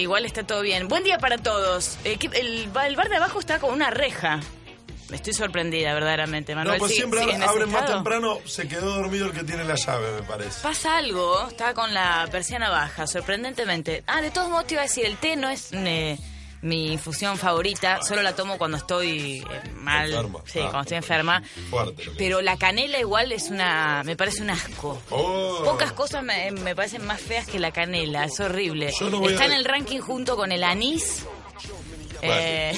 Igual está todo bien. Buen día para todos. Eh, ¿qué- el, el bar de abajo está con una reja. Estoy sorprendida, verdaderamente, No, Manuel. pues ¿Sigue- siempre sigue abren más temprano. Se quedó dormido el que tiene la llave, me parece. Pasa algo, está con la persiana baja, sorprendentemente. Ah, de todos modos te iba a decir, el té no es eh, mi infusión favorita, solo la tomo cuando estoy eh, mal, Enferma. sí, Ah. cuando estoy enferma. Fuerte. Pero la canela igual es una, me parece un asco. Oh. Pocas cosas me, me parecen más feas que la canela, es horrible. No Está a- en el ranking junto con el anís. Eh,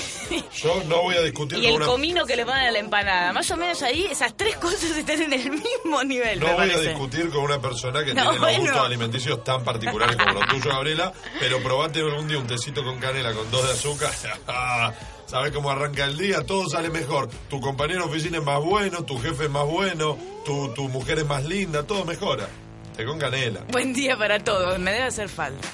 Yo no voy a discutir y con el una... comino que le ponen a la empanada. Más o menos ahí, esas tres cosas están en el mismo nivel, No me voy a discutir con una persona que No, tiene bueno. los gustos alimenticios tan particulares como los tuyos, Gabriela, pero probate algún día un tecito con canela con dos de azúcar. ¿Sabes cómo arranca el día? Todo sale mejor. Tu compañero de oficina es más bueno, tu jefe es más bueno, tu, tu mujer es más linda, todo mejora. Té con canela. Buen día para todos, me debe hacer falta.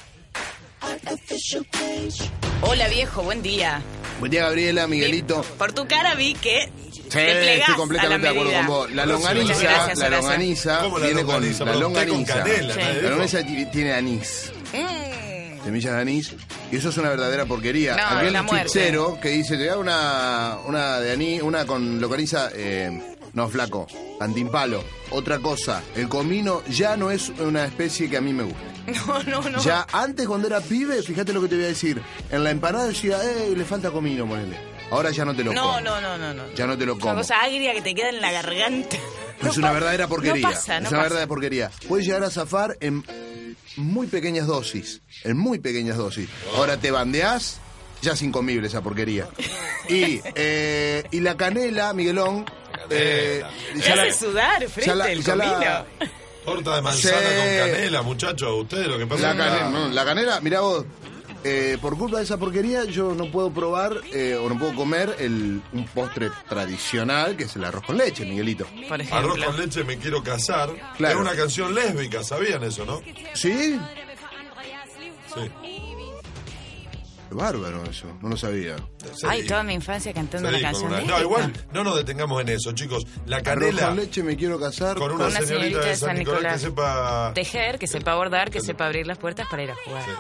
Hola viejo, buen día. Buen día, Gabriela, Miguelito. Por tu cara vi que Sí, estoy completamente a de la acuerdo con vos. La longaniza, gracias, la longaniza ¿Cómo la viene longaniza? con la con longaniza. canela, Sí. nadie La longaniza ti- tiene anís, Mm. semillas de anís, y eso es una verdadera porquería. No, muerte. chichero que dice, te da una, una de anís, una con longaniza, eh, no, flaco, antimpalo. Otra cosa, el comino ya no es una especie que a mí me gusta. No, no, no. Ya antes cuando era pibe, fíjate lo que te voy a decir, en la empanada decía, eh, le falta comino, ponele. Ahora ya no te lo no, como. no, no, no, no. Ya no te lo Una como. cosa agria que te queda en la garganta. No es una verdadera porquería. No pasa, no es una pasa. verdadera porquería. Puede llegar a zafar en muy pequeñas dosis. En muy pequeñas dosis. Ahora te bandeás, ya es incomible esa porquería. Y, eh, y la canela, Miguelón. Eh, Me ya la- sudar frente ya la- el ya la-. Torta de manzana Sí. con canela, muchachos. Ustedes lo que pasa La es que canela, no, la canela, mirá vos, eh, por culpa de esa porquería yo no puedo probar eh, o no puedo comer el, un postre tradicional que es el arroz con leche, Miguelito. Por Arroz con leche, me quiero casar. Claro. Es una canción lésbica, ¿sabían eso, no? ¿Sí? Sí. Bárbaro eso, no lo sabía. Ay, toda mi infancia cantando dijo canción. una- de No, igual, no nos detengamos en eso, chicos. La canela con leche me quiero casar. con una, Con una señorita, de San Nicolás, que sepa... Tejer, que sepa bordar, que sepa abrir las puertas para ir a jugar. Sí,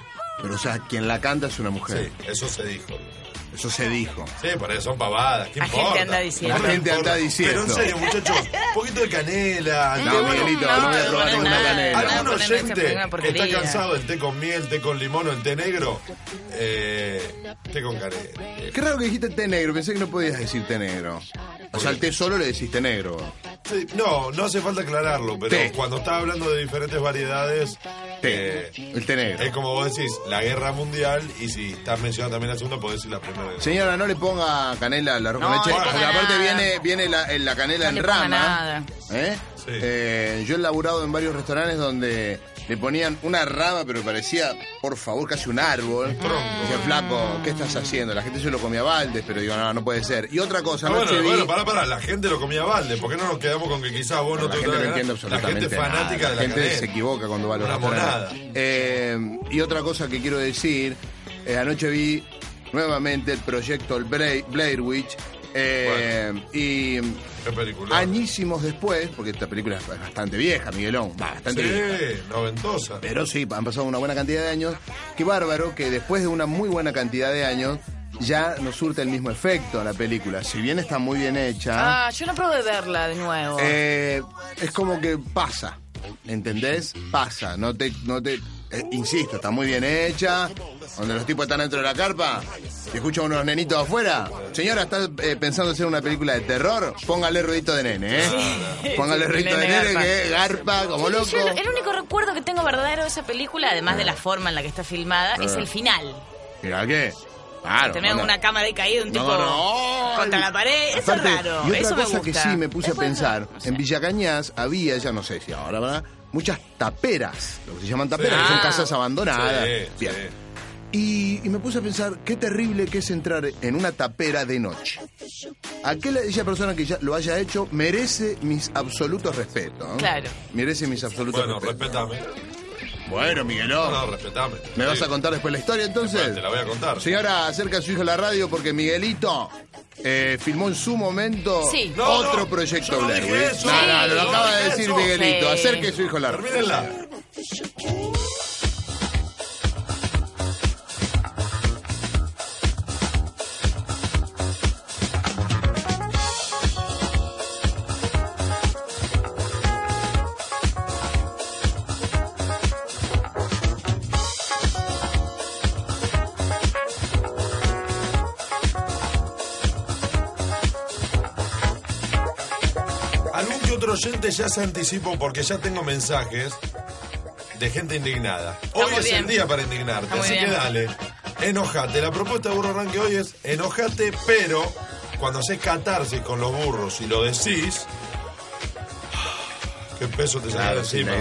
Pero o sea, quien la canta es una mujer. sí, eso se dijo. Eso se dijo. Sí, por eso son pavadas. ¿Qué La importa? gente anda diciendo. No La gente anda diciendo. Pero en serio, muchachos, un poquito de canela. No, Miguelito, no, voy a probar no, ninguna nada, canela. nada, ¿Algún ponerme esta oyente está cansado del té con miel, té con limón o el té negro? Eh, té con canela. Qué raro que dijiste té negro, pensé que no podías decir té negro. O sea, al té solo le decís té negro. Sí, no, no hace falta aclararlo, pero Té. cuando estás hablando de diferentes variedades, Té. eh, El té negro. es como vos decís, la guerra mundial, y si estás mencionando también la segunda, podés decir la primera. Señora, no le ponga canela al arroz con No, leche. no le porque ponga aparte nada. viene, viene la, canela No en le ponga rama. nada. ¿Eh? Sí. Eh, yo he laburado en varios restaurantes donde le ponían una rama, pero parecía, por favor, casi un árbol. Decía, flaco, ¿qué estás haciendo? La gente se lo comía a baldes, pero digo, no, no puede ser. Y otra cosa, Ah, anoche bueno, vi... bueno, pará, pará, la gente lo comía a balde, ¿por qué no nos quedamos con que quizás vos no la te gente no gustara entiende ganar? absolutamente La gente fanática nada. de La la gente canela. se equivoca cuando va a los Una restaurantes. monada. Eh, y otra cosa que quiero decir, eh, anoche vi nuevamente el proyecto el Blair Witch. eh, Y Qué película. añísimos después, porque esta película es bastante vieja, Miguelón, bastante vieja. Sí, noventosa. Pero sí, han pasado una buena cantidad de años. Qué bárbaro que después de una muy buena cantidad de años ya no surte el mismo efecto la película. Si bien está muy bien hecha, Ah, yo no probé verla de nuevo. eh, es como que pasa. ¿Entendés? Pasa. No te, no te, eh, insisto, está muy bien hecha. Donde los tipos están dentro de la carpa, y escuchan unos nenitos afuera. Señora, ¿está eh, pensando hacer una película de terror? Póngale ruidito de nene, ¿eh? Póngale Sí, ruidito de nene nene garpa. que garpa como loco. Yo el, único recuerdo que tengo verdadero de esa película, además de la forma en la que está filmada, es Ah. el final. Mira qué. Claro. Tener una cámara ahí caída, un tipo no. contra la pared, eso es raro. Y otra eso cosa me que gusta. sí me puse a pensar, no sé. en Villa Cañas había, ya no sé si ahora, ¿verdad? Muchas taperas, lo que se llaman taperas, Sí. que son Ah. casas abandonadas. Sí, Bien. sí. Y, y me puse a pensar qué terrible que es entrar en una tapera de noche. Aquella esa persona que ya lo haya hecho merece mis absolutos respetos. Claro. Merece mis absolutos Bueno, respetos. respetame. Bueno, No, Miguelón. no, respetame. ¿Me vas a contar después la historia entonces? Te la voy a contar. Señora, acerca a su hijo a la radio porque Miguelito eh, filmó en su momento Sí. No, otro no, proyecto yo no Blair dije Witch. eso. No, no, lo No acaba de decir eso. Miguelito. Acerque a su hijo a la radio. Termínenla. Ya se anticipó porque ya tengo mensajes de gente indignada. Hoy es el día para indignarte, así que dale. Enojate. La propuesta de Burro Arranque hoy es enojate, pero cuando haces catarsis con los burros y lo decís, qué peso te sale Claro, sí, encima.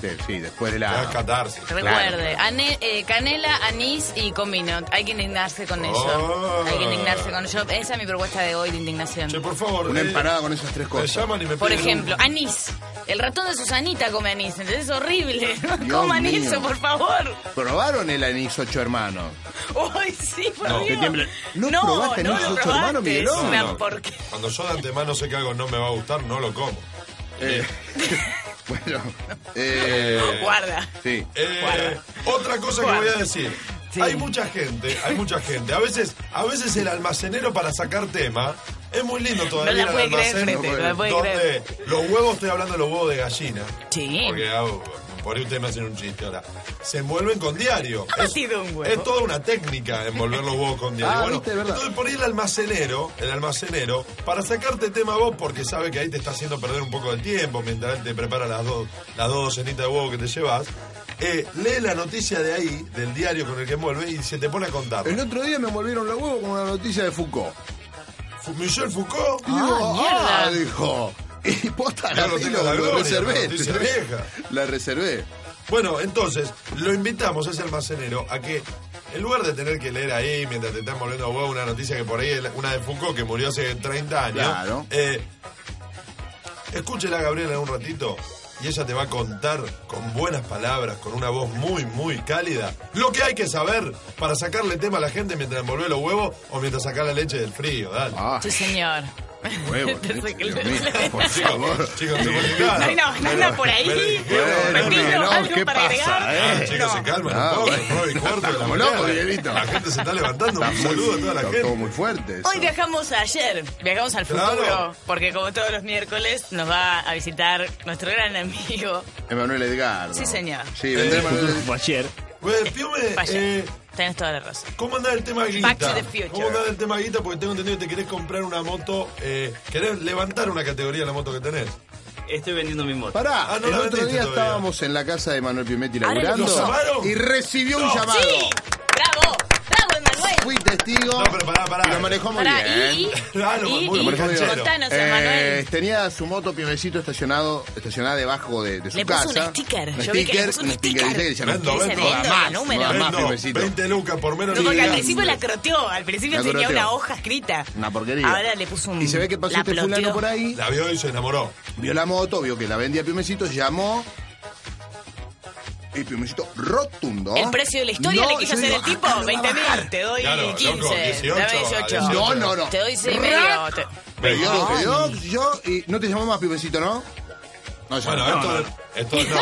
te, sí, después de la... catarsis. Recuerde, ane- eh, canela, anís y comino. Hay que indignarse con eso. Oh. Hay que indignarse con eso. Esa es mi propuesta de hoy de indignación. Che, por favor. Una eh, empanada con esas tres Me cosas. llaman y me Por piden un- ejemplo, anís. El ratón de Susanita come anís, ¿entendés? Es horrible. Coman eso, por favor. ¿Probaron el anís ocho hermanos? Uy, sí, por No, Dios. ¿No no, probaste no anís lo ocho probaste. hermanos, Miguelón? No, no. Cuando yo de antemano sé que algo no me va a gustar, no lo como. Eh, bueno, eh, Guarda. sí. Eh, Guarda. otra cosa que voy a decir. Sí. Hay mucha gente, hay mucha gente. A veces, a veces el almacenero para sacar tema es muy lindo todavía. No la el puede creer, almacén Frete, no la puede donde creer. los huevos, estoy hablando de los huevos de gallina. Sí. Porque ah, por ahí ustedes me hacen un chiste ahora. Se envuelven con diario. ¿Cómo Es, ha sido un huevo? es toda una técnica envolver los huevos con diario. Ah, bueno, viste, es entonces por ahí el almacenero, el almacenero, para sacarte tema a vos, porque sabe que ahí te está haciendo perder un poco de tiempo mientras él te prepara las dos, las dos docenitas de huevo que te llevas. eh, lee la noticia de ahí, del diario con el que envuelve, y se te pone a contar. El otro día me envolvieron los huevos con una noticia de Foucault. Michel Foucault. Digo, mierda. ah, dijo. Y posta, la, lo y tengo lo, en la gloria, reservé. la noticia vieja. La reservé. Bueno, entonces, lo invitamos a ese almacenero a que, en lugar de tener que leer ahí mientras te están volviendo a huevo una noticia que por ahí es una de Foucault que murió hace 30 años, Claro. eh, escúchela a Gabriela en un ratito y ella te va a contar con buenas palabras, con una voz muy, muy cálida, lo que hay que saber para sacarle tema a la gente mientras envolver los huevos o mientras sacar la leche del frío, dale. Ah, Sí, señor. Huevos. Por favor. Chicos. No, no, no anda por ahí. Miguelón, algo ¿qué para pasa, agregar. eh? Ah, chicos, se calman Ah, un poco, cuarto de la Como loco, Dieguito. La gente se está levantando. Un saludo a toda la gente. todo muy fuerte. Hoy viajamos a ayer, viajamos al futuro, porque como todos los miércoles nos va a visitar nuestro gran amigo. Emanuel Edgardo. Sí, señor. Sí, vendrá Eh, Emanuel. Fue ayer. Eh, tenés toda la razón. ¿cómo anda el tema guita? Back to the future. ¿Cómo anda el tema guita? Porque tengo entendido que te querés comprar una moto, eh, querés levantar una categoría de la moto que tenés. Estoy vendiendo mi moto. Pará, Ah, no el otro día todavía. estábamos en la casa de Manuel Pimetti Ahora laburando y recibió un llamado. ¡Sí! ¡Bravo! Fui testigo No, pero pará, pará. y lo manejó muy Pará, bien. y, y, Claro, y, muy y- bien, canchero. contanos, Eh, Emanuel. tenía su moto Piumecito estacionado, estacionada debajo de, de su Le puso casa. un sticker. Un Yo vi que le sticker, puso un un sticker. sticker. dice Vendo. No Vendo, más, número. no más, Vendo Piumecito. 20 lucas por menos No, de porque al principio la croteó, al principio La tenía croteó. una hoja escrita. Una porquería. Ahora le puso un. Y se ve que pasó la este fulano ploteó. por ahí, La vio y se enamoró. vio la moto, vio que la vendía Piumecito, llamó. Y Piumecito rotundo. El precio de la historia No, le quiso yo hacer digo, el tipo, acá no 20 va a bajar. mil, te doy Claro, loco, 15, 18, dame 18. No, no, no. Te doy 6 y medio. Ay. dio, yo, y no te llamó más Piumecito, ¿no? No, Bueno, no. esto, esto,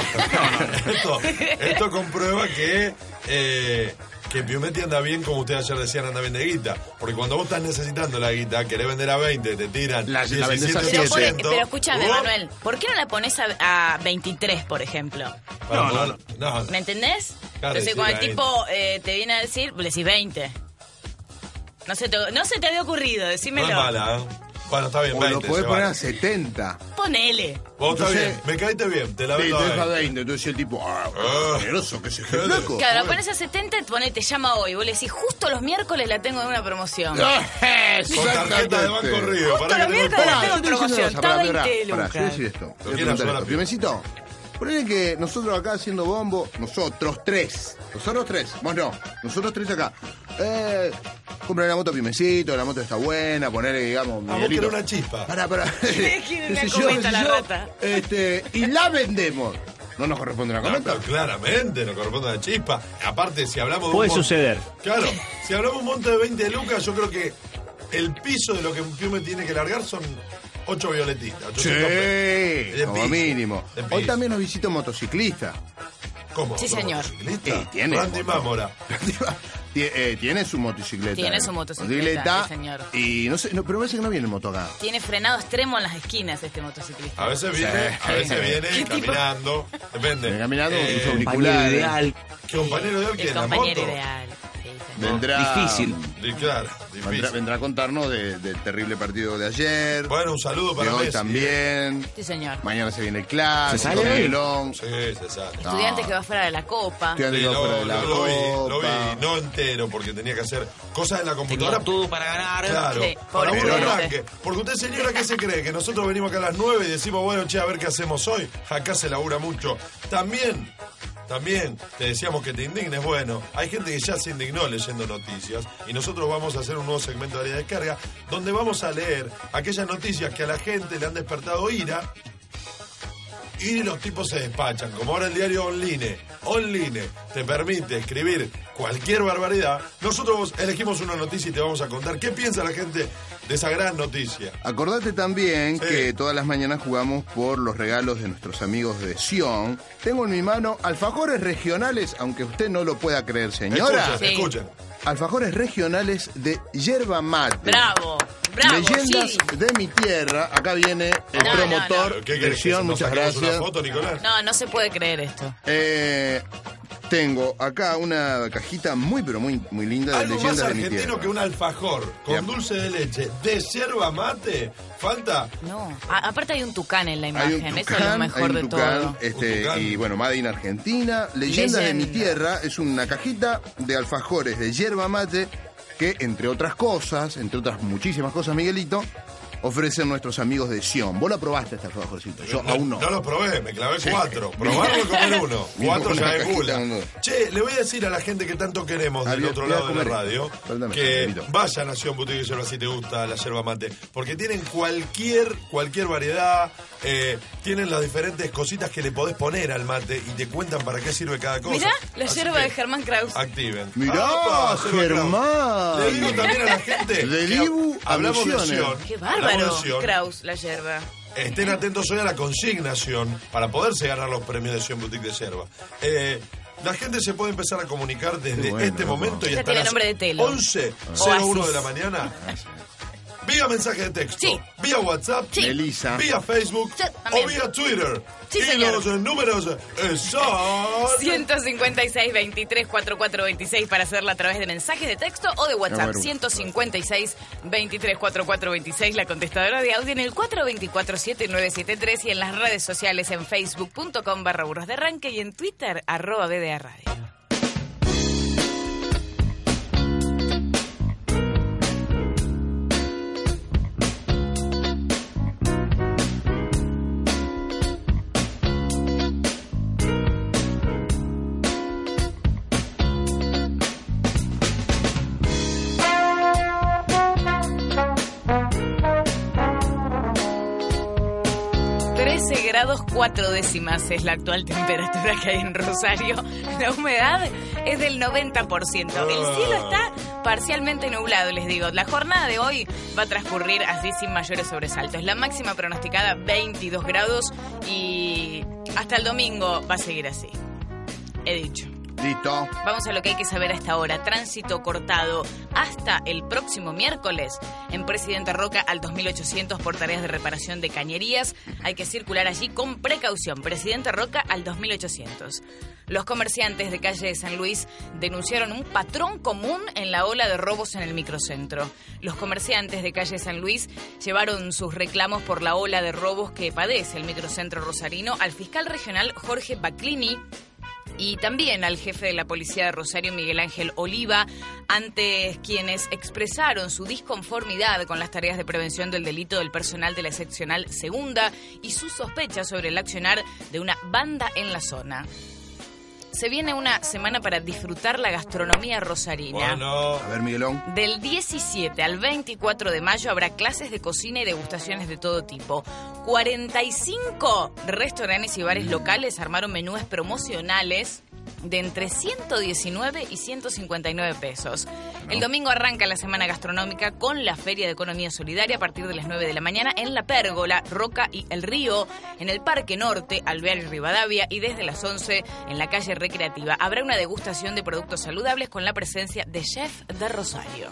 no, esto, esto comprueba que, eh, que Piumetti anda bien, como ustedes ayer decían, anda bien de guita. Porque cuando vos estás necesitando la guita, querés vender a 20, te tiran La- la vendés a Pero, 17%. escúchame, Manuel, ¿por qué no la pones a, a 23, por ejemplo? No, no, no, ¿Me entendés? Claro, Entonces, cuando el 20. tipo eh, te viene a decir, le decís 20. No se te, no se te había ocurrido, no decímelo. es mala, ¿eh? Bueno, está bien, O 20. lo podés se poner vale. a 70. Ponele. Vos está Entonces- bien, me caíste bien, te la Sí, vendo te deja 20. 20. Entonces el tipo, ah, Ah. generoso, que se Claro. flaco. Claro, a 70, pone, te llama hoy. Vos le decís, justo los miércoles la tengo en una promoción. Ah, Con tarjeta de banco río. Justo Pará los miércoles la tengo en promoción. Está 20 Pará, yo voy a lucas. decir esto. Voy a quiero preguntar ayudar a esto. Piumecito, ponele que nosotros acá haciendo bombo, nosotros tres, nosotros tres, vos no, nosotros tres acá. Eh, comprar la moto a Piumecito, la moto está buena, ponerle, digamos, Ah, querés una chispa. Pará, pará. una yo, la yo. rata. Este, y la vendemos. No nos corresponde una No, cometa. claramente no corresponde a la chispa. Aparte, si hablamos de Puede un suceder. Claro, si hablamos de un monte de 20 lucas, yo creo que el piso de lo que Piume tiene que largar son 8 violetitas. 800 pesos. Sí, De como piso. mínimo. De Hoy también nos visita un motociclista. ¿Cómo? Sí, ¿Otro señor. Sí, tiene. Randy Mámora. Eh, tiene su motocicleta. Tiene su motocicleta, señor. Y no sé, no, pero parece que no viene en moto acá. Tiene frenado extremo en las esquinas este motociclista. A veces viene, Sí. a veces viene caminando. Depende. Viene caminando con Eh, sus Compañero auriculares. ideal. ¿Qué compañero El la compañero moto? ideal. Vendrá. Difícil. Y claro, Vendrá, difícil. vendrá a contarnos de- del terrible partido de ayer. Bueno, un saludo de para hoy Messi. también. Sí, señor. Mañana se viene el clásico, ¿Se sale? Miguelón. Sí, se sale. Estudiantes que va fuera de la copa. Estudiante Sí, que va lo, fuera de la lo- lo vi, lo vi, Copa. no entero, porque tenía que hacer cosas en la computadora. Tengo todo para ganar. Claro, Sí, para pobre un estudiante. arranque. Porque usted, señora, ¿qué se cree? Que nosotros venimos acá a las 9 y decimos, bueno, che, a ver qué hacemos hoy. Acá se labura mucho. También, también te decíamos que te indignes. Bueno, hay gente que ya se indignó leyendo noticias y nosotros vamos a hacer un nuevo segmento de área de descarga donde vamos a leer aquellas noticias que a la gente le han despertado ira y los tipos se despachan. Como ahora el diario Online, Online te permite escribir cualquier barbaridad, nosotros elegimos una noticia y te vamos a contar qué piensa la gente de esa gran noticia. Acordate también Sí. que todas las mañanas jugamos por los regalos de nuestros amigos de Sion. Tengo en mi mano alfajores regionales, aunque usted no lo pueda creer, señora. Escuchen, Sí. escuchen. Alfajores regionales de yerba mate. Bravo, bravo, Leyendas sí. de mi tierra. Acá viene el No, no, promotor no. ¿Qué que Sion, nos muchas gracias. una foto, Nicolás? No, no se puede creer esto. Eh, tengo acá una cajita muy, pero muy, muy linda de Algo más leyendas de mi argentino tierra. que un alfajor con Bien. dulce de leche de yerba mate. ¿Falta? No. A- aparte hay un tucán en la Hay imagen. un Eso es tucán, lo hay mejor de tucán, todo. este, Un tucán. y bueno, Made in Argentina. Leyendas de mi Leyenda. tierra es una cajita de alfajores de yerba mate que, entre otras cosas, entre otras muchísimas cosas, Miguelito, ofrecen nuestros amigos de Sion. Vos la probaste este alfajorcito, yo aún no. No lo probé, me clavé cuatro. Probarlo y comer uno. Cuatro ya es gula. Che, le voy a decir a la gente que tanto queremos del otro lado de la radio que Fernandito. vaya a Nación Boutique y Yerba si te gusta la yerba mate. Porque tienen cualquier, cualquier variedad, eh, tienen las diferentes cositas que le podés poner al mate y te cuentan para qué sirve cada cosa. Mirá, la Así yerba de Germán Kraus. Activen. Mirá, ¡Apa, yerba Germán! Kraus! Le digo también a la gente. De Dibu hablamos de. Sion. Qué bárbaro, Sion. Kraus, la yerba. Estén atentos hoy a la consignación para poderse ganar los premios de Sion Boutique de Yerba. Eh, la gente se puede empezar a comunicar desde bueno, este momento y hasta las nombre de telo. 11 Oasis. 01 de la mañana. Vía mensaje de texto, Sí. vía WhatsApp, Sí. Elisa. vía Facebook Sí, o vía Twitter. Sí, y señor. los números eh, son... 156 23 44 26 para hacerla a través de mensajes de texto o de WhatsApp. A ver. 156 23 44 26, la contestadora de audio en el 424 7973 y en las redes sociales en facebook.com barra burros de arranque y en Twitter arroba BDA Radio. ...13 grados 4 décimas es la actual temperatura que hay en Rosario. La humedad es del 90%. El cielo está parcialmente nublado, les digo. La jornada de hoy va a transcurrir así sin mayores sobresaltos. La máxima pronosticada 22 grados y hasta el domingo va a seguir así. He dicho. Listo. Vamos a lo que hay que saber hasta ahora. Tránsito cortado hasta el próximo miércoles en Presidente Roca al 2800 por tareas de reparación de cañerías. Hay que circular allí con precaución. Presidente Roca al 2800. Los comerciantes de calle de San Luis denunciaron un patrón común en la ola de robos en el microcentro. Los comerciantes de calle San Luis llevaron sus reclamos por la ola de robos que padece el microcentro rosarino al fiscal regional Jorge Baclini y también al jefe de la policía de Rosario, Miguel Ángel Oliva, ante quienes expresaron su disconformidad con las tareas de prevención del delito del personal de la seccional segunda y su sospecha sobre el accionar de una banda en la zona. Se viene una semana para disfrutar la gastronomía rosarina. Bueno, A ver, Miguelón. Del 17 al 24 de mayo habrá clases de cocina y degustaciones de todo tipo. 45 restaurantes y bares locales armaron menúes promocionales de entre 119 y 159 pesos. El domingo arranca la semana gastronómica con la Feria de Economía Solidaria a partir de las 9 de la mañana en La Pérgola, Roca y El Río, en el Parque Norte, Alvear y Rivadavia y desde las 11 en la calle Recreativa. Habrá una degustación de productos saludables con la presencia de Chef de Rosario.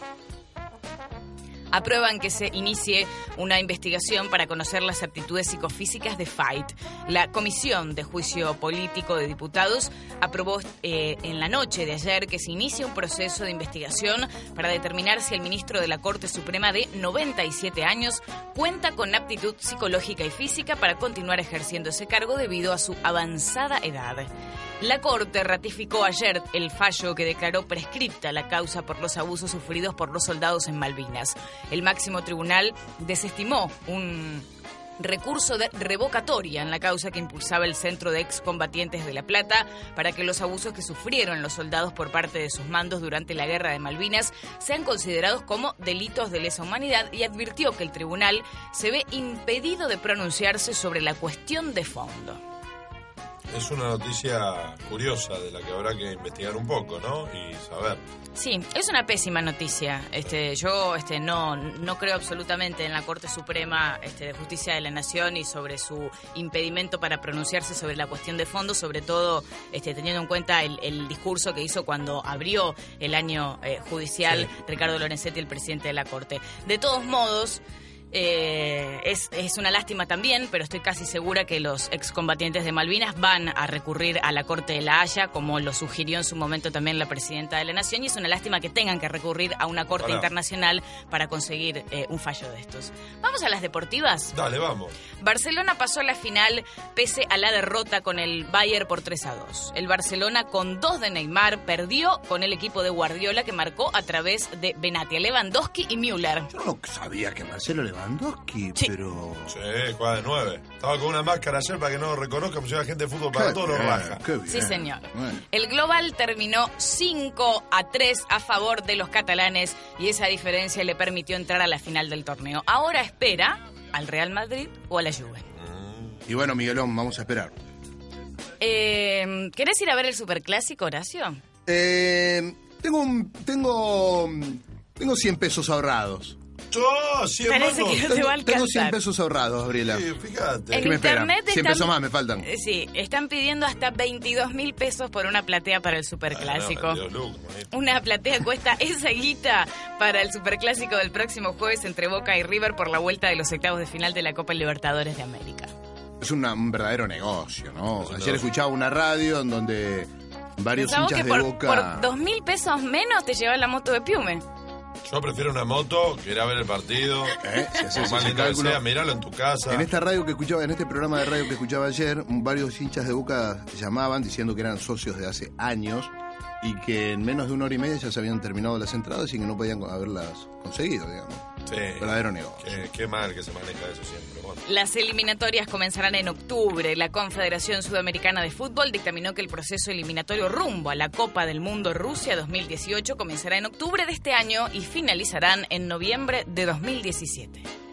Aprueban que se inicie una investigación para conocer las aptitudes psicofísicas de Fight. La Comisión de Juicio Político de Diputados aprobó eh, en la noche de ayer que se inicie un proceso de investigación para determinar si el ministro de la Corte Suprema de 97 años cuenta con aptitud psicológica y física para continuar ejerciendo ese cargo debido a su avanzada edad. La Corte ratificó ayer el fallo que declaró prescripta la causa por los abusos sufridos por los soldados en Malvinas. El máximo tribunal desestimó un recurso de revocatoria en la causa que impulsaba el Centro de Excombatientes de La Plata para que los abusos que sufrieron los soldados por parte de sus mandos durante la Guerra de Malvinas sean considerados como delitos de lesa humanidad y advirtió que el tribunal se ve impedido de pronunciarse sobre la cuestión de fondo. Es una noticia curiosa de la que habrá que investigar un poco, ¿no? Y saber. Sí, es una pésima noticia. Este, yo este, no, no creo absolutamente en la Corte Suprema este, de Justicia de la Nación y sobre su impedimento para pronunciarse sobre la cuestión de fondo, sobre todo este, teniendo en cuenta el, discurso que hizo cuando abrió el año eh, judicial Ricardo Lorenzetti, el presidente de la Corte. De todos modos, eh, es, es, una lástima también, pero estoy casi segura que los excombatientes de Malvinas van a recurrir a la Corte de la Haya, como lo sugirió en su momento también la presidenta de la Nación, y es una lástima que tengan que recurrir a una Corte internacional para conseguir eh, un fallo de estos. ¿Vamos a las deportivas? Dale, vamos. Barcelona pasó a la final pese a la derrota con el Bayern por 3 a 2. El Barcelona, con dos de Neymar, perdió con el equipo de Guardiola que marcó a través de Benatia, Lewandowski y Müller. Yo no sabía que Marcelo Lewandowski Lewandowski, pero. Sí, juega de nueve. Estaba con una máscara ayer para que no lo reconozca, pues gente de fútbol para todos los raja. Sí, señor. El global terminó 5 a 3 a favor de los catalanes y esa diferencia le permitió entrar a la final del torneo. Ahora espera al Real Madrid o a la Juve. Y bueno, Miguelón, vamos a esperar. Eh, ¿Querés ir a ver el superclásico, Horacio? Eh, tengo un, tengo tengo 100 pesos ahorrados. ¡Oh, 100 Parece que no te va a Tengo 100 pesos ahorrados, Gabriela. Sí, fíjate. En ¿Qué me esperan? internet 100 están- pesos más me faltan. Eh, Sí, están pidiendo hasta 22 mil pesos por una platea para el Ah, superclásico. no, Luke, manito. Una platea cuesta esa guita para el superclásico del próximo jueves entre Boca y River por la vuelta de los octavos de final de la Copa Libertadores de América. Es una- un verdadero negocio, ¿no? Es Ayer negocio. escuchaba una radio en donde varios Pensamos hinchas que de por, Boca... por 2 mil pesos menos te llevas la moto de Piume. Yo prefiero una moto que ir a ver el partido. ¿Eh? Ese lindo que cálculo. sea, miralo en tu casa. En esta radio que escuchaba, en este programa de radio que escuchaba ayer, varios hinchas de Boca llamaban diciendo que eran socios de hace años y que en menos de una hora y media ya se habían terminado las entradas y que no podían haberlas conseguido, digamos. Sí. Verdadero negocio. Qué, qué mal que se maneja eso siempre. Bueno. Las eliminatorias comenzarán en octubre. La Confederación Sudamericana de Fútbol dictaminó que el proceso eliminatorio rumbo a la Copa del Mundo Rusia 2018 comenzará en octubre de este año y finalizarán en noviembre de 2017.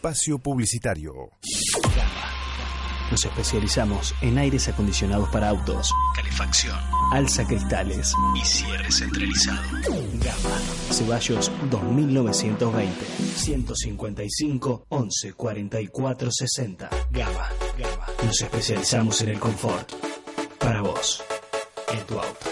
Espacio publicitario. Nos especializamos en aires acondicionados para autos, calefacción, alza cristales y cierre centralizado. Gama. Ceballos 2920 155 11 44 60. Gama. Gama. Nos especializamos en el confort. Para vos. En tu auto.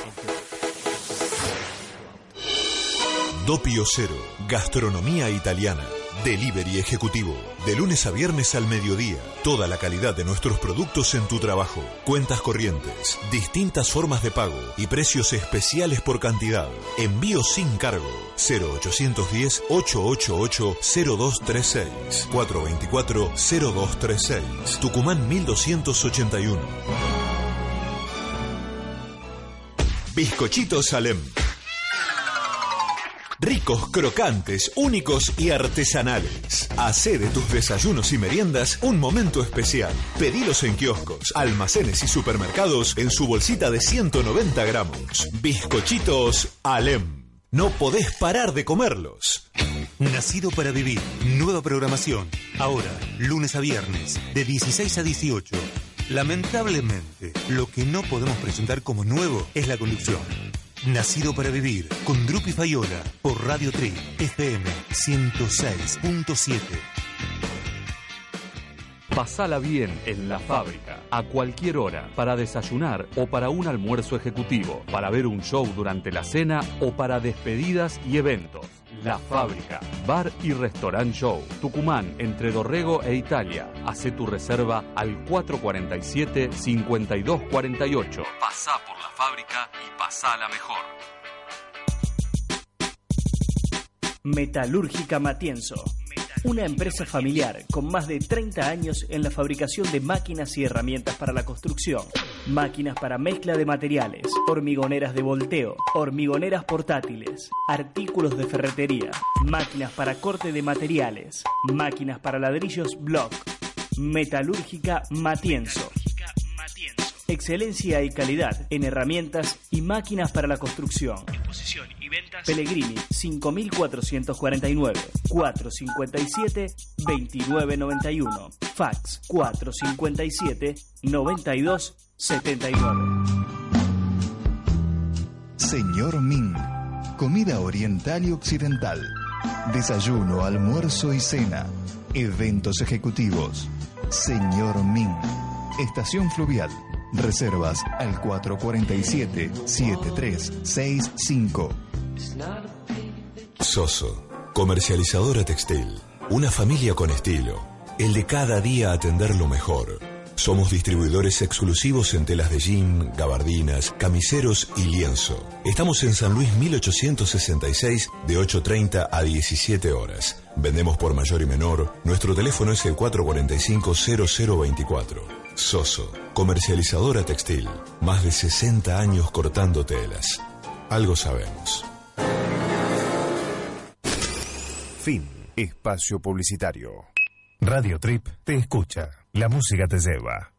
Doppio Cero. Gastronomía italiana. Delivery ejecutivo. De lunes a viernes al mediodía. Toda la calidad de nuestros productos en tu trabajo. Cuentas corrientes. Distintas formas de pago. Y precios especiales por cantidad. Envío sin cargo. 0810-888-0236. 424-0236. Tucumán 1281. Bizcochitos Salem. Ricos, crocantes, únicos y artesanales. Hacé de tus desayunos y meriendas un momento especial. Pedilos en kioscos, almacenes y supermercados en su bolsita de 190 gramos. Bizcochitos Alem. No podés parar de comerlos. Nacido para vivir. Nueva programación. Ahora, lunes a viernes, de 16 a 18. Lamentablemente, lo que no podemos presentar como nuevo es la conducción. Nacido para vivir, con Drupi Fayola, por Radio Tri, FM 106.7. Pasala bien en la fábrica, a cualquier hora, para desayunar o para un almuerzo ejecutivo, para ver un show durante la cena o para despedidas y eventos. La fábrica, bar y restaurant show. Tucumán, entre Dorrego e Italia. Hace tu reserva al 447-5248. Pasá por la fábrica y pasala mejor. Metalúrgica Matienzo. Una empresa familiar con más de 30 años en la fabricación de máquinas y herramientas para la construcción. Máquinas para mezcla de materiales, hormigoneras de volteo, hormigoneras portátiles, artículos de ferretería, máquinas para corte de materiales, máquinas para ladrillos block. Metalúrgica Matienzo. Excelencia y calidad en herramientas y máquinas para la construcción. Exposición y ventas. Pellegrini 5449 457 2991. Fax 457 9279. Señor Min. Comida oriental y occidental. Desayuno, almuerzo y cena. Eventos ejecutivos. Señor Min. Estación fluvial. Reservas al 447-7365. Soso, comercializadora textil. Una familia con estilo. El de cada día atender lo mejor. Somos distribuidores exclusivos en telas de jean, gabardinas, camiseros y lienzo. Estamos en San Luis 1866 de 8.30 a 17 horas. Vendemos por mayor y menor. Nuestro teléfono es el 445-0024. Soso, comercializadora textil. Más de 60 años cortando telas. Algo sabemos. Fin. Espacio Publicitario. Radio Trip te escucha. La música te lleva.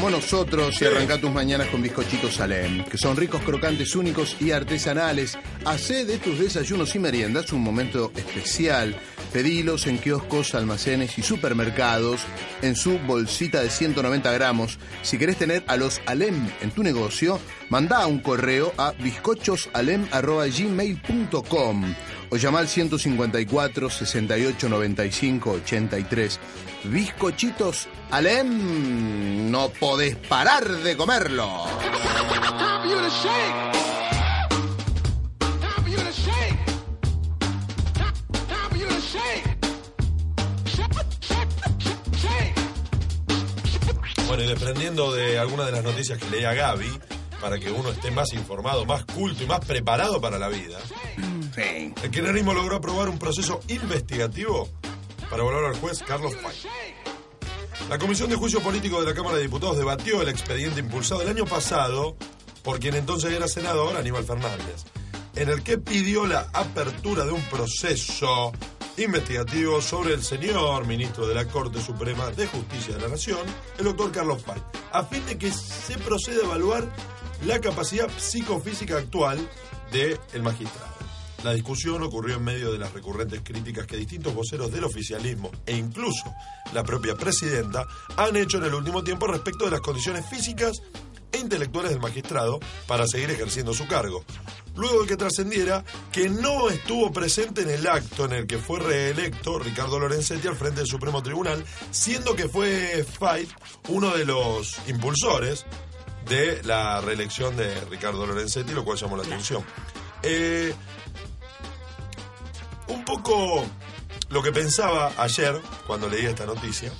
Como nosotros y arranca tus mañanas con bizcochitos Salem, que son ricos, crocantes, únicos y artesanales. Hacé de tus desayunos y meriendas un momento especial. Pedilos en kioscos, almacenes y supermercados en su bolsita de 190 gramos. Si querés tener a los Alem en tu negocio, manda un correo a bizcochosalem.gmail.com o llama al 154 68 95 83. Bizcochitos Alem, no podés parar de comerlo. Bueno, y desprendiendo de algunas de las noticias que leía Gaby, para que uno esté más informado, más culto y más preparado para la vida, el kirchnerismo logró aprobar un proceso investigativo para volver al juez Carlos Pay. La Comisión de Juicio Político de la Cámara de Diputados debatió el expediente impulsado el año pasado por quien entonces era senador, Aníbal Fernández, en el que pidió la apertura de un proceso investigativo sobre el señor ministro de la Corte Suprema de Justicia de la Nación, el doctor Carlos Pay, a fin de que se proceda a evaluar la capacidad psicofísica actual del magistrado. La discusión ocurrió en medio de las recurrentes críticas que distintos voceros del oficialismo e incluso la propia presidenta han hecho en el último tiempo respecto de las condiciones físicas e intelectuales del magistrado para seguir ejerciendo su cargo. Luego de que trascendiera que no estuvo presente en el acto en el que fue reelecto Ricardo Lorenzetti al frente del Supremo Tribunal, siendo que fue Fight uno de los impulsores de la reelección de Ricardo Lorenzetti, lo cual llamó la atención. Eh, un poco lo que pensaba ayer cuando leí esta noticia.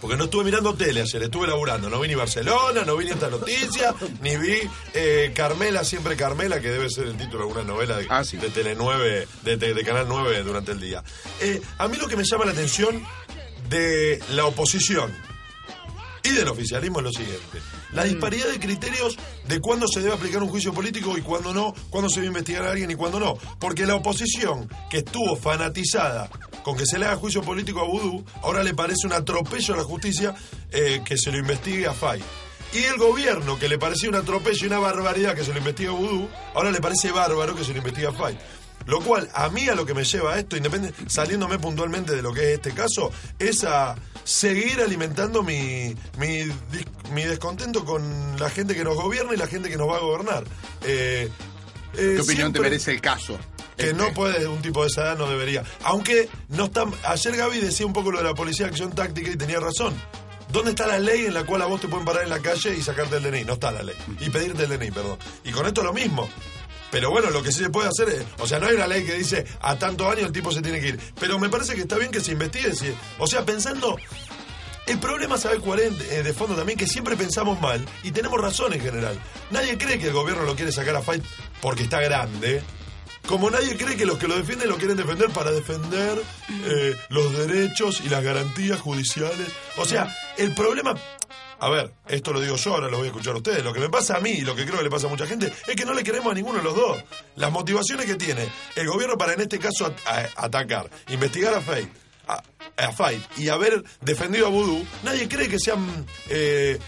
Porque no estuve mirando tele ayer, estuve laburando. No vi ni Barcelona, no vi ni esta noticia, ni vi eh, Carmela, siempre Carmela, que debe ser el título de alguna novela de, de Tele 9, de, de- de Canal 9 durante el día. Eh, a mí lo que me llama la atención de la oposición y del oficialismo es lo siguiente. La disparidad de criterios de cuándo se debe aplicar un juicio político y cuándo no, cuándo se debe investigar a alguien y cuándo no. Porque la oposición, que estuvo fanatizada con que se le haga juicio político a Vudú, ahora le parece un atropello a la justicia eh, que se lo investigue a Fay. Y el gobierno, que le parecía un atropello y una barbaridad que se lo investigue a Vudú, ahora le parece bárbaro que se lo investigue a Fay. Lo cual, a mí a lo que me lleva a esto, independe, saliéndome puntualmente de lo que es este caso, es a seguir alimentando mi, mi, mi descontento con la gente que nos gobierna y la gente que nos va a gobernar. Eh, eh, ¿Qué opinión te merece el caso? que no puede, un tipo de esa edad no debería. Aunque no está. Ayer Gaby decía un poco lo de la policía de acción táctica y tenía razón. ¿Dónde está la ley en la cual a vos te pueden parar en la calle y sacarte el DNI? No está la ley. Y pedirte el DNI, perdón. Y con esto lo mismo. Pero bueno, lo que sí se puede hacer es. O sea, no hay una ley que dice a tantos años el tipo se tiene que ir. Pero me parece que está bien que se investigue. O sea, pensando. El problema, ¿sabes cuál es? Eh, de fondo también, que siempre pensamos mal y tenemos razón en general. Nadie cree que el gobierno lo quiere sacar a Fight porque está grande. Como nadie cree que los que lo defienden lo quieren defender para defender eh, los derechos y las garantías judiciales. O sea, el problema. A ver, esto lo digo yo, ahora lo voy a escuchar a ustedes. Lo que me pasa a mí y lo que creo que le pasa a mucha gente es que no le queremos a ninguno de los dos. Las motivaciones que tiene el gobierno para en este caso atacar, investigar a Fate, a, a y haber defendido a Voodoo, nadie cree que sean eh,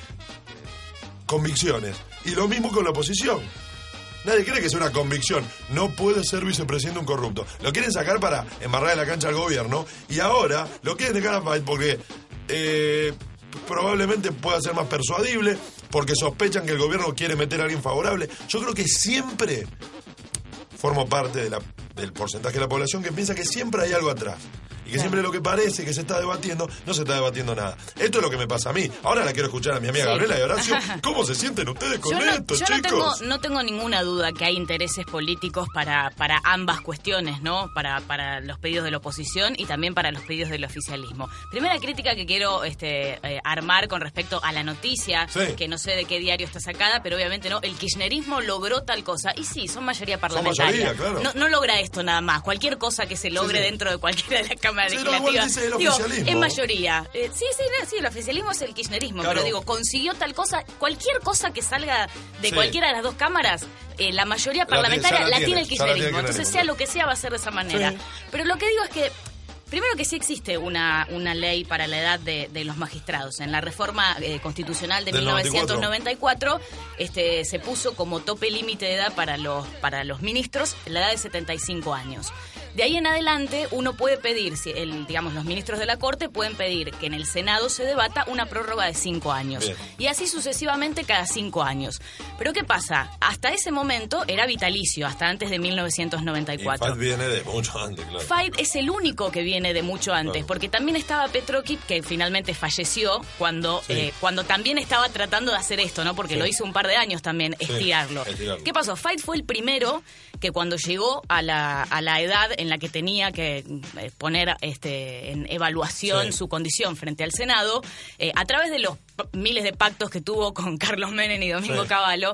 convicciones. Y lo mismo con la oposición. Nadie cree que sea una convicción. No puede ser vicepresidente un corrupto. Lo quieren sacar para embarrar en la cancha al gobierno y ahora lo quieren dejar a Fight porque eh, probablemente pueda ser más persuadible, porque sospechan que el gobierno quiere meter a alguien favorable. Yo creo que siempre formo parte del porcentaje de la población que piensa que siempre hay algo atrás. Y que siempre lo que parece que se está debatiendo, no se está debatiendo nada. Esto es lo que me pasa a mí. Ahora la quiero escuchar a mi amiga Sí. Gabriela y Horacio. ¿Cómo se sienten ustedes con Yo, no, esto, yo no tengo, chicos? no tengo ninguna duda que hay intereses políticos para, para ambas cuestiones, ¿no? Para, para los pedidos de la oposición y también para los pedidos del oficialismo. Primera crítica que quiero este, eh, armar con respecto a la noticia, Sí. que no sé de qué diario está sacada, pero obviamente no, el kirchnerismo logró tal cosa. Y sí, son mayoría parlamentaria. mayoría, claro. no, no logra esto nada más. Cualquier cosa que se logre sí. dentro de cualquiera de las cámaras Sí, no, igual legislativas. dice el digo, es mayoría. Eh, sí, sí, no, sí, el oficialismo es el kirchnerismo, Claro. pero digo, consiguió tal cosa, cualquier cosa que salga de Sí. cualquiera de las dos cámaras, eh, la mayoría La tiene- parlamentaria la la, tiene, tiene el ya la tiene el kirchnerismo. Entonces, sea lo que sea, va a ser de esa manera. Sí. Pero lo que digo es que. Primero que sí existe una, una ley para la edad de, de los magistrados. En la reforma eh, constitucional de Del 1994 este, se puso como tope límite de edad para los, para los ministros la edad de 75 años. De ahí en adelante uno puede pedir, si el, digamos, los ministros de la Corte pueden pedir que en el Senado se debata una prórroga de cinco años. Bien. Y así sucesivamente cada cinco años. Pero ¿qué pasa? Hasta ese momento era vitalicio, hasta antes de Y 1994. Fat viene de mucho antes, claro. Fight es el único que viene de mucho antes, porque también estaba Petrokip, que finalmente falleció cuando, Sí. eh, cuando también estaba tratando de hacer esto, ¿no? Porque Sí. lo hizo un par de años también, Sí, estirarlo. estirarlo. ¿Qué pasó? Fight fue el primero que cuando llegó a la, a la edad en la que tenía que eh, poner este, en evaluación su condición frente al Senado, eh, a través de los miles de pactos que tuvo con Carlos Menem y Domingo Sí. Cavallo,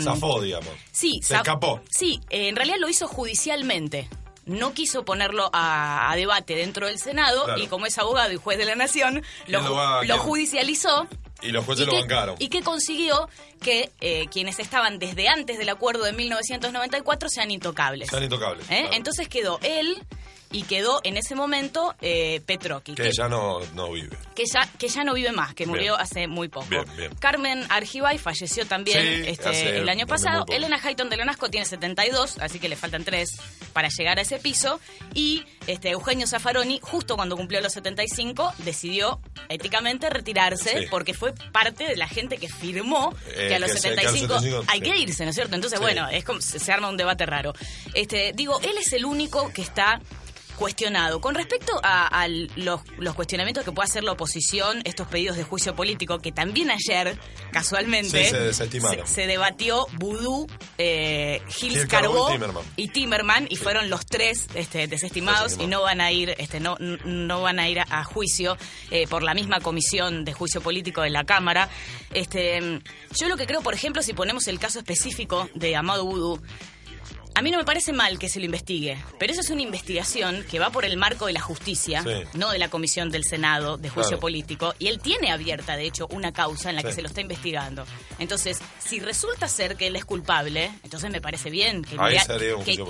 Zafó, digamos. Sí, Se escapó. Sí, eh, en realidad lo hizo judicialmente. No quiso ponerlo a, a debate dentro del Senado Claro. y como es abogado y juez de la nación, lo, ¿Quién lo va- lo quién? judicializó. Y los jueces ¿Y lo bancaron. ¿Y qué consiguió? Que eh, quienes estaban desde antes del acuerdo de 1994 sean intocables. Sean intocables. ¿Eh? claro. Entonces quedó él y quedó en ese momento eh, Petroqui. Que ya no, no vive. que ya, que ya no vive más, que murió Bien. hace muy poco. Bien, bien. Carmen Argibay falleció también Sí, este, el año pasado. Elena Hayton de Lonasco tiene 72, así que le faltan tres para llegar a ese piso. Y este, Eugenio Zaffaroni, justo cuando cumplió los 75, decidió éticamente retirarse Sí. porque fue parte de la gente que firmó Eh, que a los que se- que a los 75, 75, hay sí. que irse, ¿no es cierto? Entonces, bueno, es como se, se arma un debate raro. Este, digo, él es el único que está cuestionado. Con respecto a, a los, los cuestionamientos que puede hacer la oposición, estos pedidos de juicio político, que también ayer, casualmente, Sí, se desestimaron. se, se debatió Vudú, eh, Gils Gil Carbó y Timerman. y Timerman, y fueron los tres este, desestimados y no van a ir, este, no, no van a ir a, a juicio eh, por la misma comisión de juicio político de la Cámara. Este, yo lo que creo, por ejemplo, si ponemos el caso específico de Amado Vudú, a mí no me parece mal que se lo investigue, pero eso es una investigación que va por el marco de la justicia, Sí. no de la comisión del Senado de juicio Claro. político, y él tiene abierta, de hecho, una causa en la que se lo está investigando. Entonces, si resulta ser que él es culpable, entonces me parece bien que,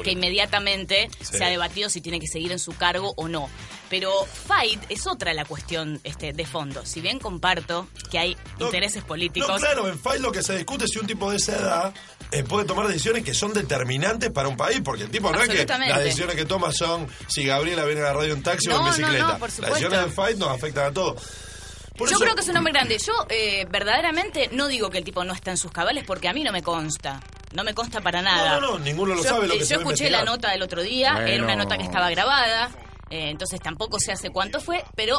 que- inmediatamente Sí. se ha debatido si tiene que seguir en su cargo o no. Pero Fight es otra la cuestión este, de fondo. Si bien comparto que hay No, intereses políticos, No, claro, en FAI lo que se discute es si un tipo de esa edad eh, puede tomar decisiones que son determinantes para un país, porque el tipo no es que las decisiones que toma son si Gabriela viene a la radio en taxi o en bicicleta. no, por las decisiones de FAI nos afectan a todos. Por Yo eso- creo que es un hombre grande. Yo eh, verdaderamente no digo que el tipo no está en sus cabales porque a mí no me consta. No me consta para nada. No, no, no, ninguno lo yo, sabe lo que yo se escuché la nota del otro día, era una nota que estaba grabada, eh, entonces tampoco sé hace cuánto fue, pero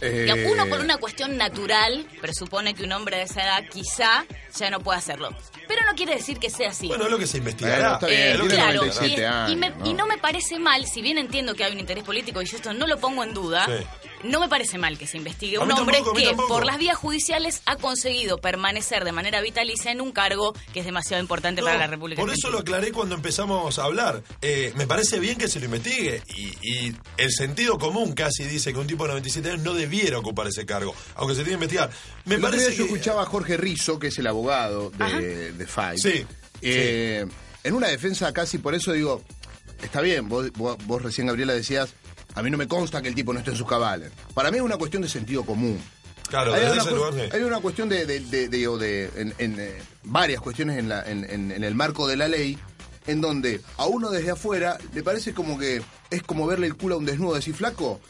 Eh, uno por una cuestión natural presupone que un hombre de esa edad quizá ya no puede hacerlo. Pero no quiere decir que sea así. Bueno, es lo que se investigará. está bien, Eh, Es lo que tiene se claro, y, investigará. 97 y me, años, y ¿no? no me parece mal, si bien entiendo que hay un interés político y yo esto no lo pongo en duda, Sí. No me parece mal que se investigue A un hombre tampoco, que por las vías judiciales ha conseguido permanecer de manera vitalicia en un cargo que es demasiado importante No, para la República Por eso lo aclaré cuando empezamos a hablar. Eh, me parece bien que se lo investigue. Y, y el sentido común casi dice que un tipo de 97 años no debiera ocupar ese cargo, aunque se tiene que investigar. Me El otro parece yo que. escuchaba a Jorge Rizzo, que es el abogado de, de FAI. Sí, Eh, En una defensa casi, por eso digo, está bien, vos, vos, vos recién, Gabriela, decías, a mí no me consta que el tipo no esté en sus cabales. Para mí es una cuestión de sentido común. Claro, hay, una ese cu- lugar sí. hay una cuestión de, de, de- en, en, eh, varias cuestiones en, la- en- en- en el marco de la ley, en donde a uno desde afuera le parece como que es como verle el culo a un desnudo, decir, flaco,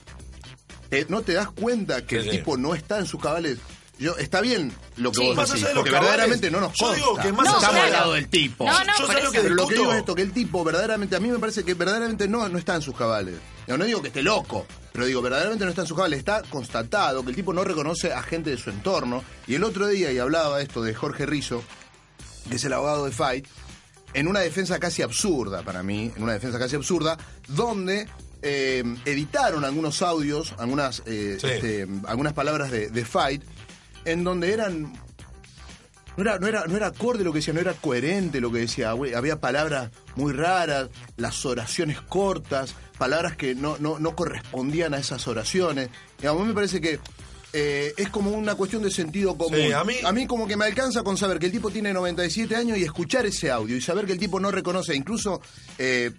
eh, ¿no te das cuenta que Sí, el sí. tipo no está en sus cabales? Yo, está bien lo que Sí. vos decís, porque cabales, verdaderamente no nos yo consta. digo que más no estamos de- al lado del tipo. No, no, Yo lo que Pero lo que digo es esto, que el tipo verdaderamente, a mí me parece que verdaderamente no, no está en sus cabales. No, no digo que esté loco, pero digo, verdaderamente no está en sus cabales. Está constatado que el tipo no reconoce a gente de su entorno. Y el otro día, y hablaba esto de Jorge Rizzo, que es el abogado de Fight, en una defensa casi absurda para mí, en una defensa casi absurda, donde eh, editaron algunos audios, algunas, eh, Sí. este, algunas palabras de, de Fight, en donde eran no era, no, era, no era acorde lo que decía, no era coherente lo que decía. Había palabras muy raras, las oraciones cortas, palabras que no, no, no correspondían a esas oraciones. Y a mí me parece que eh, es como una cuestión de sentido común. Sí, a mí- como que me alcanza con saber que el tipo tiene 97 años y escuchar ese audio y saber que el tipo no reconoce, incluso eh,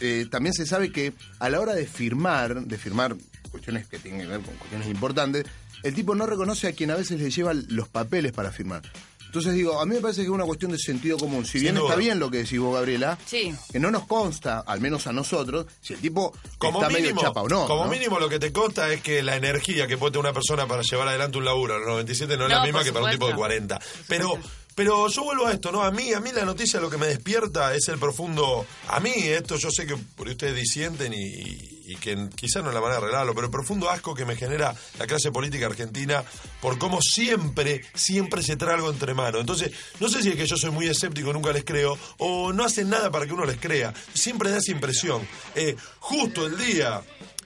eh, también se sabe que a la hora de firmar, de firmar cuestiones que tienen que ver con cuestiones importantes, el tipo no reconoce a quien a veces le lleva los papeles para firmar. Entonces digo, a mí me parece que es una cuestión de sentido común. Si bien está bien lo que decís vos, Gabriela, Sí. que no nos consta, al menos a nosotros, si el tipo Como está mínimo, medio chapa o no. como ¿no? mínimo lo que te consta es que la energía que puede tener una persona para llevar adelante un laburo a los 97 no es No, la misma que para un tipo de supuesto. 40. Pero pero yo vuelvo a esto, ¿no? A mí, a mí la noticia lo que me despierta es el profundo. A mí, esto yo sé que por ustedes disienten y, que quizás no la manera de arreglarlo, pero el profundo asco que me genera la clase política argentina por cómo siempre, siempre se trae algo entre manos. Entonces, no sé si es que yo soy muy escéptico, nunca les creo, o no hacen nada para que uno les crea. Siempre da esa impresión. Eh, justo el día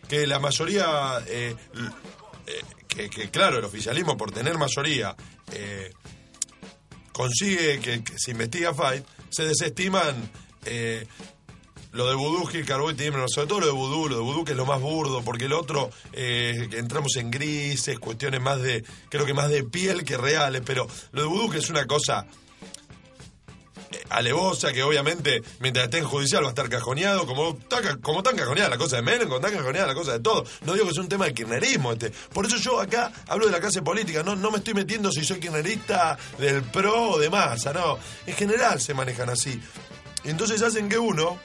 que la mayoría, eh, eh, que, claro, el oficialismo por tener mayoría consigue que, que se investiga Fight, se desestiman eh, lo de Vudú, Gil Carbó y Timber, sobre todo lo de Vudú, lo de Vudú que es lo más burdo, porque el otro eh, entramos en grises, cuestiones más de, creo que más de piel que reales, pero lo de Vudú que es una cosa alevosa que obviamente mientras esté en judicial va a estar cajoneado como como tan cajoneada la cosa de Menem, como tan cajoneada la cosa de todo. No digo que sea un tema de kirchnerismo este. Por eso yo acá hablo de la clase política, no, no me estoy metiendo si soy kirchnerista del PRO o de masa, no. En general se manejan así. Entonces hacen que uno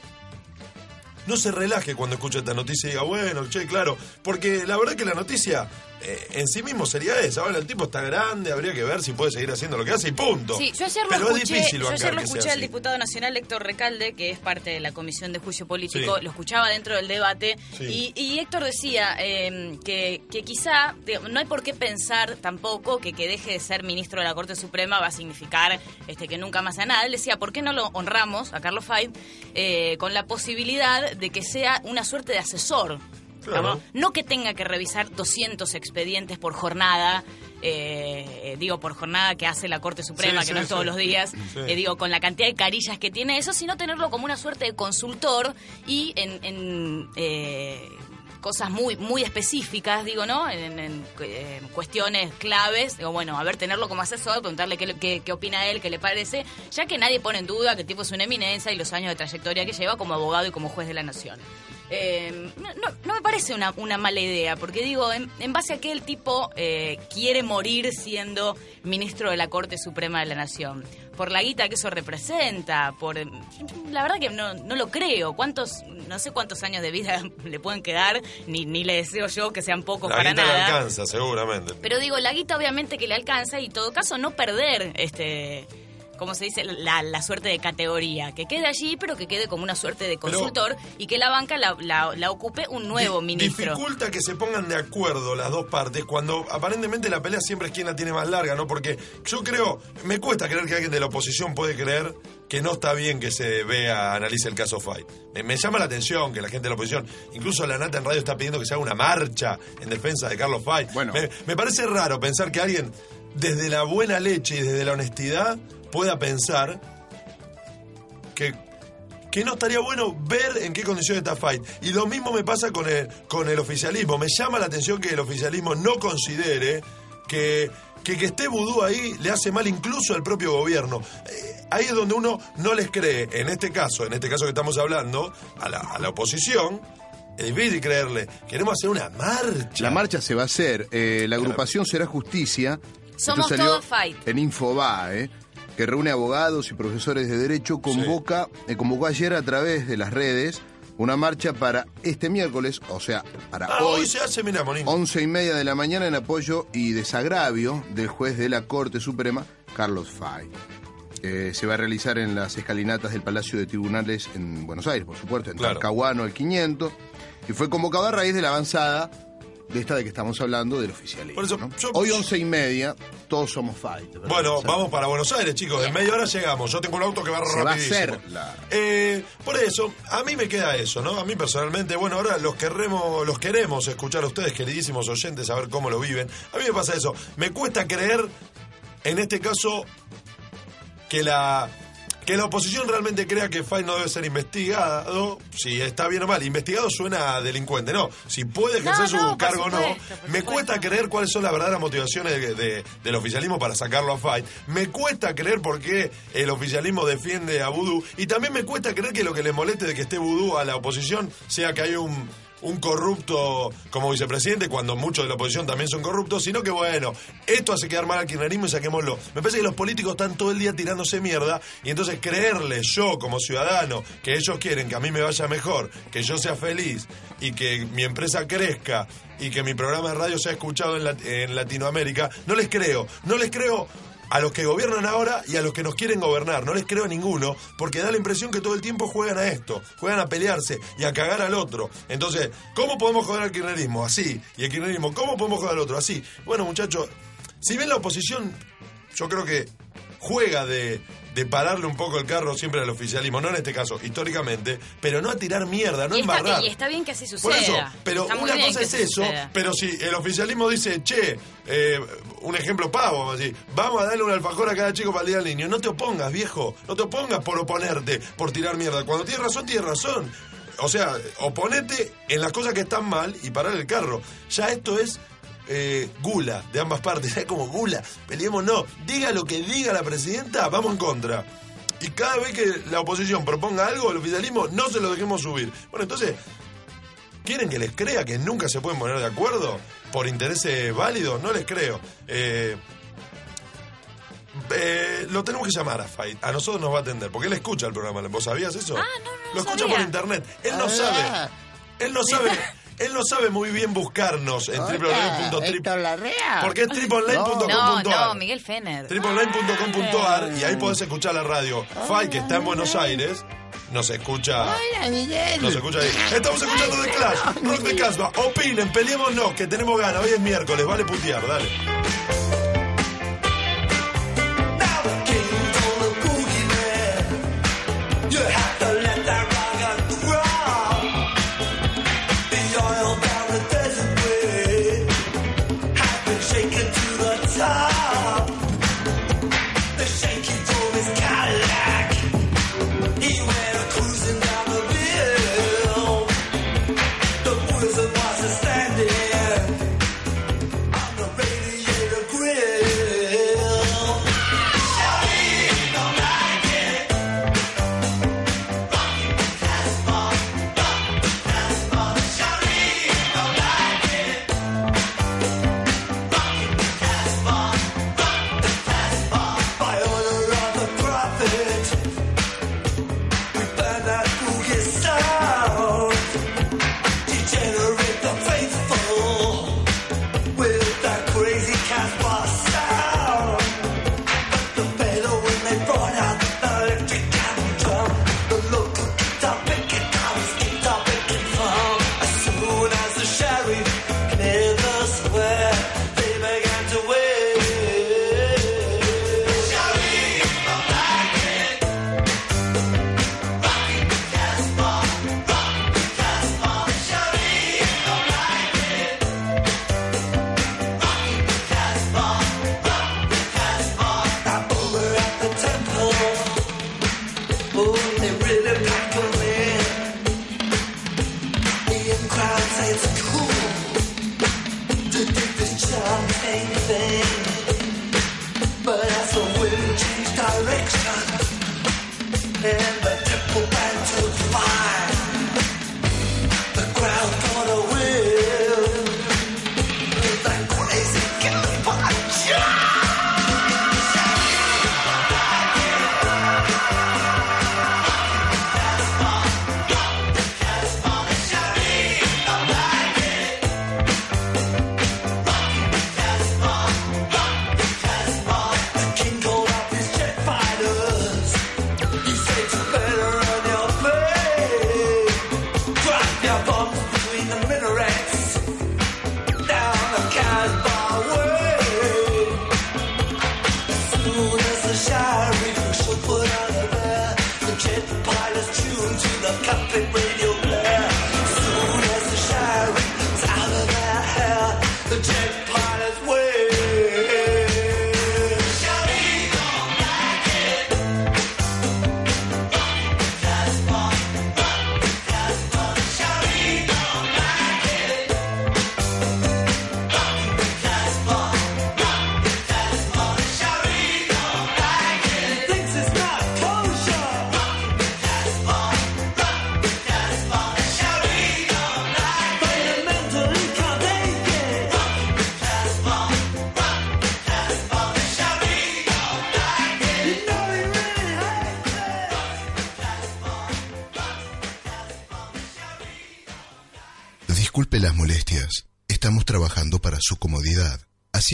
no se relaje cuando escucha esta noticia y diga, bueno, che, claro, porque la verdad que la noticia eh, en sí mismo sería esa. Ahora el tipo está grande, habría que ver si puede seguir haciendo lo que hace y punto. Sí, yo ayer lo Pero es escuché, difícil yo ayer lo escuché al diputado nacional Héctor Recalde, que es parte de la Comisión de Juicio Político, Sí. lo escuchaba dentro del debate, Sí. y, y Héctor decía eh, que, que quizá digamos, no hay por qué pensar tampoco que que deje de ser ministro de la Corte Suprema va a significar este, que nunca más sea nada. Él decía, ¿por qué no lo honramos a Carlos Fait eh, con la posibilidad de que sea una suerte de asesor? Claro. No que tenga que revisar 200 expedientes por jornada, eh, eh, digo, por jornada que hace la Corte Suprema, Sí, que sí, no es todos los días, eh, digo, con la cantidad de carillas que tiene eso, sino tenerlo como una suerte de consultor y en... en, eh, cosas muy muy específicas, digo, ¿no? En, en, cuestiones claves, digo, bueno, a ver, tenerlo como asesor, preguntarle qué, le- qué, qué opina él, qué le parece, ya que nadie pone en duda que el tipo es una eminencia y los años de trayectoria que lleva como abogado y como juez de la nación. Eh, no, me parece una, una mala idea, porque digo, en, en base a que el tipo eh, quiere morir siendo ministro de la Corte Suprema de la Nación, por la guita que eso representa, por la verdad que no, no lo creo. ¿Cuántos, no sé cuántos años de vida le pueden quedar, ni, ni le deseo yo que sean pocos La para guita le nada. alcanza, seguramente. Pero digo, la guita obviamente que le alcanza y en todo caso no perder este como se dice, la, la suerte de categoría, que quede allí, pero que quede como una suerte de consultor y que la banca la, la- la ocupe un nuevo Di- ministro. Dificulta que se pongan de acuerdo las dos partes cuando aparentemente la pelea siempre es quien la tiene más larga, ¿no? Porque yo creo, me cuesta creer que alguien de la oposición puede creer que no está bien que se vea, analice el caso Fight. Me, me llama la atención que la gente de la oposición, incluso la Nata en radio está pidiendo que se haga una marcha en defensa de Carlos Fight. Bueno. Me, me parece raro pensar que alguien desde la buena leche y desde la honestidad pueda pensar que que no estaría bueno ver en qué condiciones está Fight. Y lo mismo me pasa con el, con el oficialismo. Me llama la atención que el oficialismo no considere que, que que esté Vudú ahí le hace mal incluso al propio gobierno. Eh, ahí es donde uno no les cree, en este caso, en este caso que estamos hablando, a la, a la oposición. Es difícil creerle. Queremos hacer una marcha. La marcha se va a hacer. eh, la agrupación será Justicia. Somos todos Fight. En Infobae, que reúne abogados y profesores de derecho, convoca, eh, convocó ayer a través de las redes una marcha para este miércoles, o sea, para Ah, hoy, hoy se hace, Monín. once y media de la mañana en apoyo y desagravio del juez de la Corte Suprema, Carlos Fay. Eh, se va a realizar en las escalinatas del Palacio de Tribunales en Buenos Aires, por supuesto, en Claro. Talcahuano, el 500, y fue convocado a raíz de la avanzada de esta de que estamos hablando del oficialismo. Por eso, ¿no? yo- Hoy once y media, todos somos verdad. Bueno, vamos para Buenos Aires, chicos. En media hora llegamos. Yo tengo un auto que va Se va a rapidísimo. la- Eh, por eso, a mí me queda eso, ¿no? A mí personalmente, bueno, ahora los queremos, los queremos escuchar a ustedes, queridísimos oyentes, a ver cómo lo viven. A mí me pasa eso. Me cuesta creer, en este caso, que la que la oposición realmente crea que Fay no debe ser investigado, si está bien o mal. Investigado suena a delincuente, no. Si puede ejercer No, no, su cargo o no. Me cuesta creer cuáles son las verdaderas motivaciones de- de- del oficialismo para sacarlo a Fay. Me cuesta creer por qué el oficialismo defiende a Vudú. Y también me cuesta creer que lo que le moleste de que esté Vudú a la oposición sea que hay un, un corrupto como vicepresidente, cuando muchos de la oposición también son corruptos, sino que bueno, esto hace quedar mal al kirchnerismo y saquémoslo. Me parece que los políticos están todo el día tirándose mierda y entonces creerle yo como ciudadano que ellos quieren que a mí me vaya mejor, que yo sea feliz y que mi empresa crezca y que mi programa de radio sea escuchado en, Lat- en Latinoamérica, no les creo, no les creo a los que gobiernan ahora y a los que nos quieren gobernar. No les creo a ninguno, porque da la impresión que todo el tiempo juegan a esto, juegan a pelearse y a cagar al otro. Entonces, ¿cómo podemos joder al kirchnerismo? Así. Y el kirchnerismo, ¿cómo podemos joder al otro? Así. Bueno, muchachos, si bien la oposición, yo creo que juega de, de pararle un poco el carro siempre al oficialismo, no en este caso, históricamente, pero no a tirar mierda, no y, está, embarrar. y está bien que así Por suceda. eso, pero una cosa es eso, suceda. pero si el oficialismo dice, che, eh, un ejemplo pavo, vamos a decir, vamos a darle un alfajor a cada chico para el día del niño, no te opongas, viejo, no te opongas por oponerte, por tirar mierda. Cuando tienes razón, tienes razón. O sea, oponete en las cosas que están mal y parar el carro. Ya esto es eh, gula de ambas partes, es como gula, peleemos no, diga lo que diga la presidenta, vamos en contra. Y cada vez que la oposición proponga algo, el oficialismo no se lo dejemos subir. Bueno, entonces, ¿Quieren que les crea que nunca se pueden poner de acuerdo por intereses válidos? No les creo. Eh, eh, lo tenemos que llamar a Fay. A nosotros nos va a atender, porque él escucha el programa. ¿Vos sabías eso? Ah, no, no Lo escucha por internet. Él no Ah. sabe. Él no sabe. Él no sabe muy bien buscarnos en www.trip. Porque es triponline.com.ar. No, no, Miguel Fener. triponline.com.ar y ahí podés escuchar la radio. Fay, que está en Buenos Aires, nos escucha. Nos escucha ahí. Estamos escuchando The Clash, Rock de Casbah. Opinen, peleémonos, que tenemos ganas. Hoy es miércoles, vale putear, dale.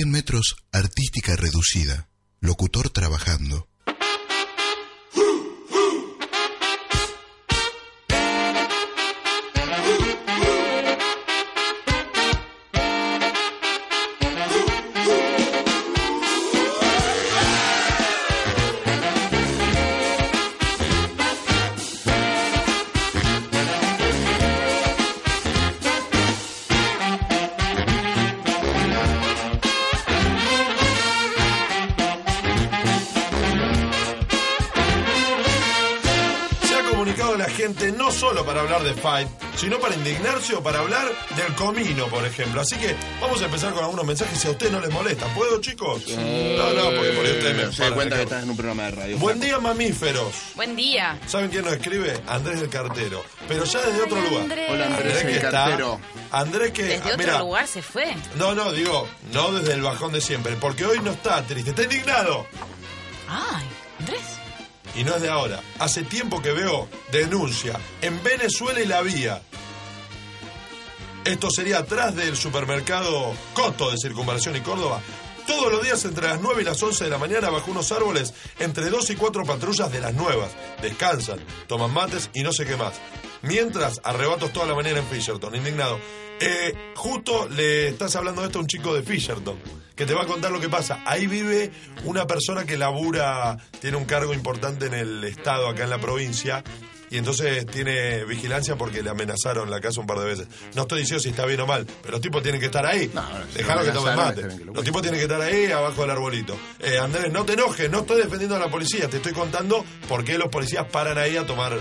100 metros, artística reducida. Locutor trabajando. Para hablar del comino, por ejemplo. Así que vamos a empezar con algunos mensajes si a usted no les molesta. ¿Puedo, chicos? No, no, porque por ahí usted me Se cuenta que estás en un programa de radio. Buen día, mamíferos. Buen día. ¿Saben quién nos escribe? Andrés el cartero. Pero ya desde otro lugar. Andrés. Hola, Andrés, el está- cartero. Andrés que. Desde ah, otro mira, lugar se fue. No, no, digo, no desde el bajón de siempre. Porque hoy no está triste, está indignado. Ay, Andrés. Y no es de ahora. Hace tiempo que veo denuncia en Venezuela y la vía. Esto sería atrás del supermercado Coto de Circunvalación y Córdoba. Todos los días entre las 9 y las 11 de la mañana bajo unos árboles entre 2 y 4 patrullas de las nuevas. Descansan, toman mates y no sé qué más. Mientras, arrebatos toda la mañana en Fisherton, indignado. Eh, justo le estás hablando de esto a un chico de Fisherton, que te va a contar lo que pasa. Ahí vive una persona que labura, tiene un cargo importante en el Estado, acá en la provincia, y entonces tiene vigilancia porque le amenazaron la casa un par de veces. No estoy diciendo si está bien o mal, pero los tipos tienen que estar ahí. Dejalo lo que tomen mate. que lo Los tipos tienen que estar ahí abajo del arbolito. Eh, Andrés, no te enojes, no estoy defendiendo a la policía, te estoy contando por qué los policías paran ahí a tomar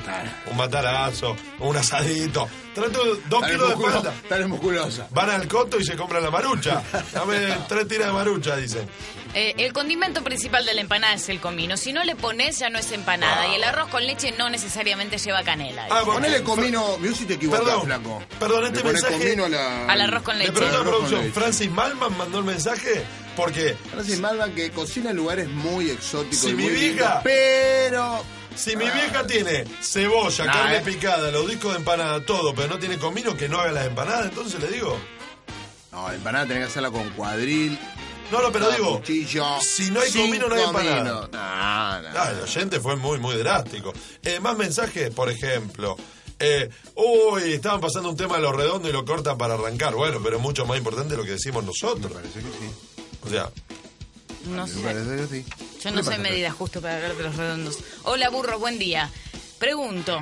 un matarazo, un asadito. Trato de- dos Dale kilos de musculo- espalda. Dale musculosa. Van al coto y se compran la marucha. Dame tres tiras de marucha, dicen. Eh, el condimento principal de la empanada es el comino. Si no le pones, ya no es empanada. Y el arroz con leche no necesariamente lleva canela. Ah, porque- Ponele comino. Mirá si te equivocas, Perdón, flaco. perdón, Le este mensaje- comino a la- Al arroz con Le leche. pregunto a Arroz con producción, leche. Francis Malman mandó el mensaje porque Francis Malvan que cocina en lugares muy exóticos. Si y mi muy vieja- lindos, Pero. Si mi vieja tiene cebolla, Nah, carne eh. picada, los discos de empanada, todo, pero no tiene comino, que no haga las empanadas, entonces le digo. No, la empanada tenés que hacerla con cuadril. No, no, pero digo, Cuchillo. si no hay comino, no hay empanada. No, no. Ah, el oyente fue muy, muy drástico. Eh, más mensajes, por ejemplo. Eh, uy, estaban pasando un tema de lo redondo y lo cortan para arrancar. Bueno, pero es mucho más importante lo que decimos nosotros. Parece que sí. O sea, No Me sé. parece que sí. Yo ¿Qué no pasa, medida justo para hablar de los redondos. Hola, burro, buen día. Pregunto.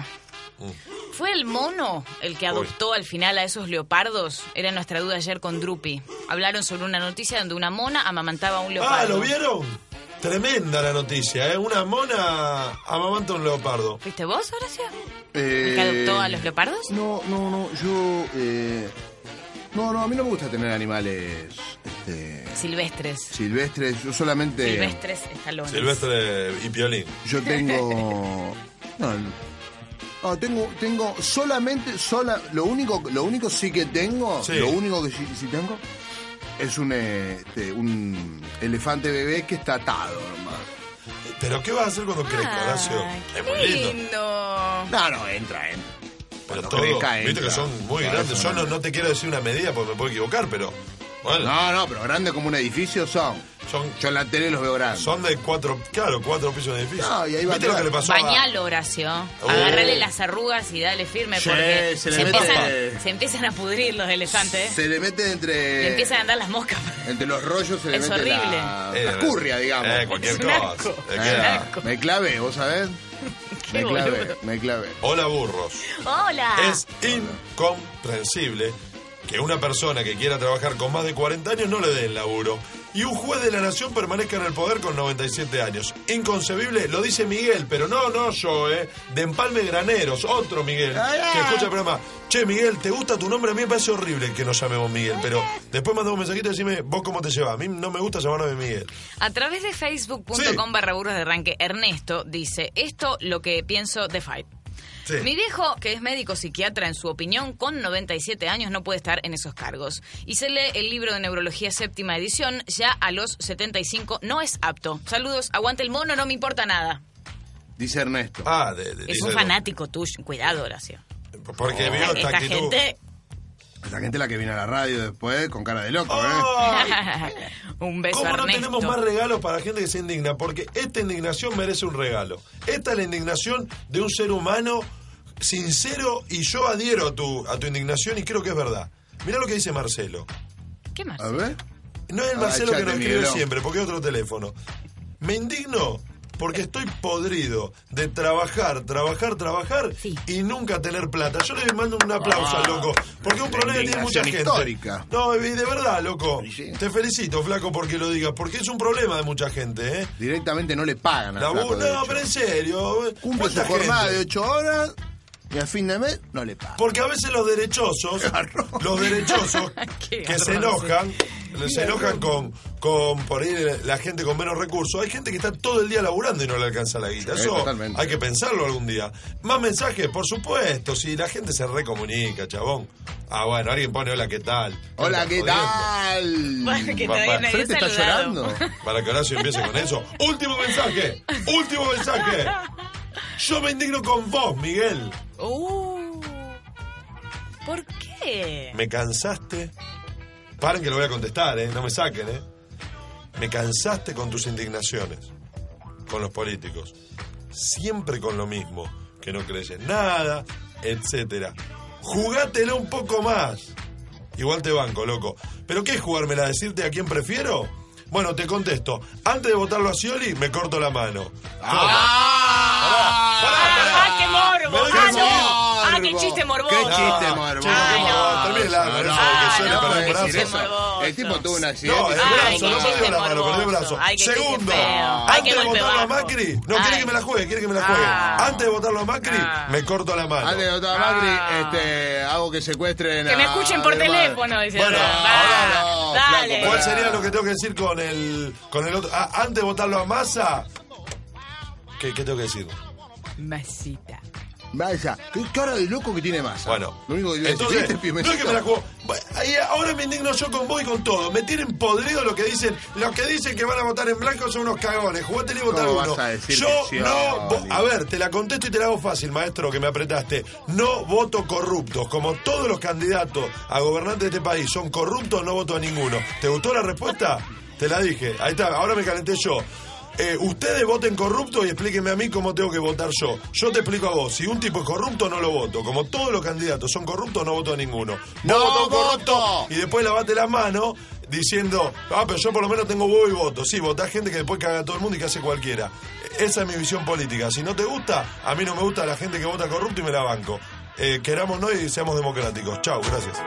¿Fue el mono el que adoptó al final a esos leopardos? Era nuestra duda ayer con Drupi. Hablaron sobre una noticia donde una mona amamantaba a un Ah, leopardo. ¿lo vieron? Tremenda la noticia, ¿eh? Una mona amamanta a un leopardo. ¿Fuiste vos, Horacio? Eh, ¿El que adoptó a los leopardos? No, no, no. Yo. Eh, no, no, a mí no me gusta tener animales este, Silvestres. silvestres. Yo solamente. Silvestres escalones. Silvestre y Piolín. Yo tengo. No, no, tengo, tengo solamente, sola, lo único, lo único sí que tengo, Sí. lo único que sí, sí tengo es un, este, un elefante bebé que está atado, nomás. ¿Pero qué vas a hacer cuando crezca, Horacio? Ay, Es muy lindo. lindo. No, no, entra, entra. Pero todo, crezca, viste que son muy grandes. Yo no, no te quiero decir una medida porque me puedo equivocar, pero bueno, No, no, pero grandes como un edificio son. son, Yo en la tele los veo grandes. son de cuatro, claro, cuatro pisos de edificio. No, y ahí va ¿Viste a lo que le pasó. Bañalo, Horacio. Oh. Agarrale las arrugas y dale firme Sí, porque se se, le mete- empiezan, se empiezan a pudrir los elefantes. Se le mete Le entre. empiezan a andar las moscas. Entre los rollos se le Es mete la, horrible. la escurria, digamos. Eh, cualquier cosa. Eh, me clavé, ¿vos sabés? Me clavé, boludo. me clavé. Hola, burros. Hola. Es incomprensible que una persona que quiera trabajar con más de 40 años no le dé el laburo y un juez de la nación permanezca en el poder con 97 años. Inconcebible, lo dice Miguel, pero no, no yo, ¿eh? De Empalme Graneros, otro Miguel, que escucha el programa. Che, Miguel, ¿te gusta tu nombre? A mí me parece horrible que nos llamemos Miguel, pero después mandame un mensajito y decime vos cómo te llevas. A mí no me gusta llamarme Miguel. A través de facebook.com barra burros de arranque, Ernesto dice, esto lo que pienso de Fight. Sí. Mi viejo, que es médico psiquiatra, en su opinión, con 97 años no puede estar en esos cargos. Y se lee el libro de neurología séptima edición, ya a los 75 no es apto. Saludos, aguante el mono, no me importa nada. Dice Ernesto. Ah, de, de- Es un fanático tuyo. Cuidado, Horacio. Porque vio esta Esta actitud. gente Esta gente es la que viene a la radio después con cara de loco, ¿eh? Un beso, ¿Cómo no Ernesto. tenemos más regalos para gente que se indigna? Porque esta indignación merece un regalo. Esta es la indignación de un ser humano sincero y yo adhiero a tu, a tu indignación y creo que es verdad. Mirá lo que dice Marcelo. ¿Qué más? A ver. No es el Ah, Marcelo que nos escribe siempre, porque es otro teléfono. Me indigno porque estoy podrido de trabajar, trabajar, trabajar y nunca tener plata. Yo le mando un aplauso Ah, loco, porque es un problema que tiene mucha gente. histórica. No, de verdad, loco. Te felicito, flaco, porque lo digas, porque es un problema de mucha gente, ¿eh? Directamente no le pagan al La flaco, no, pero en serio. Cumple su ¿cuánta jornada gente? de 8 horas y al fin de mes no le pagan. Porque a veces los derechosos, los derechosos que se enojan, se enojan con, con por ahí la gente con menos recursos. Hay gente que está todo el día laburando y no le alcanza la guita. Sí, Eso totalmente. hay que pensarlo algún día. Más mensajes, por supuesto, si la gente se recomunica, chabón. Ah, bueno, alguien pone hola, ¿qué tal? Hola, ¿qué Jodiendo. tal? Bueno, que nadie Frente está llorando. Para que Horacio empiece con eso. Último mensaje, último mensaje. Yo me indigno con vos, Miguel. Uh, ¿Por qué? Me cansaste. Paren que lo voy a contestar, ¿eh? No me saquen, ¿eh? Me cansaste con tus indignaciones. Con los políticos. Siempre con lo mismo. Que no crees en nada, etcétera. Jugátela un poco más. Igual te banco, loco. ¿Pero qué es jugármela? ¿Decirte a quién prefiero? Bueno, te contesto. Antes de votarlo a Scioli, me corto la mano. ¡Ah, qué morbo! ¡Ah, no! ¡Ah, qué chiste morboso! ¡Qué chiste morboso! Ay, no. Largo, No, eso, porque Scioli no, perdió un decir brazo. eso. El tipo tuvo un accidente. No, el Ay, brazo, no chiste perdió la mano, perdió el brazo. Ay, Segundo, antes de votarlo a. Macri, no quiere que me la juegue, quiere que me la juegue. Ah. Antes de votarlo a Macri, Ah. me corto la mano. Antes de votar a Macri, Ah. este, hago que secuestren Que me escuchen por teléfono, dice. Bueno, Ah, ahora Dale. ¿Cuál sería lo que tengo que decir con el, con el otro? Ah, antes de votarlo a Massa, ¿qué, qué tengo que decir? Masita. Vaya, qué cara de loco que tiene masa. Bueno, lo único que yo entonces, decir, no ¿viste, es que me la ahí ahora me indigno yo con vos y con todo. Me tienen podrido lo que dicen. Los que dicen que van a votar en blanco son unos cagones. Jugátele y ¿Cómo uno. vas a decir Yo que no. A ver, te la contesto y te la hago fácil, maestro, que me apretaste. No voto corruptos. Como todos los candidatos a gobernantes de este país son corruptos, no voto a ninguno. ¿Te gustó la respuesta? Te la dije. Ahí está, ahora me calenté yo. Eh, ustedes voten corrupto y explíquenme a mí cómo tengo que votar yo. Yo te explico a vos. Si un tipo es corrupto, no lo voto. Como todos los candidatos son corruptos, no voto a ninguno. ¡No un corrupto voto! Y después lavate las manos diciendo, ah, pero yo por lo menos tengo huevo y voto. Sí, votá gente que después caga a todo el mundo y que hace cualquiera. Esa es mi visión política. Si no te gusta, a mí no me gusta la gente que vota corrupto y me la banco. Eh, querámonos y seamos democráticos. Chau, gracias.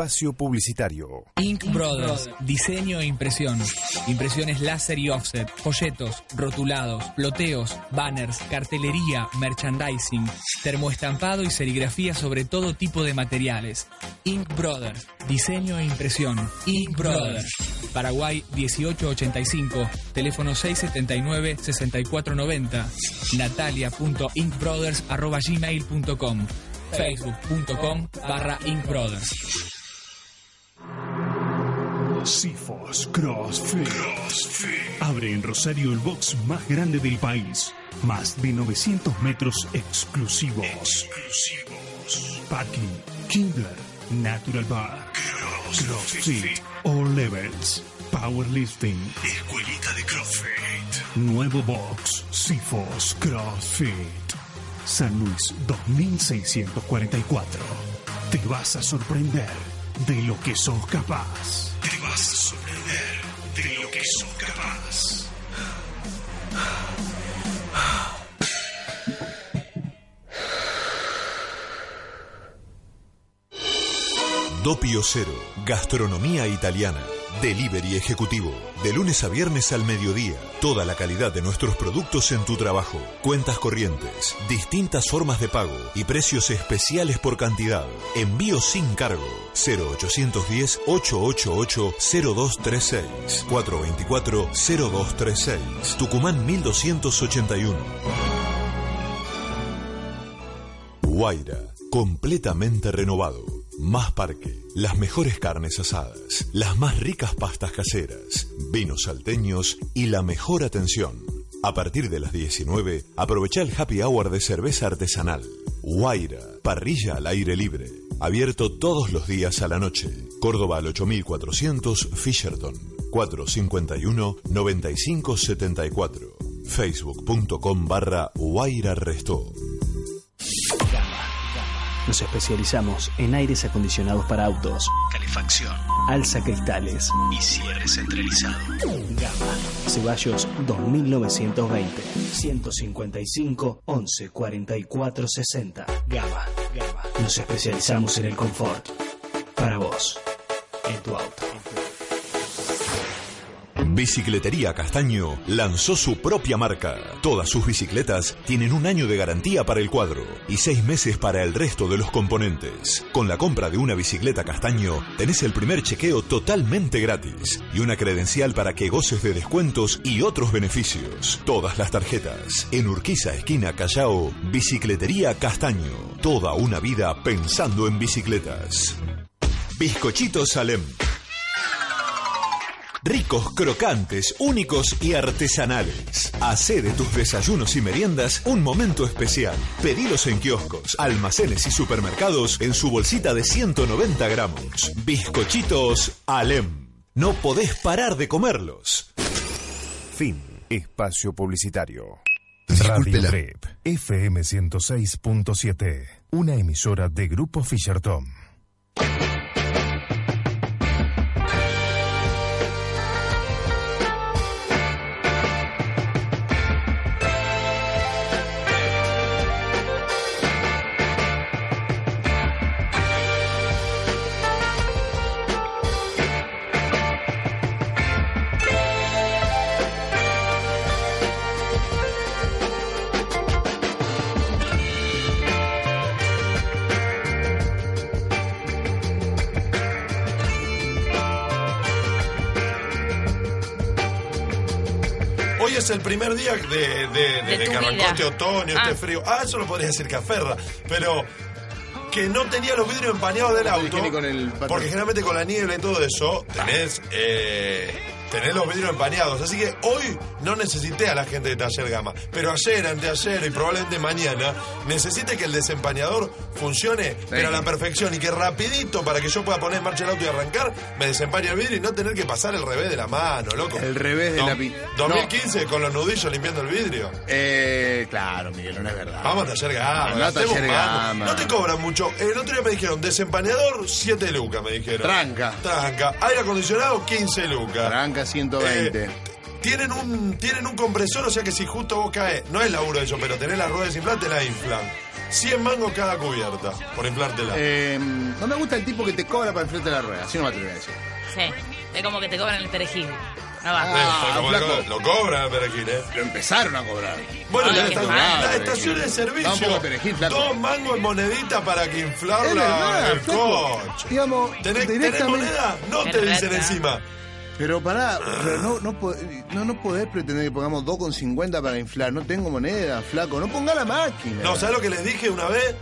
Espacio Publicitario. Ink Brothers, diseño e impresión. Impresiones láser y offset, folletos, rotulados, ploteos, banners, cartelería, merchandising, termoestampado y serigrafía sobre todo tipo de materiales. Ink Brothers, diseño e impresión. Ink Brothers. Paraguay 1885, teléfono 679-6490, natalia.inkbrothers.gmail.com facebook.com barra inkbrothers. Cifos En Rosario el box más grande del país. Más de 900 metros exclusivos. Exclusivos. Parking, Kindler, Natural Bar, CrossFit, All Levels, Powerlifting, Escuelita de CrossFit. Nuevo box, Cifos CrossFit. San Luis 2644. Te vas a sorprender de lo que sos capaz. Doppio Cero, gastronomía italiana. Delivery ejecutivo. De lunes a viernes al mediodía. Toda la calidad de nuestros productos en tu trabajo. Cuentas corrientes. Distintas formas de pago. Y precios especiales por cantidad. Envío sin cargo. 0810-888-0236. 424-0236. Tucumán 1281. Guaira. Completamente renovado. Más parque, las mejores carnes asadas, las más ricas pastas caseras, vinos salteños y la mejor atención. A partir de las 19, aprovecha el happy hour de cerveza artesanal. Guaira, parrilla al aire libre. Abierto todos los días a la noche. Córdoba al 8400 Fisherton. 451-9574. Facebook.com barra Guaira Restó. Nos especializamos en aires acondicionados para autos, calefacción, alza cristales y cierre centralizado. Gama. Ceballos 2920 155 11 44 60. Gama. Gama. Nos especializamos en el confort. Para vos. En tu auto. Bicicletería Castaño lanzó su propia marca. Todas sus bicicletas tienen un año de garantía para el cuadro y seis meses para el resto de los componentes. Con la compra de una bicicleta Castaño, tenés el primer chequeo totalmente gratis y una credencial para que goces de descuentos y otros beneficios. Todas las tarjetas. En Urquiza, esquina Callao, Bicicletería Castaño. Toda una vida pensando en bicicletas. Bizcochito Salem. Ricos, crocantes, únicos y artesanales. Hacé de tus desayunos y meriendas un momento especial. Pedilos en kioscos, almacenes y supermercados en su bolsita de 190 gramos. Bizcochitos Alem. No podés parar de comerlos. Fin. Espacio Publicitario. Radio Trip, FM 106.7. Una emisora de Grupo Fisherton. Es el primer día de, de, de- De que arrancó este otoño, Ah. este frío. Ah, eso lo podría decir Caferra, pero que no tenía los vidrios empañados del auto. Ni con el porque generalmente con la niebla y todo eso, tenés, eh, tenés los vidrios empañados. Así que hoy no necesité a la gente de Taller Gama. Pero ayer, anteayer y probablemente mañana, necesite que el desempañador funcione, pero a la perfección y que rapidito para que yo pueda poner en marcha el auto y arrancar, me desempañe el vidrio y no tener que pasar el revés de la mano, loco. El revés de No, la pi- 2015 con los nudillos limpiando el vidrio. Eh, claro, Miguel, no es verdad. Vamos a taller gama. No, taller gama. No te cobran mucho. El otro día me dijeron, desempañador, 7 lucas, me dijeron. Tranca. Tranca. Aire acondicionado, 15 lucas. Tranca 120. Eh, tienen un, tienen un compresor, o sea que si justo vos caes, no es laburo de eso, pero tenés las ruedas infladas, te la inflan. 100 mangos cada cubierta por inflártela. Eh, no me gusta el tipo que te cobra para de la rueda. Así no me atrevo a decir. Sí, es como que te cobran el perejil. No va. Eh, como flaco. lo, cobran el perejil, ¿eh? Lo empezaron a cobrar. Bueno, Ah, esta- las estaciones de un servicio. de perejil, flaco. Dos mangos en monedita para que inflarla el coche. Digamos, ¿Tenés, ¿Tenés moneda? No te dicen encima. Pero pará, pero no, no, no, no podés pretender que pongamos 2,50 para inflar. No tengo moneda, flaco. No ponga la máquina. No, ¿sabes lo que les dije una vez?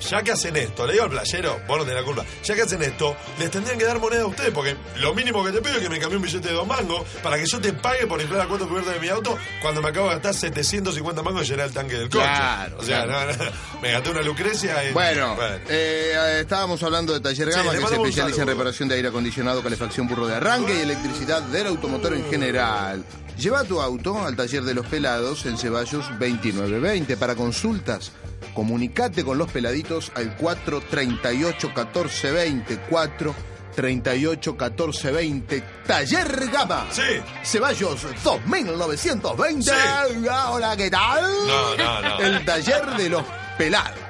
Ya que hacen esto, le digo al playero, vos no tenés la culpa, ya que hacen esto, les tendrían que dar moneda a ustedes, porque lo mínimo que te pido es que me cambie un billete de dos mangos para que yo te pague por inflar a cuatro cubiertas de mi auto cuando me acabo de gastar 750 mangos en llenar el tanque del coche. Claro, o sea, claro. no, no, me gasté una lucrecia en... Bueno, eh, estábamos hablando de Taller Gama, que se especializa en reparación de aire acondicionado, calefacción, burro de arranque y electricidad del automotor en general. Lleva tu auto al taller de los pelados en Ceballos 2920 para consultas. Comunicate con los peladitos al 438 1420 4 38 1420 Taller Gama. Sí. Ceballos 2920. Sí. Hola, ¿qué tal? No, no, no. El taller de los pelados.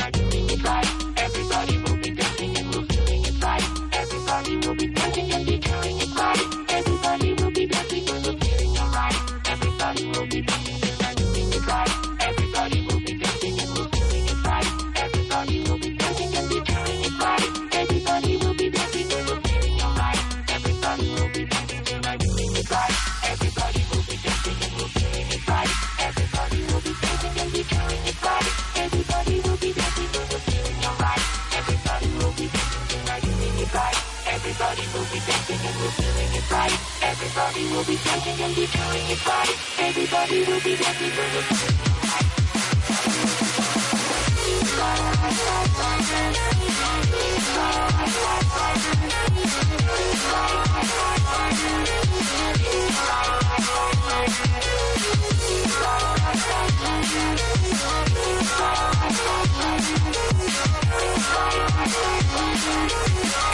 Everybody will be dancing and we're feeling it right. Everybody will be dancing and be feeling it right. Everybody will be dancing and we're feeling it right.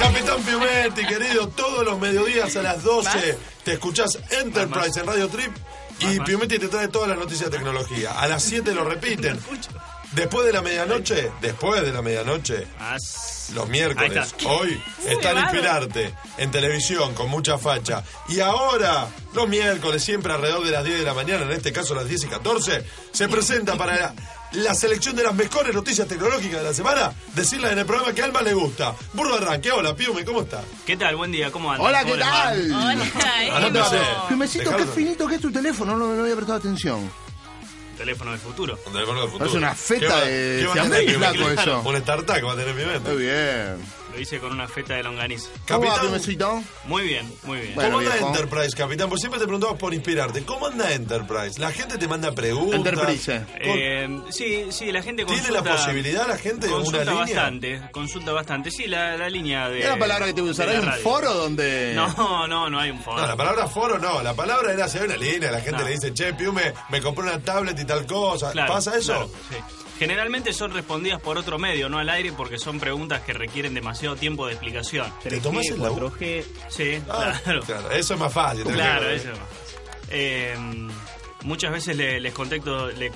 Capitán Piumetti, querido, todos los mediodías a las 12 te escuchás Enterprise en Radio Trip y Piumetti te trae todas las noticias de tecnología. A las 7 lo repiten. Después de la medianoche, después de la medianoche, los miércoles, está. hoy, están elevado. Inspirarte en televisión con mucha facha. Y ahora, los miércoles, siempre alrededor de las 10 de la mañana, en este caso las 10 y 14, se presenta para la, selección de las mejores noticias tecnológicas de la semana, decirlas en el programa que a Alma le gusta. Burro Arranque, hola, Piume, ¿cómo está? ¿Qué tal? Buen día, ¿cómo andan? Hola, ¿Cómo ¿qué tal? ¿Cómo te va? Primecito, qué finito que es tu teléfono, no, no había prestado atención. Teléfono del futuro. Un teléfono del futuro. Es una feta ¿Qué va- de qué va a tener flaco, eso. Un StarTAC va a tener Piume. Muy bien. Lo hice con una feta de longaniza. ¿Cómo va, Capitán. Muy bien, muy bien. ¿Cómo anda Enterprise, capitán? Pues siempre te preguntaba por inspirarte. ¿Cómo anda Enterprise? La gente te manda preguntas. Enterprise. Eh, sí, sí, la gente ¿Tiene consulta... la posibilidad la gente de consulta una línea? bastante, consulta bastante. Sí, la, la línea de... ¿Es la palabra que te voy a usar? de la ¿Hay un radio. foro donde.? No, no, no hay un foro. No, la palabra foro no. La palabra era hay una línea. La gente No. le dice, che, Piume, me compré una tablet y tal cosa. Claro, ¿Pasa eso? claro, sí. Generalmente son respondidas por otro medio, no al aire, porque son preguntas que requieren demasiado tiempo de explicación. ¿Te tomás el laburo? 4G. Sí, Ah, claro. claro, Eso es más fácil. Claro, eso es más. Eh, muchas veces le- les contesto, le-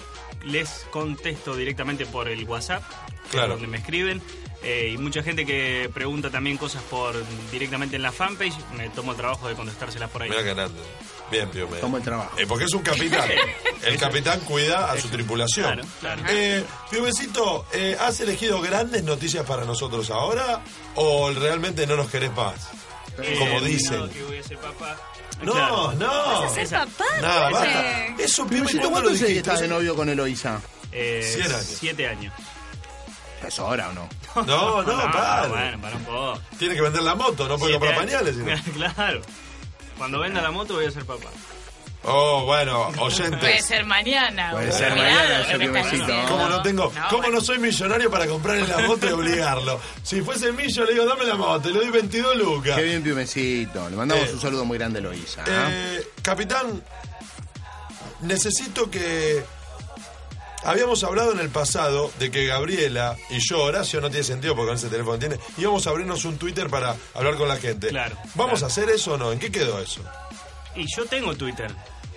les contesto directamente por el WhatsApp, Claro. donde me escriben. Eh, y mucha gente que pregunta también cosas por directamente en la fanpage, me tomo el trabajo de contestárselas por ahí. Mira que grande. Bien, Piume. Toma el trabajo. Eh, porque es un capitán. El capitán cuida a su tripulación. Claro, claro. Eh, Piumecito, eh, ¿has elegido grandes noticias para nosotros ahora o realmente no nos querés más? Eh, Como no, dicen. que voy a ser papá. No, Claro. no. ¿Vas a ser papá? Nada, basta. Eso, Piume, Piumecito, ¿cuándo ¿cuánto lo hace que dijiste? estás de novio con Eloisa? Eh, años. Siete años. ¿Es hora o no? No, no, para. Bueno, para un poco. Tiene que vender la moto, no puede Siete comprar pañales. sino- claro. Cuando venda la moto voy a ser papá. Oh, bueno, Puede oyentes. ser mañana. Puede ser mañana, lo yo que me. ¿Cómo no tengo? No, ¿Cómo no soy millonario para comprarle la moto y obligarlo? Si fuese el millo, le digo, dame la moto, y le doy 22 lucas. Qué bien, Piumecito. Le mandamos Eh, un saludo muy grande a Loisa. ¿ah? Eh, capitán, necesito que. Habíamos hablado en el pasado de que Gabriela y yo, Horacio no tiene sentido porque con ese teléfono tiene, íbamos a abrirnos un Twitter para hablar con la gente. Claro, ¿Vamos claro. a hacer eso o no? ¿En qué quedó eso? Y yo tengo Twitter.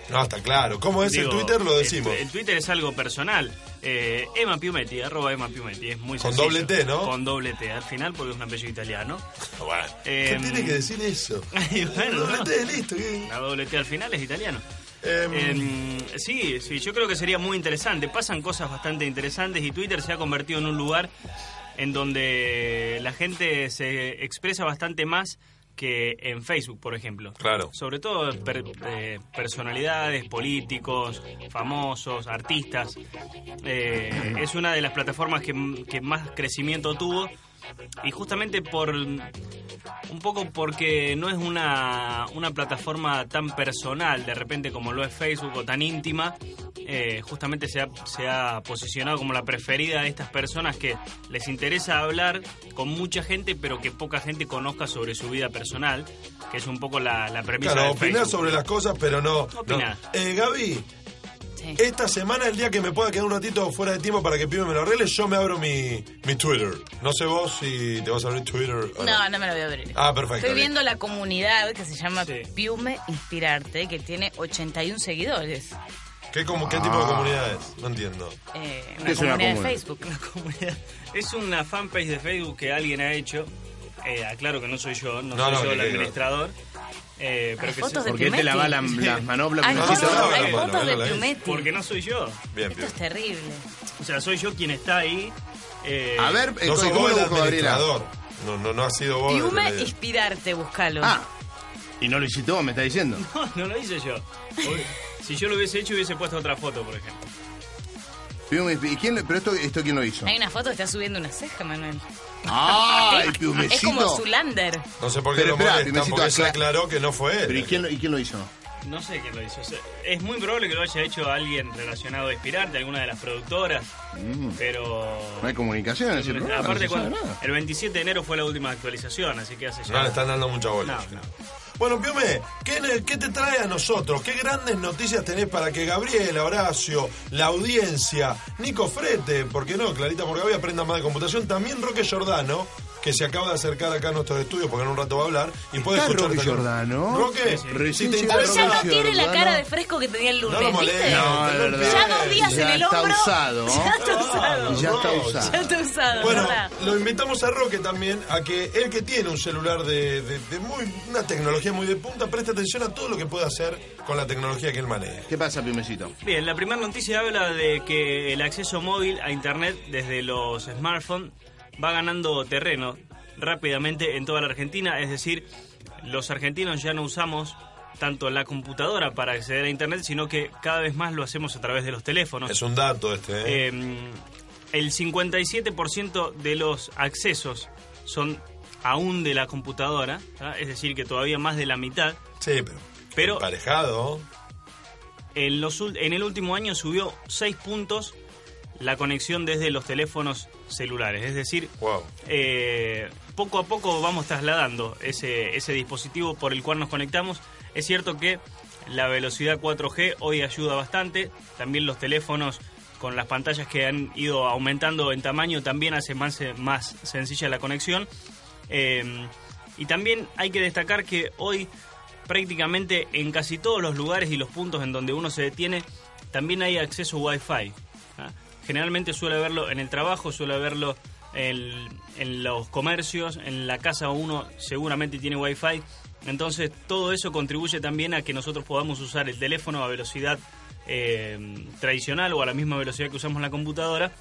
No, está claro. ¿Cómo es Digo, el Twitter? Lo decimos. El, el Twitter es algo personal. Eh, Emma Piumetti, arroba Emma Piumetti. Es muy Con sencillo. doble T, ¿no? Con doble T al final porque es un apellido italiano. Bueno, ¿Qué Em, tiene que decir eso? bueno, Doble ¿no? T, listo. ¿qué? La doble T al final es italiano. Em, Em, sí, sí, yo creo que sería muy interesante. Pasan cosas bastante interesantes y Twitter se ha convertido en un lugar en donde la gente se expresa bastante más que en Facebook, por ejemplo. Claro. Sobre todo per- eh, personalidades, políticos, famosos, artistas. Eh, es una de las plataformas que, que más crecimiento tuvo y justamente por un poco porque no es una, una plataforma tan personal de repente como lo es Facebook o tan íntima eh, justamente se ha, se ha posicionado como la preferida de estas personas que les interesa hablar con mucha gente pero que poca gente conozca sobre su vida personal que es un poco la, la premisa Claro, de opinar Facebook. sobre las cosas, pero no. No. Eh, Gaby, Sí. esta semana, el día que me pueda quedar un ratito fuera de tiempo para que Pibe me lo arregle, yo me abro mi, mi Twitter. No sé vos si te vas a abrir Twitter o no. No, no me lo voy a abrir. Ah, perfecto. Estoy viendo la comunidad que se llama Sí. Piume Inspirarte, que tiene 81 seguidores. ¿Qué, como, ¿Qué tipo de comunidad es? No entiendo. Eh, ¿Qué una es una comunidad de comunidad? Facebook. Una comunidad. Es una fanpage de Facebook que alguien ha hecho. Eh, aclaro que no soy yo, no, No, soy no, yo el administrador. Eh, pero Hay que fotos se- de ¿Por qué te la va la- las manoplas, Hay fotos, hay Bueno, fotos de. Porque no soy yo. Bien, Esto bien. es terrible. O sea, soy yo quien está ahí. eh, A ver, eh, No sos ¿cómo vos lo el busco, Gabriela? administrador. No, no, no ha sido vos. Piume Inspirarte, buscalo. Ah, y no lo hiciste vos, me está diciendo. No, no lo hice yo. Si yo lo hubiese hecho, hubiese puesto otra foto, por ejemplo. ¿Y quién, pero esto, esto quién lo hizo? Hay una foto que está subiendo una ceja, Manuel. ¡Ay, Es Piumecito! como Zulander. No sé por qué Pero lo espera, molesta, Piumecito, porque se acla- aclaró que no fue él. ¿Pero y quién, lo- y quién lo hizo? No sé quién lo hizo. O sea, es muy probable que lo haya hecho alguien relacionado a Inspirarte, alguna de las productoras. Mm, Pero. no hay comunicación en ese programa, Aparte, no se cuando- el 27 de enero fue la última actualización, así que hace ya. No le están dando mucha bola. No, no. Bueno, Piume, ¿qué, ¿qué te trae a nosotros? ¿Qué grandes noticias tenés para que Gabriela, Horacio, la audiencia, Nico Frete, ¿por qué no? Clarita Morgavi aprenda más de computación, también Roque Giordano, que se acaba de acercar acá a nuestros estudios porque en un rato va a hablar y puede ¿Está escuchar Roque Giordano? Roque, Sí, sí. si te interesa... ya no tiene la cara de fresco que tenía el lunes, No lo molestes. ¿viste? No. Ya dos días Ya en el está hombro. usado. Ya está usado. Ya está usado. Ya está usado, Bueno, lo invitamos a Roque también a que él que tiene un celular de, de- de muy una tecnología muy de punta preste atención a todo lo que puede hacer con la tecnología que él maneja. ¿Qué pasa, Piumecito? Bien, la primera noticia habla de que el acceso móvil a Internet desde los smartphones va ganando terreno rápidamente en toda la Argentina, es decir, los argentinos ya no usamos tanto la computadora para acceder a Internet, sino que cada vez más lo hacemos a través de los teléfonos. Es un dato este, ¿eh? Eh, el 57% de los accesos son aún de la computadora, es decir, que todavía más de la mitad. Sí, pero, Pero emparejado. en, los, en el último año subió 6 puntos la conexión desde los teléfonos celulares. Es decir, Wow. eh, poco a poco vamos trasladando ese, ese dispositivo por el cual nos conectamos. Es cierto que la velocidad 4G hoy ayuda bastante. También los teléfonos con las pantallas que han ido aumentando en tamaño también hace más, más sencilla la conexión. Eh, y también hay que destacar que hoy prácticamente en casi todos los lugares y los puntos en donde uno se detiene también hay acceso Wi-Fi. Generalmente suele verlo en el trabajo, suele verlo en, en los comercios, en la casa uno seguramente tiene Wi-Fi. Entonces todo eso contribuye también a que nosotros podamos usar el teléfono a velocidad eh, tradicional o a la misma velocidad que usamos la computadora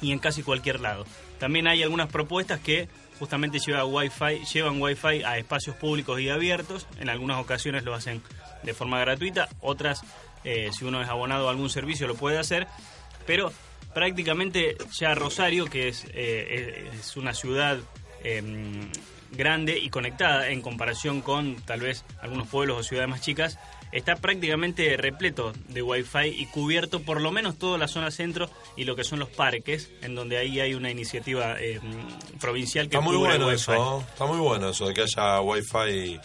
y en casi cualquier lado. También hay algunas propuestas que justamente lleva Wi-Fi, llevan Wi-Fi a espacios públicos y abiertos. En algunas ocasiones lo hacen de forma gratuita, otras, eh, si uno es abonado a algún servicio, lo puede hacer. Pero prácticamente ya Rosario, que es, eh, es una ciudad em, grande y conectada en comparación con tal vez algunos pueblos o ciudades más chicas, está prácticamente repleto de Wi-Fi y cubierto por lo menos toda la zona centro y lo que son los parques, en donde ahí hay una iniciativa eh, provincial que Está muy bueno Wi-Fi. eso, está muy bueno eso de que haya wifi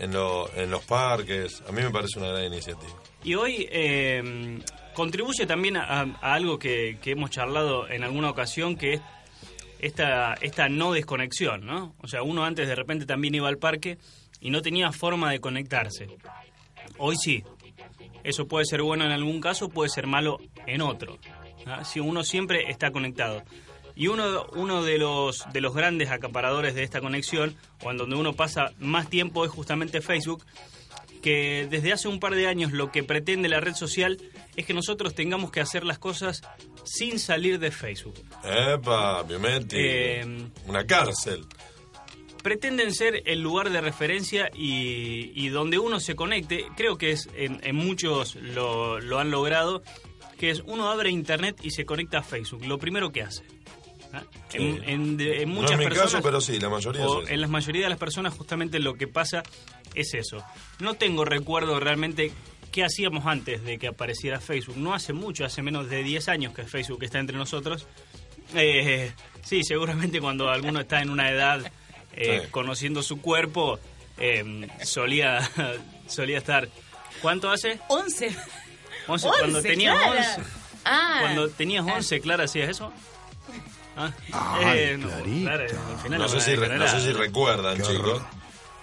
en, lo- en los parques. A mí me parece una gran iniciativa. Y hoy eh, contribuye también a, algo que, hemos charlado en alguna ocasión, que es esta, esta no desconexión, ¿no? O sea, uno antes de repente también iba al parque y no tenía forma de conectarse. Hoy sí. Eso puede ser bueno en algún caso, puede ser malo en otro. Si uno siempre está conectado. Y uno, uno de, los, de los grandes acaparadores de esta conexión, o en donde uno pasa más tiempo, es justamente Facebook, que desde hace un par de años lo que pretende la red social es que nosotros tengamos que hacer las cosas sin salir de Facebook. Epa, Biometti. Eh, una cárcel. pretenden ser el lugar de referencia y, y donde uno se conecte. Creo que es en, en muchos lo, lo han logrado, que es uno abre internet y se conecta a Facebook. Lo primero que hace. ¿Ah? Sí. En, en- de- en No muchas es mi personas, caso, pero sí, la mayoría o es eso. en la mayoría de las personas justamente lo que pasa es eso. No tengo recuerdo realmente qué hacíamos antes de que apareciera Facebook. No hace mucho, hace menos de 10 años que Facebook está entre nosotros. Eh, sí, seguramente cuando alguno está en una edad eh, Sí. conociendo su cuerpo, eh, solía, solía estar... ¿Cuánto hace? 11. 11. Cuando tenías Clara. 11. Ah. Cuando tenías 11, Clara, ¿hacías eso? Ah, Ay, no, al final sé, si, re- no degenerar. sé si recuerdan, chicos.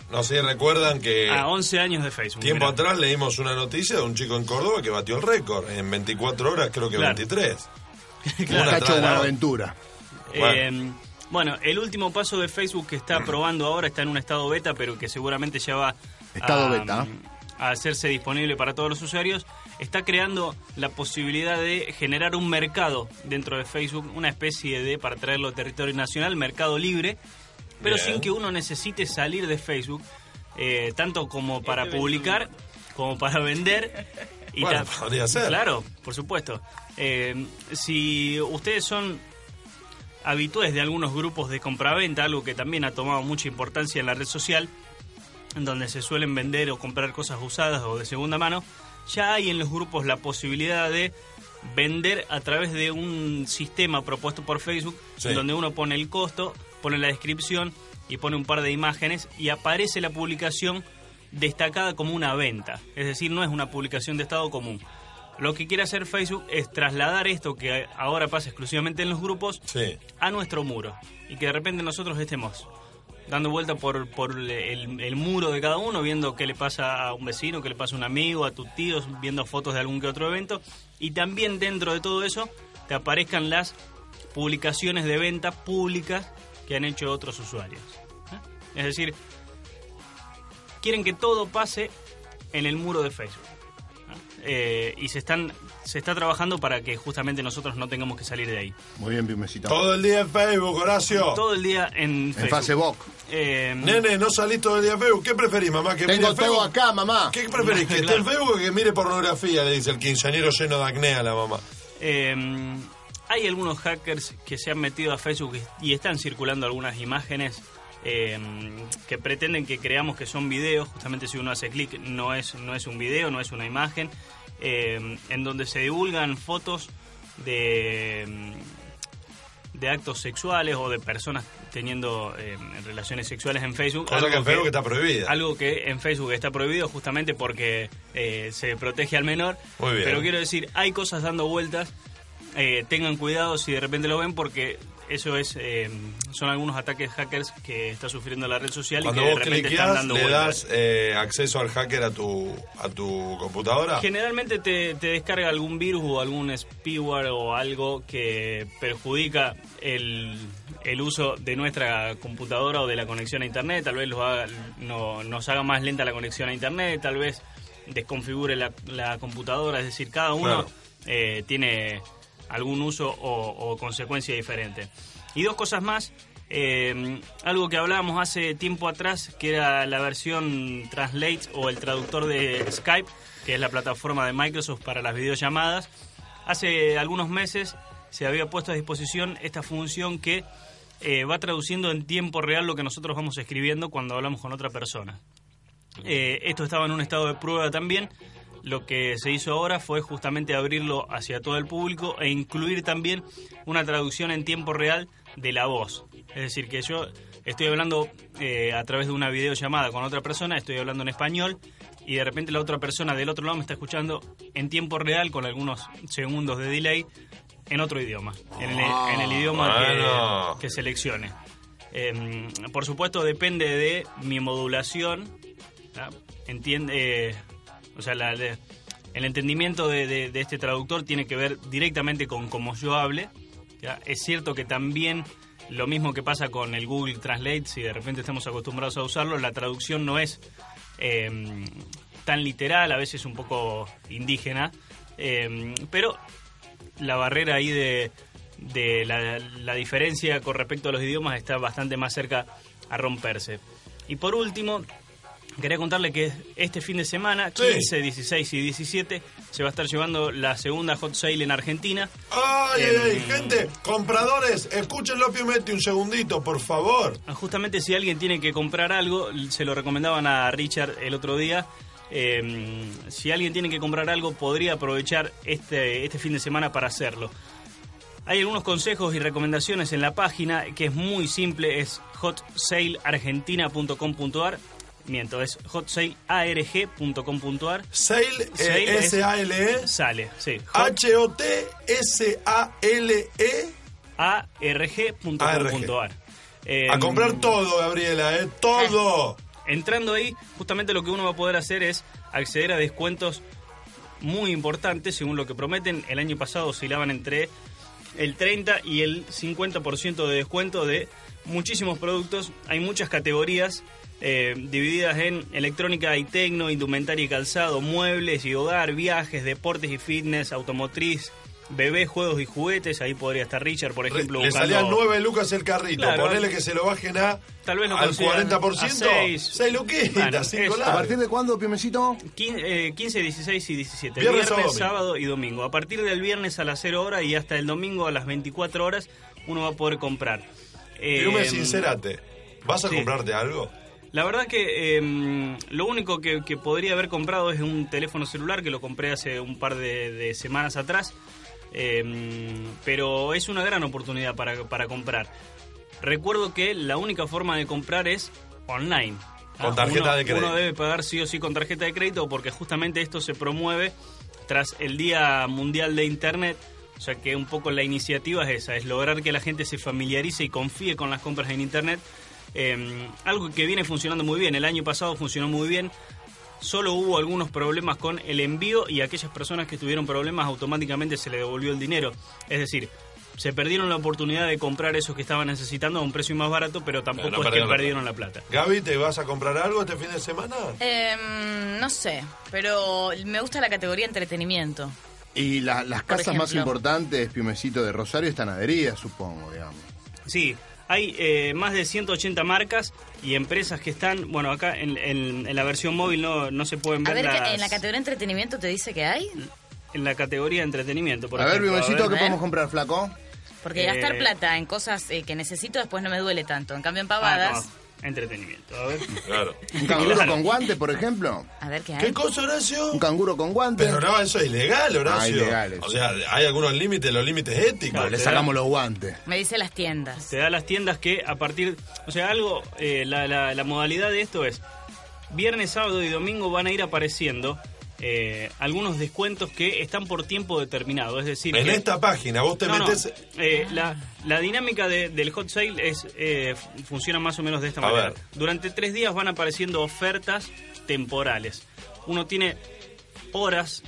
No sé si recuerdan que A 11 años de Facebook. tiempo mirá. atrás leímos una noticia de un chico en Córdoba que batió el récord. En 24 horas, creo que Claro. 23. Claro. Una Cacho. Buenaventura. Eh, bueno, el último paso de Facebook que está probando ahora está en un estado beta, pero que seguramente ya va Estado a, beta. a hacerse disponible para todos los usuarios. Está creando la posibilidad de generar un mercado dentro de Facebook, una especie de, para traerlo a territorio nacional, mercado libre, pero Bien. sin que uno necesite salir de Facebook, eh, tanto como para publicar como para vender. Y Bueno, podría ser. Claro, por supuesto. Eh, si ustedes son habitués de algunos grupos de compraventa, algo que también ha tomado mucha importancia en la red social, en donde se suelen vender o comprar cosas usadas o de segunda mano, ya hay en los grupos la posibilidad de vender a través de un sistema propuesto por Facebook, Sí. en donde uno pone el costo, pone la descripción y pone un par de imágenes y aparece la publicación destacada como una venta. Es decir, no es una publicación de estado común. Lo que quiere hacer Facebook es trasladar esto que ahora pasa exclusivamente en los grupos Sí. a nuestro muro y que de repente nosotros estemos dando vuelta por, por el, muro de cada uno, viendo qué le pasa a un vecino, qué le pasa a un amigo, a tus tíos, viendo fotos de algún que otro evento y también dentro de todo eso te aparezcan las publicaciones de venta públicas que han hecho otros usuarios. ¿eh? Es decir, quieren que todo pase en el muro de Facebook. ¿eh? Eh, y se están se está trabajando para que justamente nosotros no tengamos que salir de ahí. Muy bien, Pimecito. Todo el día en Facebook, Horacio. Todo el día en En Facebook. Facebook. Eh, Nene, no salís todo el día en Facebook. ¿Qué preferís, mamá? ¿Que Tengo mire todo Facebook? acá, mamá. ¿Qué preferís? ¿Que esté en Facebook o que mire pornografía? Le dice el quinceañero lleno de acné a la mamá. Eh, hay algunos hackers que se han metido a Facebook y están circulando algunas imágenes eh, que pretenden que creamos que son videos. Justamente si uno hace clic no es, no es un video, no es una imagen. Eh, en donde se divulgan fotos de, mm, de actos sexuales o de personas teniendo eh, relaciones sexuales en Facebook. Cosa que en Facebook está prohibida. Algo que en Facebook está prohibido justamente porque eh, se protege al menor. Muy bien. Pero quiero decir, hay cosas dando vueltas. tengan cuidado si de repente lo ven porque eso es eh, son algunos ataques hackers que está sufriendo la red social Cuando y que de vos repente están dando le das eh, acceso al hacker a tu, a tu computadora. Generalmente te, te descarga algún virus o algún spyware o algo que perjudica el, el uso de nuestra computadora o de la conexión a internet. Tal vez los haga- no- nos haga más lenta la conexión a internet, tal vez desconfigure la, la computadora. Es decir, cada uno Claro. eh, tiene algún uso o, o consecuencia diferente. Y dos cosas más. eh, algo que hablábamos hace tiempo atrás, que era la versión Translate o el traductor de Skype, que es la plataforma de Microsoft para las videollamadas. Hace algunos meses se había puesto a disposición esta función que eh, va traduciendo en tiempo real lo que nosotros vamos escribiendo cuando hablamos con otra persona. Eh, esto estaba en un estado de prueba también. Lo que se hizo ahora fue justamente abrirlo hacia todo el público e incluir también una traducción en tiempo real de la voz. Es decir, que yo estoy hablando eh, a través de una videollamada con otra persona, estoy hablando en español y de repente la otra persona del otro lado me está escuchando en tiempo real con algunos segundos de delay en otro idioma, en el, en el idioma que- Bueno. que, seleccione. Em, por supuesto depende de mi modulación, ¿tá? entiende, eh, o sea, la- el entendimiento de, este traductor tiene que ver directamente con cómo yo hable. ¿ya? Es cierto que también lo mismo que pasa con el Google Translate, si de repente estamos acostumbrados a usarlo, la traducción no es em, tan literal, a veces un poco indígena, em, pero la barrera ahí de, de la, la diferencia con respecto a los idiomas está bastante más cerca a romperse. Y por último, quería contarle que este fin de semana, 15, 16 y 17, se va a estar llevando la segunda hot sale en Argentina. Ay, Em, ay, ay, gente, compradores, escúchenlo Piumetti un segundito, por favor. Justamente si alguien tiene que comprar algo, se lo recomendaban a Richard el otro día. eh, si alguien tiene que comprar algo, podría aprovechar este, este fin de semana para hacerlo. Hay algunos consejos y recomendaciones en la página que es muy simple, es hotsaleargentina.com.ar. Miento, es hotsalearg.com.ar. Sale, eh, S-A-L-E. Sale, sí. H-O-T-S-A-L-E. arg.com.ar. Eh, A comprar todo, Gabriela, ¿eh? Todo. Entrando ahí, justamente lo que uno va a poder hacer es acceder a descuentos muy importantes, según lo que prometen. El año pasado oscilaban entre el 30 y el 50% de descuento de muchísimos productos. Hay muchas categorías eh, divididas en electrónica y tecno, indumentaria y calzado, muebles y hogar, viajes, deportes y fitness, automotriz, bebés, juegos y juguetes. Ahí podría estar Richard, por ejemplo, Le buscando- salían 9 lucas el carrito. Claro. Ponele que se lo bajen a, Tal vez lo al consigan 40%. a seis. 6 luquitas, Bueno. ¿A partir de cuándo, Piumecito? 15, 15, 16 y 17. Viernes, Viernes, sábado, sábado y domingo. A partir del viernes a las 0 horas y hasta el domingo a las 24 horas uno va a poder comprar. Eh, Piume, sincerate. ¿Vas a sí. comprarte algo? La verdad que eh, lo único que, que podría haber comprado es un teléfono celular que lo compré hace un par de, de semanas atrás. Eh, pero es una gran oportunidad para, para comprar. Recuerdo que la única forma de comprar es online. Con tarjeta Uno- de crédito. Uno debe pagar sí o sí con tarjeta de crédito porque justamente esto se promueve tras el Día Mundial de Internet. O sea que un poco la iniciativa es esa, es lograr que la gente se familiarice y confíe con las compras en Internet. Eh, algo que viene funcionando muy bien. El año pasado funcionó muy bien. Solo hubo algunos problemas con el envío y aquellas personas que tuvieron problemas automáticamente se le devolvió el dinero. Es decir, se perdieron la oportunidad de comprar esos que estaban necesitando a un precio más barato, pero tampoco Pero no es que perdieron la perdieron la plata. Gaby, ¿te vas a comprar algo este fin de semana? Em, no sé, pero me gusta la categoría entretenimiento. Y la- las Por casas más importantes, Piumecito, de Rosario están adheridas, supongo, digamos. Sí, hay eh, más de 180 marcas y empresas que están, bueno, acá en, en- en la versión móvil no, no se pueden A ver, ver, ¿qué- las- en la categoría entretenimiento te dice que hay? en la categoría de entretenimiento. Por a ver, ejemplo, Piumecito, ¿qué ver. podemos comprar, flaco? Porque Eh, gastar plata en cosas eh, que necesito después no me duele tanto. En cambio, en Ah, pavadas... no, entretenimiento, a ver. Claro. ¿Un canguro con guante, por ejemplo? A ver qué hay. ¿Qué cosa, Horacio? ¿Un canguro con guante? Pero no, eso es ilegal, Horacio. Ah, ilegal. O sea, hay algunos límites, los límites éticos. Claro, le sacamos los guantes. Me dice las tiendas. te da las tiendas que a partir, o sea, algo, eh, la, la- la modalidad de esto es, viernes, sábado y domingo van a ir apareciendo eh, algunos descuentos que están por tiempo determinado, es decir, En que- esta página vos te No, no, metes... eh, la, la dinámica de- del hot sale es eh, funciona más o menos de esta A manera. ver. Durante tres días van apareciendo ofertas temporales. Uno tiene horas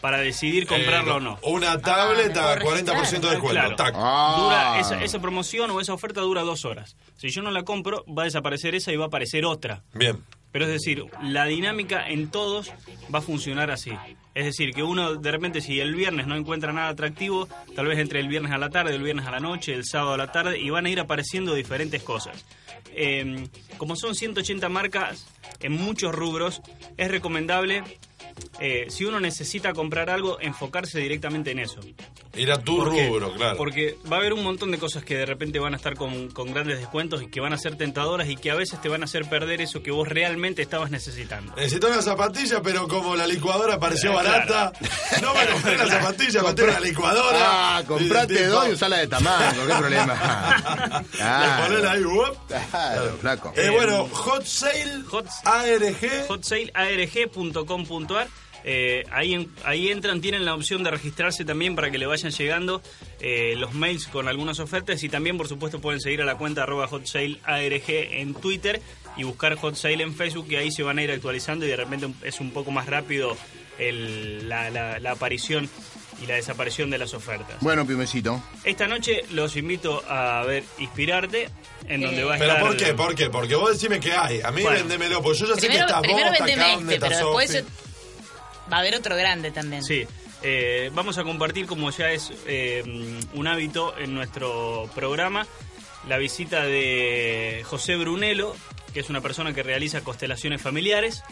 para decidir comprarlo Eh, o no. Una tablet Ah, a me puedo 40% de descuento. Claro. Tac. Ah. Dura esa, esa promoción o esa oferta dura dos horas. Si yo no la compro, va a desaparecer esa y va a aparecer otra. Bien. Pero es decir, la dinámica en todos va a funcionar así. Es decir, que uno de repente si el viernes no encuentra nada atractivo, tal vez entre el viernes a la tarde, el viernes a la noche, el sábado a la tarde, y van a ir apareciendo diferentes cosas. Eh, como son 180 marcas en muchos rubros, es recomendable eh, si uno necesita comprar algo, enfocarse directamente en eso. Ir a tu rubro, claro. Porque va a haber un montón de cosas que de repente van a estar con, con grandes descuentos y que van a ser tentadoras y que a veces te van a hacer perder eso que vos realmente estabas necesitando. Necesito una zapatilla, pero como la licuadora pareció Eh, barata, no me compré la zapatilla, compré una licuadora. Ah, comprate dos y usala de tamaño, ¿qué problema? Le ponés ahí. Claro, flaco. Eh, bueno, Hot Sale ARG. Eh, ahí, en- ahí entran, tienen la opción de registrarse también para que le vayan llegando eh, los mails con algunas ofertas y también por supuesto pueden seguir a la cuenta arroba hotsalearg en Twitter y buscar Hot Sale en Facebook y ahí se van a ir actualizando y de repente es un poco más rápido el- la, la- la aparición y la desaparición de las ofertas. Bueno, Pimecito. Esta noche los invito a ver Inspirarte, en donde va a ¿Pero estar... por qué? ¿Por qué? Porque vos decime qué hay. A mí Bueno. vendémelo, porque yo ya sé que Primero, estás primero vos, está Carne, este, pero después. Va a haber otro grande también. Sí, eh, vamos a compartir, como ya es eh, un hábito en nuestro programa, la visita de José Brunello, que es una persona que realiza constelaciones familiares.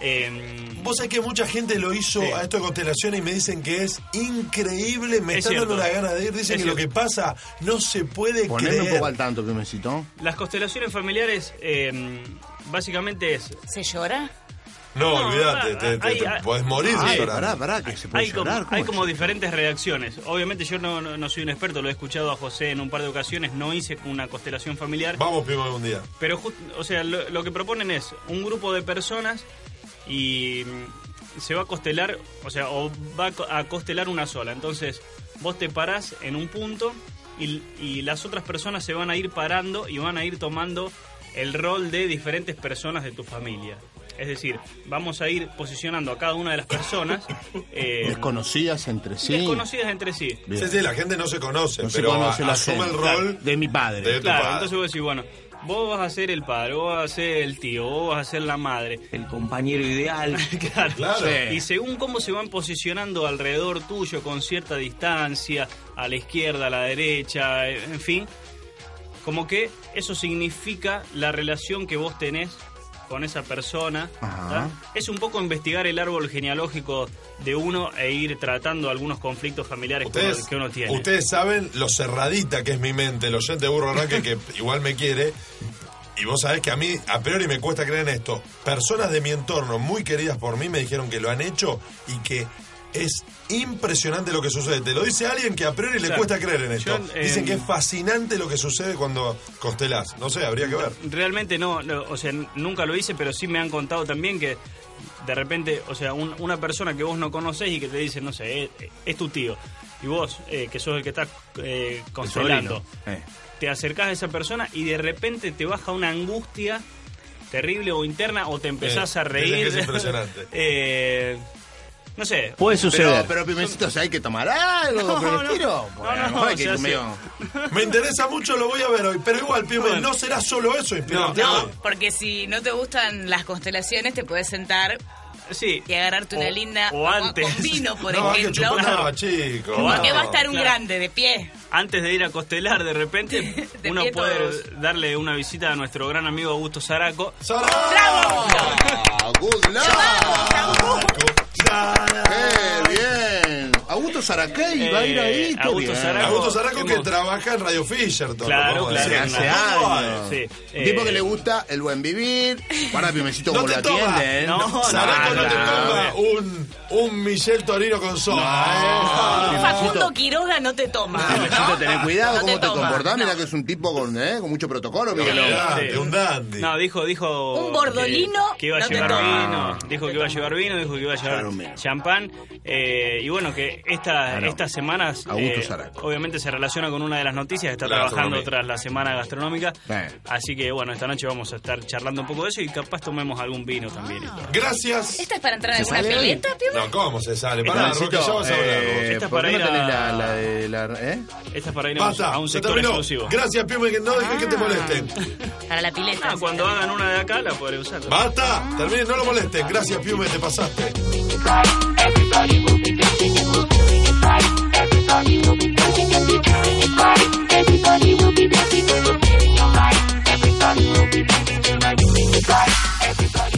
Eh, Vos sabés que mucha gente lo hizo Sí. a esto de constelaciones y me dicen que es increíble. Me Es están dando la gana de ir. Dicen Es que lo que pasa no se puede Poneme un creer. poco al tanto, Pimecito. las constelaciones familiares eh, básicamente es... ¿Se llora? No, No, olvídate, te, te- hay- te hay- podés morir Ay, llorando. pará, pará, que se puede Hay como, llorar. ¿cómo hay como diferentes reacciones. Obviamente yo no, no, no soy un experto, lo he escuchado a José en un par de ocasiones, no hice una constelación familiar. Vamos, primo, algún día. Pero, just- o sea, lo, lo que proponen es un grupo de personas y mm, se va a costelar, o sea, o va a costelar una sola. Entonces, vos te parás en un punto y, y las otras personas se van a ir parando y van a ir tomando el rol de diferentes personas de tu familia. Es decir, vamos a ir posicionando a cada una de las personas eh, Desconocidas entre sí. desconocidas entre sí. Bien. Sí, sí, la gente no se conoce, No se pero conoce a- la asume gente. el Claro, rol de mi padre. de Claro, padre. entonces vos decís, bueno, vos vas a ser el padre, vos vas a ser el tío, vos vas a ser la madre. El compañero ideal. claro. Claro. Sí. Y según cómo se van posicionando alrededor tuyo con cierta distancia, a la izquierda, a la derecha, eh, en fin, como que eso significa la relación que vos tenés con esa persona. Es un poco investigar el árbol genealógico de uno e ir tratando algunos conflictos familiares que uno, Ustedes, que uno tiene. ustedes saben lo cerradita que es mi mente, el oyente de Burro Arranque que igual me quiere. Y vos sabés que a mí, a priori, me cuesta creer en esto. Personas de mi entorno, muy queridas por mí, me dijeron que lo han hecho y que es impresionante lo que sucede. Te lo dice alguien que a priori le Claro. cuesta creer en esto. Yo, Dicen eh, que es fascinante lo que sucede cuando constelás. No sé, habría que ver. Realmente no, no, o sea, nunca lo hice, pero sí me han contado también que de repente, o sea, un- una persona que vos no conocés y que te dice, no sé, es, es tu tío, y vos, eh, que sos el que estás eh, El constelando. Eh. te acercás a esa persona y de repente te baja una angustia terrible o interna o te empezás Eh, a reír. es impresionante. No sé. Puede Pero, suceder. pero Pimecito, ¿hay que tomar algo No, no. No, Bueno, no, hay que o sea, medio- Me interesa mucho, lo voy a ver hoy. Pero igual, Piume, no será solo eso inspirante. No, porque si no te gustan las constelaciones, te puedes sentar Sí. y agarrarte una O- linda o antes. con vino, por no, ejemplo. chupar nada, chico. Porque no. va a estar un Claro. grande de pie. Antes de ir a costelar, de repente, De uno puede todos. darle una visita a nuestro gran amigo Augusto Zaraco. ¡Sara! Ah, good luck. ¡Qué bien! Augusto Saracay va a ir ahí. Eh, qué Augusto bien. Zaraco. Augusto Zaraco que trabaja en Radio Fisher. todo, Claro, claro. Hace años. Sí. Un tipo eh, que le gusta el buen vivir. Guarda, Pimecito, No como lo atienden. No, Zaraco no, no, te toma un, un Michel Torino con soda. No. ¿eh? Facundo Quiroga no te toma. Pimecito, tenés cuidado No cómo te te, comportás. no. Mira que es un tipo con, ¿eh? con mucho protocolo. Miguel. Un Sí. dandy, un dandy. No, dijo, dijo. Un bordolino Que, que iba a llevar vino. Dijo que iba a llevar vino, dijo que iba a llevar champán. eh, y bueno, que esta, Claro. estas semanas. Augusto eh, obviamente se relaciona con una de las noticias. Está La trabajando tras la semana gastronómica. Eh. Así que bueno, esta noche vamos a estar charlando un poco de eso y capaz tomemos algún vino también. Gracias. ¿Esta es para entrar en ¿Se alguna pileta? No, ¿cómo se sale? Pará, Roque, ya vas a hablar. eh, Esta es ¿por para ir no tenés a- la, la de la... ¿eh? Esta es para ir a un, sector exclusivo. Gracias, Piume, que no dejes que te molesten. Para la pileta. Ah, cuando hagan una de acá la podré usar. Basta, termine, no lo molesten. Gracias, Piume, te pasaste. Everybody will be dancing to the beat. Everybody will be dancing to in your life. Everybody.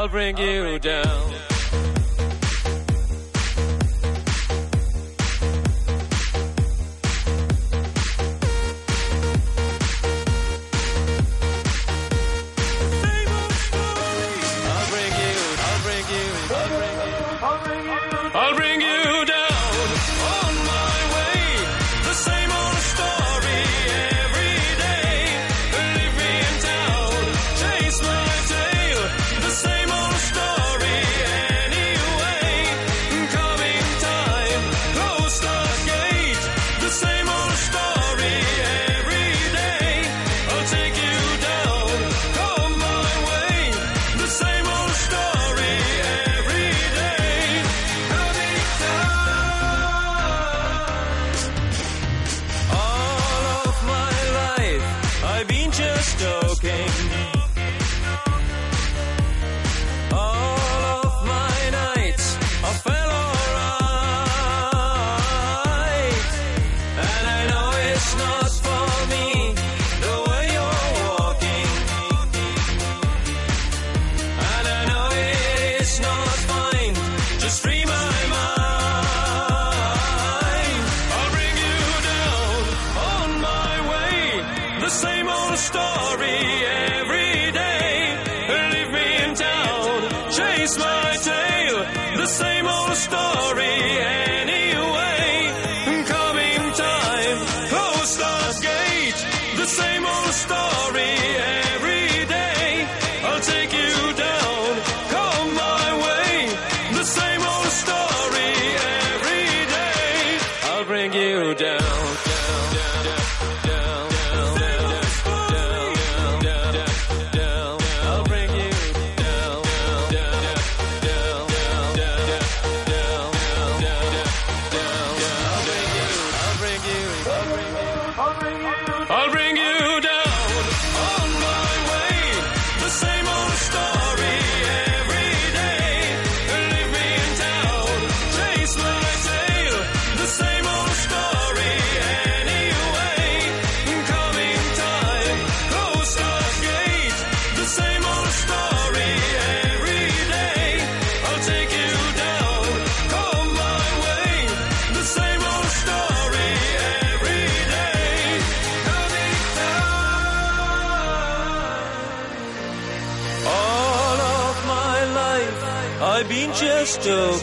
I'll bring you down.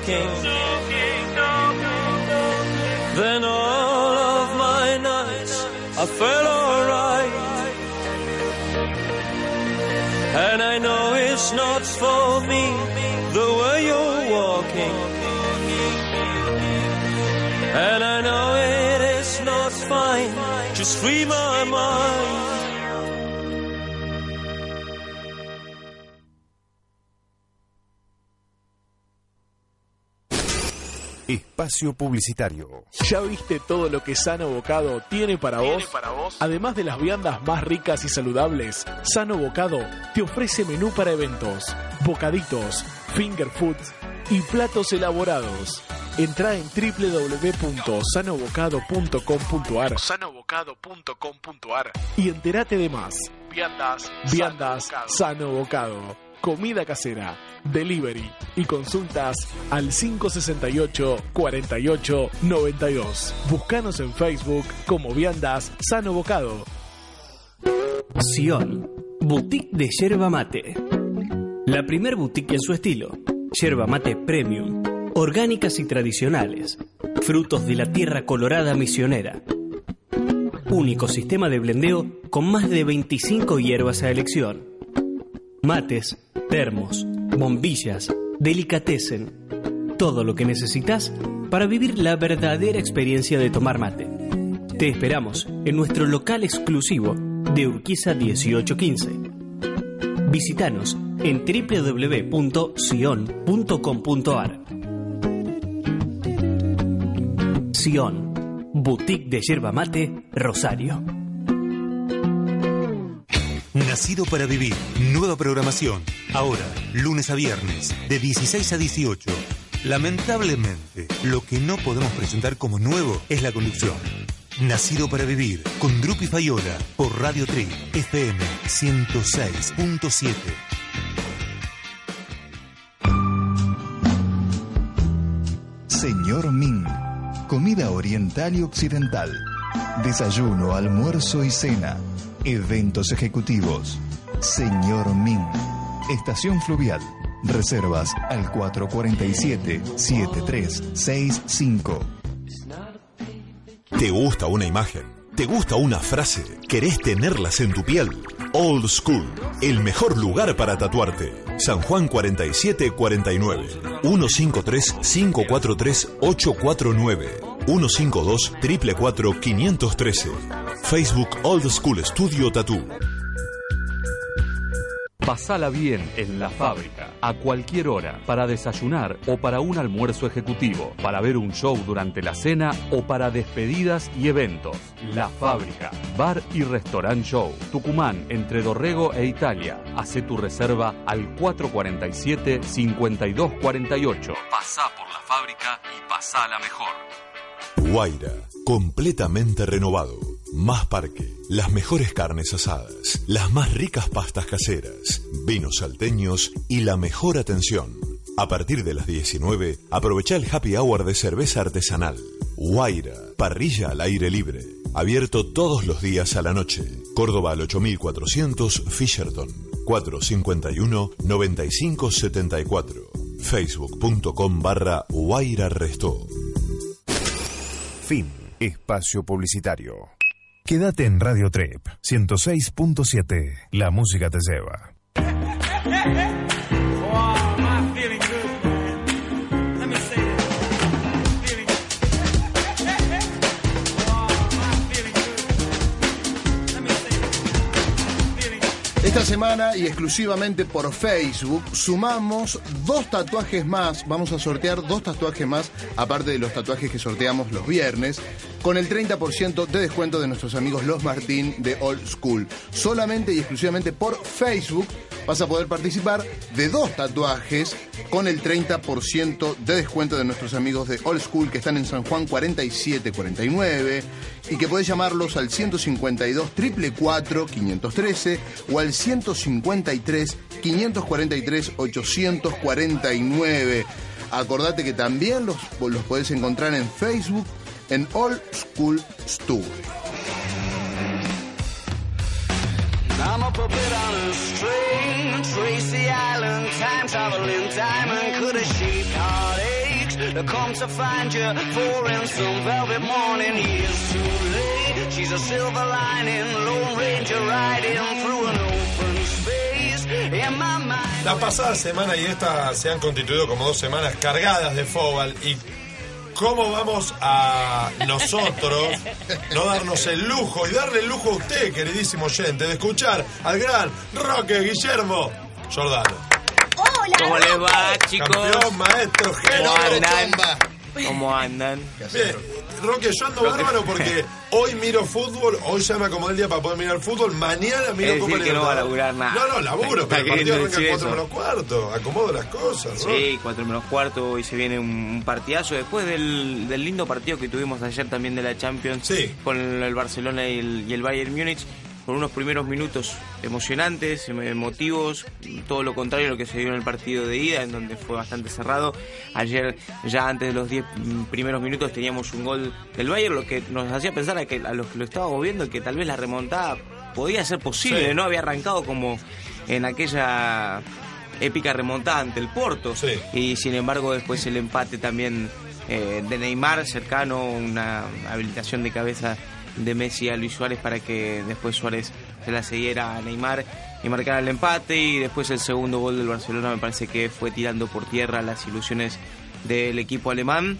king. espacio publicitario. ¿Ya viste todo lo que Sano Bocado tiene para, vos? Además de las viandas más ricas y saludables, Sano Bocado te ofrece menú para eventos, bocaditos, finger food y platos elaborados. Entra en www.sanobocado.com.ar sanobocado.com.ar y entérate de más. Viandas, viandas. Sano bocado comida casera, delivery y consultas al 568 48 92. Búscanos en Facebook como Viandas Sano Bocado. Sion, boutique de yerba mate. La primer boutique en su estilo. Yerba mate premium, orgánicas y tradicionales. Frutos de la tierra colorada misionera único sistema de blendeo con más de 25 hierbas a elección. Mates, termos, bombillas, delicatessen, todo lo que necesitas para vivir la verdadera experiencia de tomar mate. Te esperamos en nuestro local exclusivo de Urquiza 1815. Visítanos en www.sion.com.ar. Sion, Boutique de Yerba Mate, Rosario. Nacido para vivir. Nueva programación. Ahora, lunes a viernes, de 16 a 18. Lamentablemente, lo que no podemos presentar como nuevo es la conducción. Nacido para vivir, con Drupi Fayola, por Radio Tri, FM 106.7. Señor Ming. Comida oriental y occidental. Desayuno, almuerzo y cena. Eventos ejecutivos. Señor Ming. Estación fluvial. Reservas al 447-7365. ¿Te gusta una imagen? ¿Te gusta una frase? ¿Querés tenerlas en tu piel? Old School, el mejor lugar para tatuarte. San Juan 4749 153 543 849 152 444 513 Facebook Old School Studio Tattoo. Pasala bien en la fábrica, a cualquier hora, para desayunar o para un almuerzo ejecutivo, para ver un show durante la cena o para despedidas y eventos. La fábrica, bar y restaurant show. Tucumán, entre Dorrego e Italia. Hace tu reserva al 447-5248. Pasá por la fábrica y pasala mejor. Guaira, completamente renovado. Más parque, las mejores carnes asadas, las más ricas pastas caseras, vinos salteños y la mejor atención. A partir de las 19, aprovecha el happy hour de cerveza artesanal. Guaira, parrilla al aire libre. Abierto todos los días a la noche. Córdoba al 8400 Fisherton. 451-9574. Facebook.com barra Guaira Restó. Fin. Espacio publicitario. Quédate en Radio Trep 106.7. La música te lleva. Esta semana y exclusivamente por Facebook sumamos dos tatuajes más. Vamos a sortear dos tatuajes más, aparte de los tatuajes que sorteamos los viernes, con el 30% de descuento de nuestros amigos Los Martín de Old School. Solamente y exclusivamente por Facebook vas a poder participar de dos tatuajes con el 30% de descuento de nuestros amigos de Old School que están en San Juan 4749 y que podés llamarlos al 152 444 513 o al 153 543 849. Acordate que también los, los podés encontrar en Facebook en Old School Studio. La pasada semana y esta se han constituido como dos semanas cargadas de fútbol y cómo vamos a nosotros no darnos el lujo y darle el lujo a usted, queridísimo oyente, de escuchar al gran Roque Guillermo Jordano. Hola, ¿Cómo les va, chicos? Campeón, maestro, genio. ¿Cómo andan? ¿Cómo andan? Bien, Roque, yo ando bárbaro porque hoy miro fútbol, hoy ya me acomodé el día para poder mirar fútbol, mañana miro Es decir que no va a laburar nada. No, no, laburo, Está pero el partido arranca decir 4 eso. menos cuarto, acomodo las cosas, ¿no? Sí, 4 menos cuarto, hoy se viene un, partidazo después del, del lindo partido que tuvimos ayer también de la Champions con el Barcelona y el, y el Bayern Múnich, con unos primeros minutos emocionantes, em- emotivos, todo lo contrario a lo que se dio en el partido de ida, en donde fue bastante cerrado. Ayer, ya antes de los 10 primeros minutos, teníamos un gol del Bayern, lo que nos hacía pensar a, que, a los que lo estábamos viendo que tal vez la remontada podía ser posible, Sí. ¿no? Había arrancado como en aquella épica remontada ante el Porto. Y sin embargo después el empate también eh, de Neymar cercano, una habilitación de cabeza de Messi a Luis Suárez para que después Suárez se la siguiera a Neymar y marcara el empate y después el segundo gol del Barcelona me parece que fue tirando por tierra las ilusiones del equipo alemán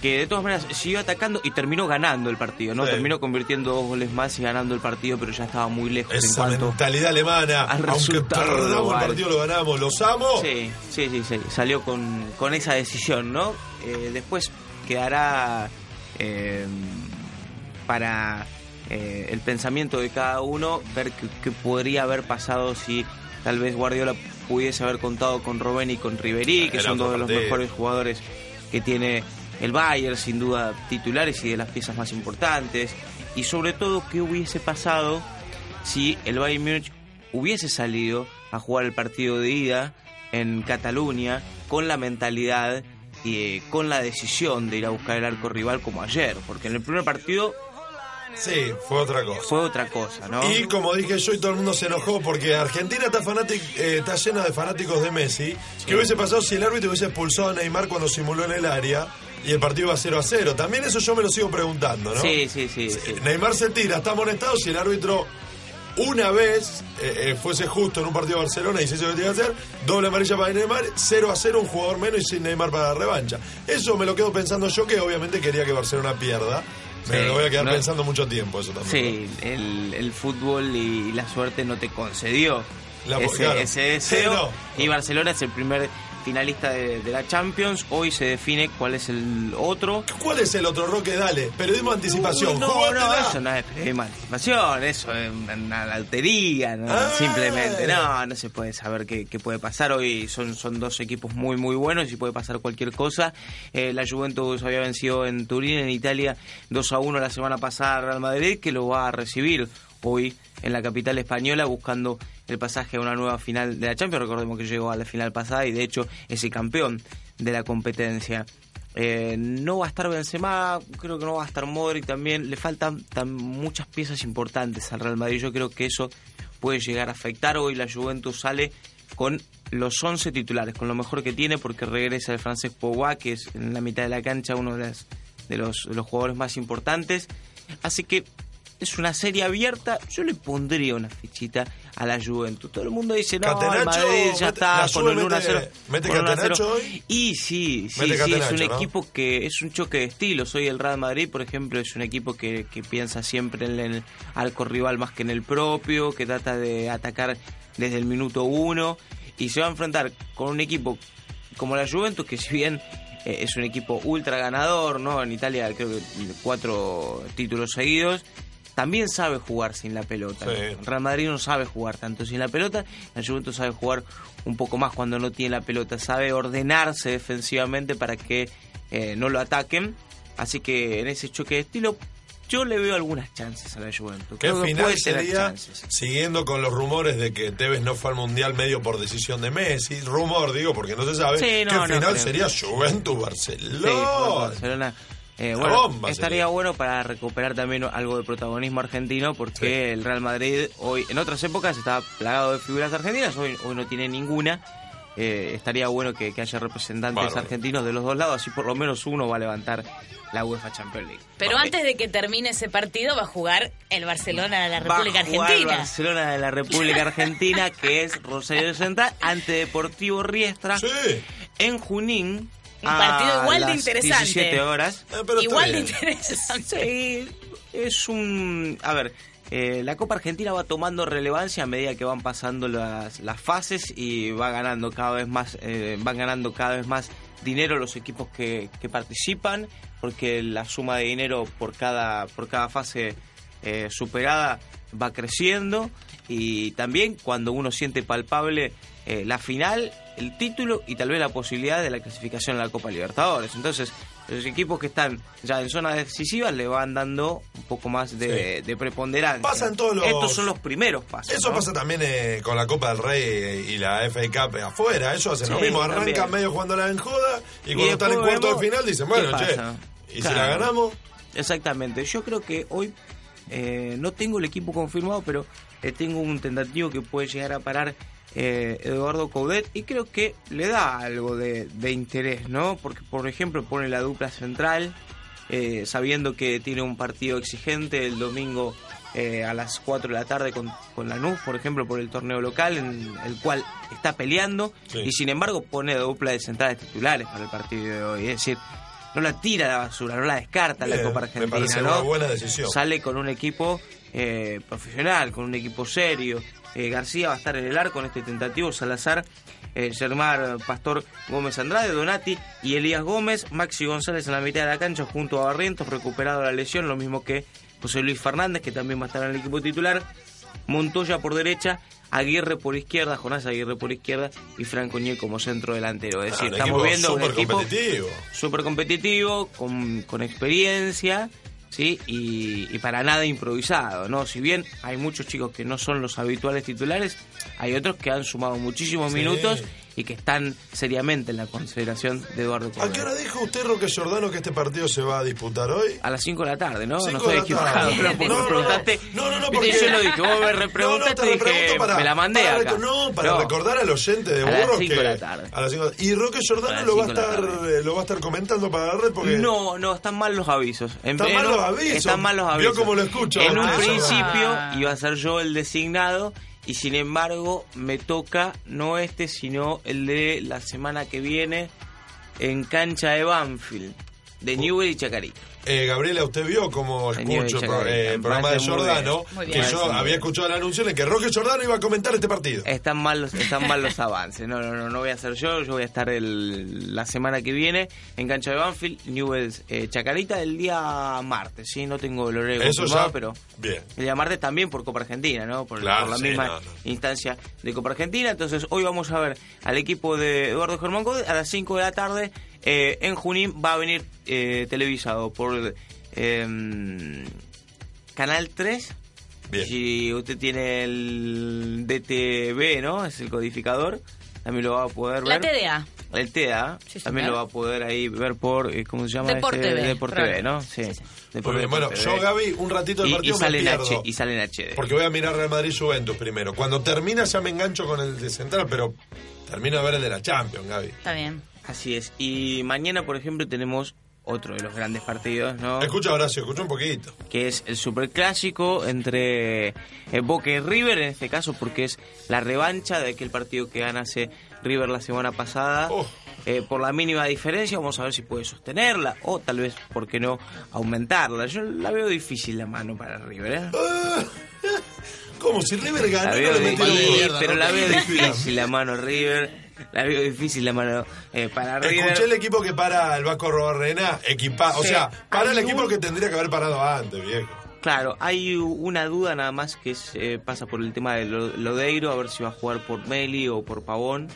que de todas maneras siguió atacando y terminó ganando el partido, ¿no? Sí. Terminó convirtiendo dos goles más y ganando el partido, pero ya estaba muy lejos en Esa cuanto mentalidad alemana, al aunque perdamos el partido, lo ganamos, los amo. Sí, sí, sí, sí. Salió con, con esa decisión, ¿no? Eh, después quedará eh, para eh, el pensamiento de cada uno, ver qué, podría haber pasado si tal vez Guardiola pudiese haber contado con Robben y con Ribery, que Era son dos de los mejores jugadores que tiene el Bayern, sin duda titulares y de las piezas más importantes. Y sobre todo, qué hubiese pasado si el Bayern Múnich hubiese salido a jugar el partido de ida en Cataluña con la mentalidad y eh, con la decisión de ir a buscar el arco rival como ayer, porque en el primer partido Sí, fue otra cosa. fue otra cosa, ¿no? Y como dije yo, y todo el mundo se enojó porque Argentina está, fanátic- eh, está llena de fanáticos de Messi. ¿Qué hubiese pasado si el árbitro hubiese expulsado a Neymar cuando simuló en el área y el partido iba 0 a 0? También eso yo me lo sigo preguntando, ¿no? Sí, sí, sí. sí. Neymar se tira, está amonestado si el árbitro una vez eh, eh, fuese justo en un partido de Barcelona y se hizo lo que tenía que hacer, doble amarilla para Neymar, 0 a 0, un jugador menos y sin Neymar para la revancha. Eso me lo quedo pensando yo, que obviamente quería que Barcelona pierda. Me lo voy a quedar no- pensando mucho tiempo eso también. Sí, el, el fútbol y la suerte no te concedió La- ese, claro. ese deseo. Sí, no. Y Barcelona es el primer finalista de, de la Champions. Hoy se define cuál es el otro. ¿Cuál es el otro Roque? Dale, periodismo de anticipación. No, no, eso no es periodismo de anticipación, eso es una lotería, ¿no? Ah. simplemente. No, no se puede saber qué, qué puede pasar. Hoy son, son dos equipos muy, muy buenos y puede pasar cualquier cosa. Eh, la Juventus había vencido en Turín, en Italia, 2 a 1 la semana pasada al Real Madrid, que lo va a recibir hoy en la capital española buscando el pasaje a una nueva final de la Champions. Recordemos que llegó a la final pasada y de hecho es el campeón de la competencia. Eh, no va a estar Benzema, creo que no va a estar Modric también. Le faltan tan- muchas piezas importantes al Real Madrid. Yo creo que eso puede llegar a afectar. Hoy la Juventus sale con los 11 titulares, con lo mejor que tiene, porque regresa el francés Pogba, que es en la mitad de la cancha uno de, de los jugadores más importantes. Así que es una serie abierta. Yo le pondría una fichita a la Juventus. Todo el mundo dice, no, el Madrid ya mete- está con el 1 a 0. mete- mete con el 1 a 0. Catenaccio hoy. Y sí, sí, sí, es un equipo que es un choque de estilos. Hoy el Real Madrid, por ejemplo, es un equipo que, que piensa siempre en el arco rival más que en el propio, que trata de atacar desde el minuto uno y se va a enfrentar con un equipo como la Juventus, que si bien eh, es un equipo ultra ganador, ¿no? En Italia creo que cuatro títulos seguidos. También sabe jugar sin la pelota. Sí. El Real Madrid no sabe jugar tanto sin la pelota. La Juventus sabe jugar un poco más cuando no tiene la pelota. Sabe ordenarse defensivamente para que eh, no lo ataquen. Así que en ese choque de estilo, yo le veo algunas chances a la Juventus. ¿Qué Creo que final puede sería, siguiendo con los rumores de que Tevez no fue al Mundial medio por decisión de Messi? Rumor, digo, porque no se sabe. Sí, no, ¿Qué no final sería Sí, Juventus-Barcelona? Barcelona. Eh, bueno, bomba estaría bueno para recuperar también algo de protagonismo argentino porque el Real Madrid hoy, en otras épocas estaba plagado de figuras argentinas, hoy, hoy no tiene ninguna. Eh, estaría bueno que, que haya representantes Bárbaro. argentinos de los dos lados, así por lo menos uno va a levantar la UEFA Champions League. Pero antes de que termine ese partido va a jugar el Barcelona de la Va a República jugar Argentina. Barcelona de la República Argentina, que es Rosario Central, ante Deportivo Riestra, en Junín. Un partido igual de interesante. 17 horas. Igual de interesante. Sí, es un... A ver, eh, la Copa Argentina va tomando relevancia a medida que van pasando las, las fases y va ganando cada vez más, eh, van ganando cada vez más dinero los equipos que, que participan, porque la suma de dinero por cada, por cada fase eh, superada va creciendo y también cuando uno siente palpable eh, la final, el título y tal vez la posibilidad de la clasificación a la Copa Libertadores. Entonces, los equipos que están ya en zona decisiva le van dando un poco más de, de preponderancia. Pasan todos los- Estos son los primeros pasos. Eso ¿no? pasa también eh, con la Copa del Rey y la FA Cup afuera. Eso hacen lo Sí, mismo. Arrancan también. medio jugándola en joda y, Y cuando están en cuarto de final dicen, bueno, che. ¿y si la ganamos? Exactamente. Yo creo que hoy eh, no tengo el equipo confirmado, pero eh, tengo un tentativo que puede llegar a parar eh, Eduardo Coudet y creo que le da algo de, de interés, ¿no? Porque, por ejemplo, pone la dupla central, eh, sabiendo que tiene un partido exigente el domingo eh, a las 4 de la tarde con, con Lanús, por ejemplo, por el torneo local, en el cual está peleando, Sí. y sin embargo pone dupla de centrales titulares para el partido de hoy. Es decir, no la tira a la basura, no la descarta la Bien, Copa me Argentina. parece ¿no? una buena decisión. Sale con un equipo eh, profesional, con un equipo serio. Eh, García va a estar en el arco en este tentativo, Salazar, eh, Germán Pastor Gómez Andrade, Donati y Elías Gómez, Maxi González en la mitad de la cancha junto a Barrientos, recuperado la lesión, lo mismo que José Luis Fernández, que también va a estar en el equipo titular, Montoya por derecha, Aguirre por izquierda, Jonás Aguirre por izquierda y Franco Ñe como centro delantero. Es decir, estamos viendo un equipo súper competitivo, con, con experiencia, ¿sí? Y, y para nada improvisado, ¿no? Si bien hay muchos chicos que no son los habituales titulares, hay otros que han sumado muchísimos Sí. minutos y que están seriamente en la consideración de Eduardo ¿A qué Cordero. hora dijo usted, Roque Giordano, que este partido se va a disputar hoy? A las 5 de la tarde, ¿no? No estoy equivocado, pero porque No, me no, preguntaste. No, no, no, porque... yo lo dije, vos me No, no, repreguntaste te y dije, para- me la mandé para acá. No, para No. recordar al oyente de A las Burros cinco que... de la tarde. a las cinco Y Roque Giordano lo va, a estar, eh, lo va a estar comentando para la red porque... No, no, están mal los avisos. En Están mal los avisos. Están mal los Vio avisos. cómo lo escucho, En un usted, principio Ah. iba a ser yo el designado y sin embargo me toca no este, sino el de la semana que viene en cancha de Banfield, de Newell y Chacarita. Eh, Gabriela, usted vio cómo escucho eh, el programa de. Muy que yo había escuchado el anuncio en el que Roque Giordano iba a comentar este partido. Están mal los, están mal los avances. No, no, no, no voy a ser yo. Yo voy a estar el- la semana que viene en cancha de Banfield, Newell's eh, Chacarita, el día martes. Sí, no tengo el horario Eso confirmado, ya, pero bien. el día martes también por Copa Argentina, ¿no? Por, Claro, por la sí, misma no, no. instancia de Copa Argentina. Entonces, hoy vamos a ver al equipo de Eduardo Germán Code a las 5 de la tarde. Eh, en Junín va a venir eh, televisado por eh, Canal 3. Bien. Si usted tiene el DTV, ¿no? Es el codificador. También lo va a poder La ver. TDA. El TDA. Sí, también señor. lo va a poder ahí ver por, eh, ¿cómo se llama? Deporte este? TV, Deporte claro. TV, ¿no? Sí. Deporte Muy bien, bueno, TV. yo, Gaby, un ratito del Y- partido y, sale me en pierdo. H, y sale en HD. Porque voy a mirar Real Madrid Juventus primero. Cuando termina ya me engancho con el de Central, pero termino de ver el de la Champions, Gaby. Está bien. Así es. Y mañana, por ejemplo, tenemos otro de los grandes partidos, ¿no? Escucha, Horacio, escucha un poquito. que es el superclásico entre eh, Boca y River, en este caso porque es la revancha de aquel partido que ganase River la semana pasada. Oh. Eh, por la mínima diferencia, vamos a ver si puede sostenerla o tal vez, ¿por qué no?, aumentarla. Yo la veo difícil la mano para River, ¿eh? Como si River La ganó y veo no le metieron difícil, gol. pero la veo difícil la mano River. La veo difícil la mano eh, para River. Escuché el equipo que para el Vasco Robarrena, equipa, o Sí. sea, para el equipo un- que tendría que haber parado antes, viejo. Claro, hay una duda nada más que es, eh, pasa por el tema de Lo- Lodeiro, a ver si va a jugar por Meli o por Pavón,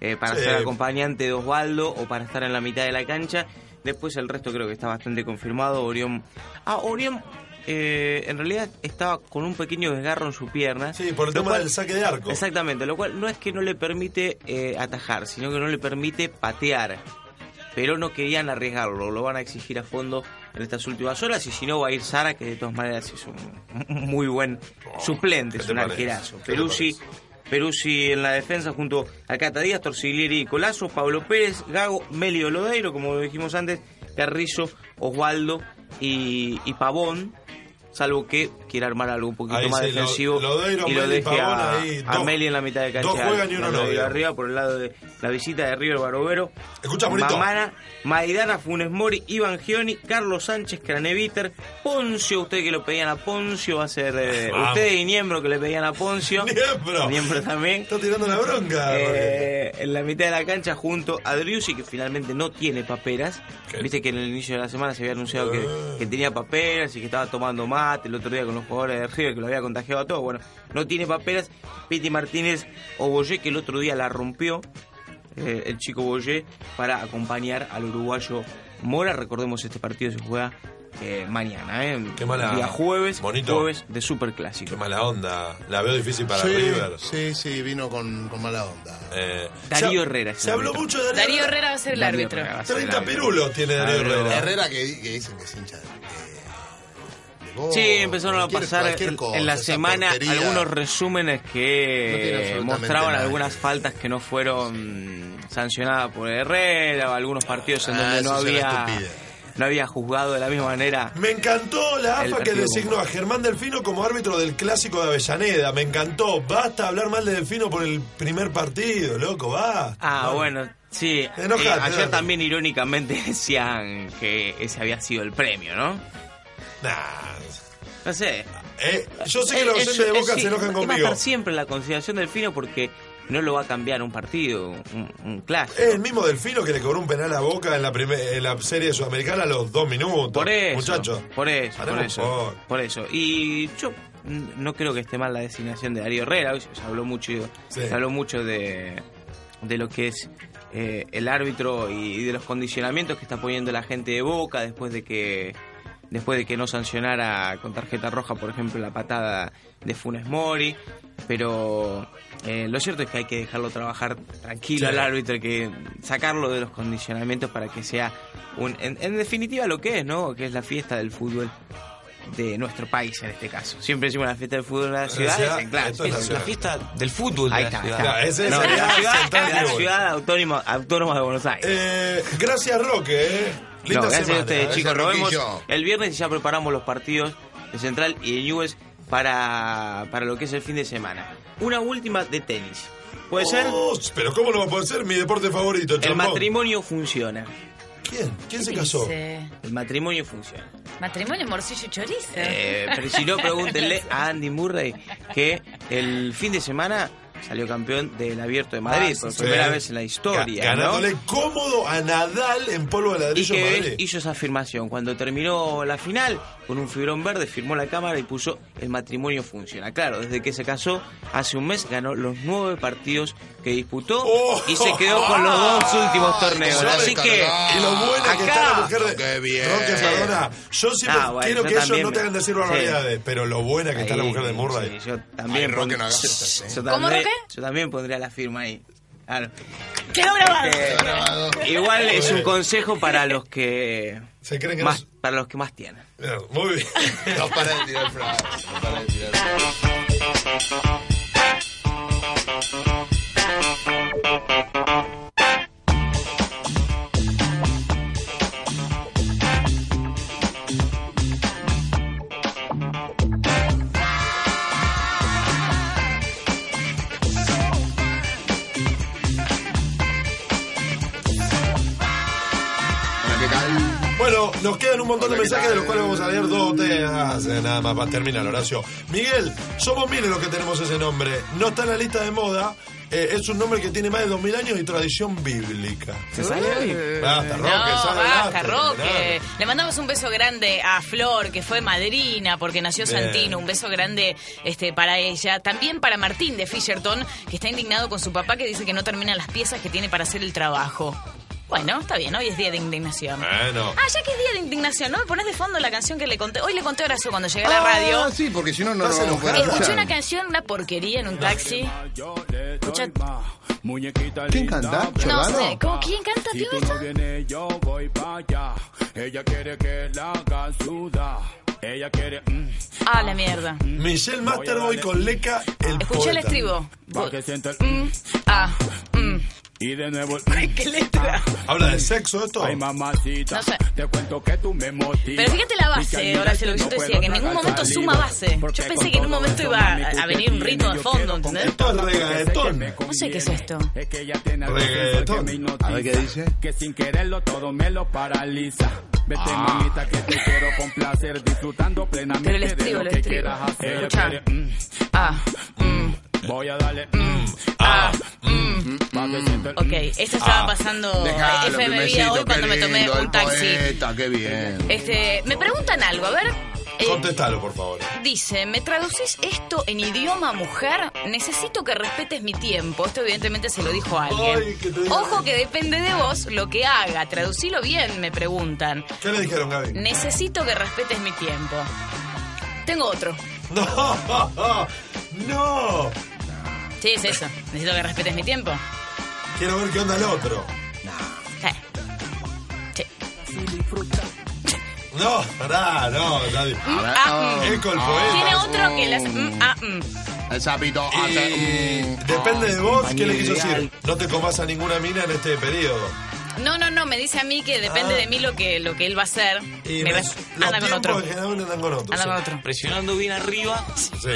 eh, para Sí. ser acompañante de Osvaldo o para estar en la mitad de la cancha. Después el resto creo que está bastante confirmado. Orión. Ah, Orión eh, en realidad estaba con un pequeño desgarro en su pierna. Sí, por el tema del saque de arco. Exactamente, lo cual no es que no le permite eh, atajar, sino que no le permite patear. Pero no querían arriesgarlo, lo van a exigir a fondo en estas últimas horas y si no va a ir Sara, que de todas maneras es un muy buen suplente, ¿qué es un arquerazo. ¿Qué te Peruzzi, Peruzzi en la defensa junto a Cata Díaz, Torsiglieri y Colazo, Pablo Pérez, Gago, Melio Lodeiro, como dijimos antes, Carrizo, Osvaldo y, y Pavón. Salvo que quiera armar algo un poquito Ahí más sí, Lo- defensivo y lo deje a, ahí, a dos- Meli en la mitad de cancha. dos juegan y uno no, arriba por el lado de la visita de River Barovero. Escucha, bonito. Mamana, Maidana, Funes Mori, Iván Gioni, Carlos Sánchez, Craneviter, Poncio, usted que lo pedían a Poncio, va a ser eh, usted y Niembro que le pedían a Poncio. Niembro. Niembro también. Está tirando la bronca. Eh, en la mitad de la cancha junto a Driussi que finalmente no tiene paperas. Viste que en el inicio de la semana se había anunciado que, Ah. que tenía paperas y que estaba tomando mate el otro día con los jugadores de River que lo había contagiado a todos. Bueno, no tiene paperas. Piti Martínez o Boyé que el otro día la rompió. eh, el chico Boyé para acompañar al uruguayo Mora. Recordemos este partido se juega eh, mañana, ¿eh? Qué mala- Día jueves, Bonito. jueves de Superclásico. Qué mala onda. La veo difícil para sí, River. sí, sí, vino con, con mala onda. Eh, Darío se- Herrera Se habló mucho de Darío, Darío Herrera va a ser el Darío árbitro. Herrera va a ser el 30 árbitro. pirulos tiene Darío Herrera. Herrera. Herrera que, que dicen que es hincha de, Sí, empezaron a pasar en, cosa, en la semana algunos resúmenes que mostraban nada algunas faltas que no fueron sancionadas por Herrera o algunos partidos en Ah, donde no había no había juzgado de la misma manera. Me encantó la AFA que designó a Germán Delfino como árbitro del clásico de Avellaneda. Me encantó. Basta hablar mal de Delfino por el primer partido, loco, va. Ah, bueno, sí. Enojate, Eh, ayer dale. también irónicamente decían que ese había sido el premio, ¿no? Nah. No sé. Eh, yo sé que los Eso- oyentes de Boca se enojan Va a conmigo. estar siempre la consideración del Fino porque no lo va a cambiar un partido, un, un clásico. Es el mismo Delfino que le cobró un penal a Boca en la, en la serie sudamericana a los dos minutos. Por eso, Muchachos. por eso, por eso, por. por eso. Y yo no creo que esté mal la designación de Darío Herrera. Hoy se habló mucho, Sí. se habló mucho de, de lo que es eh, el árbitro y de los condicionamientos que está poniendo la gente de Boca después de que después de que no sancionara con tarjeta roja, por ejemplo, la patada de Funes Mori. Pero eh, lo cierto es que hay que dejarlo trabajar tranquilo Sí. al árbitro, hay que sacarlo de los condicionamientos para que sea, un, en, en definitiva, lo que es, ¿no? Que es la fiesta del fútbol de nuestro país en este caso. Siempre decimos la fiesta del fútbol de la ciudad, ciudad, es claro, es la es ciudad. la fiesta del fútbol de Ahí la está, ciudad. está. No, sería la ciudad, la ciudad autónoma, autónoma de Buenos Aires. Eh, gracias, Roque. Eh. Linda No, gracias semana. a ustedes, Gracias, chicos. Nos vemos el viernes y ya preparamos los partidos de Central y de Newell's para, para lo que es el fin de semana. Una última de tenis. ¿Puede ser? Oh, pero ¿cómo no va a poder ser mi deporte favorito, El matrimonio funciona. ¿Quién? ¿Quién se ¿Qué casó? dice? El matrimonio funciona. Matrimonio, morcillo y chorizo. Eh, pero si no, pregúntenle a Andy Murray que el fin de semana salió campeón del Abierto de Madrid Ah, por sí, primera sí. vez en la historia. Ganándole cómodo a Nadal en polvo de Y ladrillo en que Madrid. hizo esa afirmación. Cuando terminó la final, con un fibrón verde, firmó la cámara y puso el matrimonio funciona. Claro, desde que se casó, hace un mes ganó los nueve partidos que disputó y se quedó con los dos últimos torneos. Así que. Y lo buena que está la mujer de... Qué bien. Roque, perdona. Yo siempre Ah, bueno, quiero yo que ellos no me- te hagan decir sí. barbaridades, pero lo buena que está la mujer de Murray. sí, yo también, Ay, Roque, no hagas yo- ¿Cómo, también- Roque? Yo también pondría la firma ahí. Claro. Quedó grabado. Eh, igual es un consejo para los que Se creen que más no- para los que más tienen. Muy bien. No para de tirar frases, no para de tirar frases. Nos quedan un montón de Hola, ¿qué mensajes de los cuales vamos a leer dos o tres. Ah, nada más para terminar, Horacio. Miguel, somos miles los que tenemos ese nombre. No está en la lista de moda. Eh, es un nombre que tiene más de 2000 años y tradición bíblica. ¿Se sale hoy? Basta, Roque, no, sale basta, basta, Roque. nada. Le mandamos un beso grande a Flor, que fue madrina porque nació Bien. Santino. Un beso grande este, para ella. También para Martín de Fisherton, que está indignado con su papá, que dice que no terminan las piezas que tiene para hacer el trabajo. Bueno, está bien, hoy es día de indignación. Bueno. Ah, ya que es día de indignación, ¿no? Me pones de fondo la canción que le conté. Hoy le conté a Horacio cuando llegué a la radio. Ah, sí, porque si no, no lo vamos a poder. Escuché escuchar. una canción, una porquería en un taxi. Escucha. ¿Quién canta? No sé, ¿cómo quién canta, tío? esto? viene, yo voy para allá. Ella quiere que la haga sudar. Ella quiere. mm, Ah, la mierda. Michelle Masterboy con Leca, el Escuché el poeta. estribo. que sienta el. Mm, ah, mm. Y de nuevo el. ¿Qué letra? ¿Habla de sexo esto? Ay, mamacita. No sé. Te cuento que tú me motivas. Pero fíjate la base, Horacio, lo que yo te decía, que en ningún momento suma base. Yo pensé con que en un momento iba a, venir un ritmo de fondo, ¿entendés? Esto es reggaetón. No sé qué es esto. Es que ella tiene algo Reggaetón. A ver qué dice. Que sin quererlo todo me lo paraliza. Vete, Ah. mamita, que te quiero complacer, disfrutando plenamente Pero el de estribo, lo el que estribo. quieras hacer. Ella Escucha. quiere, mm, Ah, mm, voy a darle, mm, Ah, mm. el, Ok, mm. esto estaba pasando Dejalo, FM Vida primecito, hoy cuando me tomé lindo, un el taxi. poeta, qué bien. Este, me preguntan algo, a ver. eh, Contestalo, por favor. Dice, ¿me traducís esto en idioma mujer? Necesito que respetes mi tiempo. Esto evidentemente se lo dijo a alguien. Ay, que te. Ojo que depende de vos lo que haga. Traducilo bien, me preguntan. ¿Qué le dijeron, Gaby? Necesito que respetes mi tiempo. Tengo otro. No, no. Sí, es eso. Necesito que respetes mi tiempo. Quiero ver qué onda el otro. Sí. No, pará, no, nadie. Mm, ah, mm. Eco el poeta. Tiene otro que le hace... mm, ah, mm. El sapito hace... Y mm, depende de vos, ¿qué le quiso decir? No te comas a ninguna mina en este periodo. No, no, no. Me dice a mí que depende Ah. de mí lo que, lo que él va a hacer. Y Me anda con otro. con. Anda sí. con otro. Presionando bien arriba. Sí,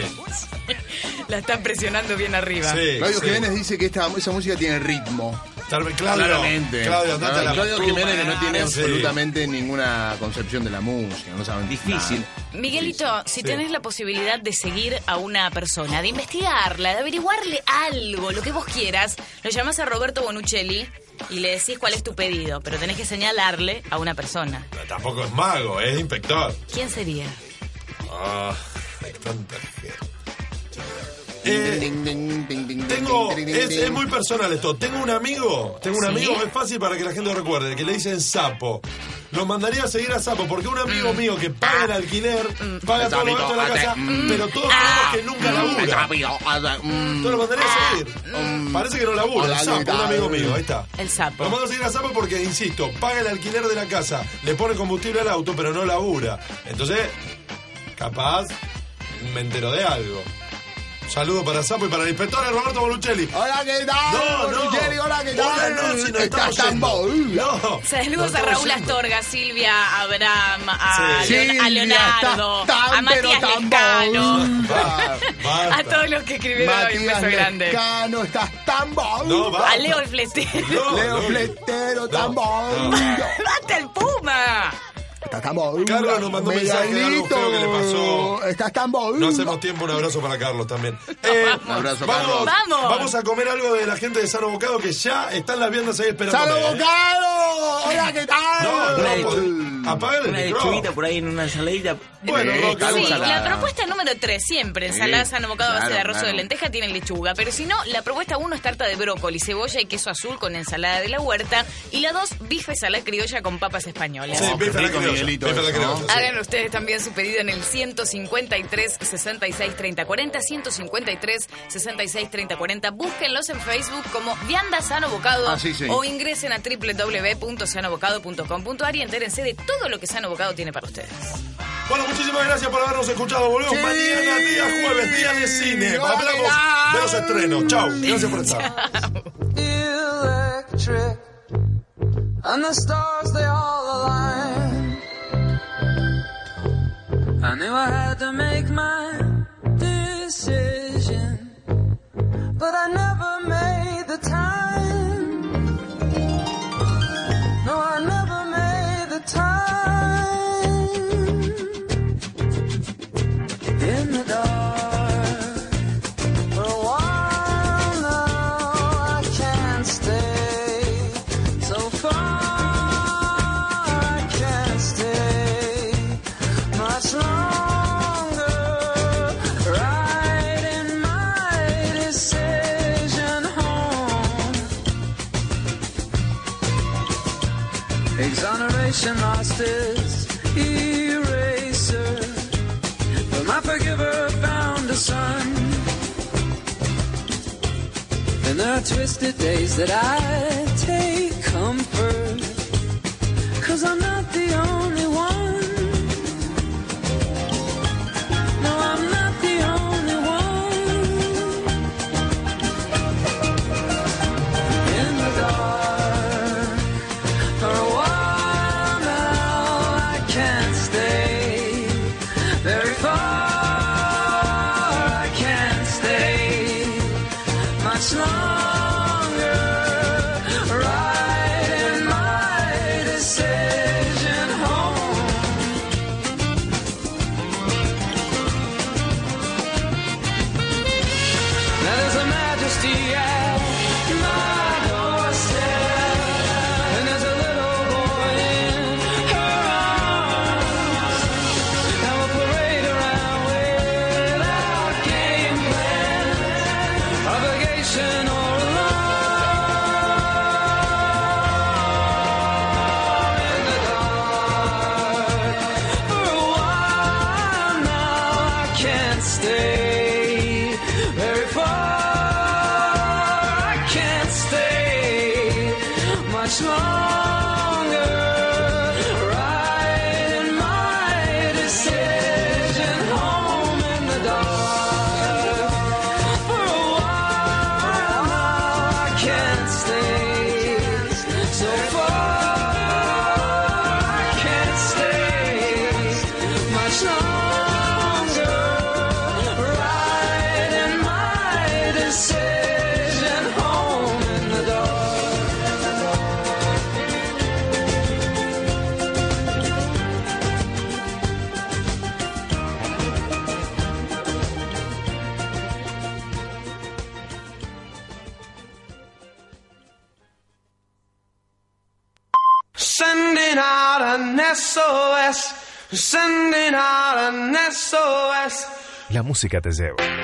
La están presionando bien arriba. sí. Claudio sí. Jiménez dice que esta, esa música tiene ritmo. Tal- Claudio, Claramente. Claudio, la Claudio Jiménez que no tiene Sí. absolutamente ninguna concepción de la música, no saben Difícil. Miguelito, si Sí. tenés la posibilidad de seguir a una persona, de investigarla, de averiguarle algo, lo que vos quieras, lo llamás a Roberto Bonuccelli y le decís cuál es tu pedido, pero tenés que señalarle a una persona. Tampoco es mago, es inspector. ¿Quién sería? Ah, hay tanta gente. Tengo, es, es muy personal esto. Tengo un amigo, tengo un ¿Sí? amigo, es fácil para que la gente lo recuerde, que le dicen sapo. Lo mandaría a seguir a sapo, porque un amigo Mm. mío que paga el alquiler, paga todo lo de la casa, mm. pero todos Ah. sabemos que nunca labura. Entonces lo mandaría a seguir. Parece que no labura, el sapo, un amigo mío, ahí está. El sapo. Lo mando a seguir a Sapo porque, insisto, paga el alquiler de la casa, le pone combustible al auto, pero no labura. Entonces, capaz, me entero de algo. Saludo para Sapo y para el inspector Roberto Boluccelli. Hola, ¿qué tal? No, no. Hola, ¿qué tal? Hola, no, si Estás estamos. No. Saludos a Raúl yendo. Astorga, Silvia, Abraham, a, Sí. Leon- a Leonardo, estás tan, a Matías Lescano, a todos los que escribieron hoy, un beso grande. Lescano, estás tan. No, va. A Leo el Fletero. No, Leo no. Fletero, tan No. ¡Basta el Puma! Estás tan bohula. Carlos nos mandó un mensaje de algo feo que le pasó. Estás tan bohula. No hacemos tiempo, un abrazo para Carlos también. Eh, Un abrazo, vamos, Carlos. Vamos. Vamos a comer algo de la gente de Sano Bocado que ya están las viandas ahí esperando. ¡Salo Bocado! Hola, ¿qué tal? No, no, por- apaga el Una micrófono. lechuguita por ahí en una ensaladita. Bueno, Eh, Roca, Sí, la propuesta número 3 siempre, ensalada Sí, sano bocado a base de claro, arroz claro. de lenteja, tiene lechuga. Pero si no, la propuesta 1 es tarta de brócoli, cebolla y queso azul con ensalada de la huerta. Y la 2, bife salada criolla con papas españolas. Sí, Oh, Hagan ustedes también su pedido en el 153 66 30 40, 153 66 30 40. Búsquenlos en Facebook como Vianda Sano Bocado Ah, sí, sí. o ingresen a www.sanobocado.com.ar y entérense de todo lo que Sano Bocado tiene para ustedes. Bueno, muchísimas gracias por habernos escuchado. Volvemos Sí. mañana, día jueves, día de cine. Hola, Hablamos de los estrenos. Chao. Gracias por estar. electric, and the stars they all align. I knew I had to make my decision, but I never made the time. Twisted days that I La música te lleva.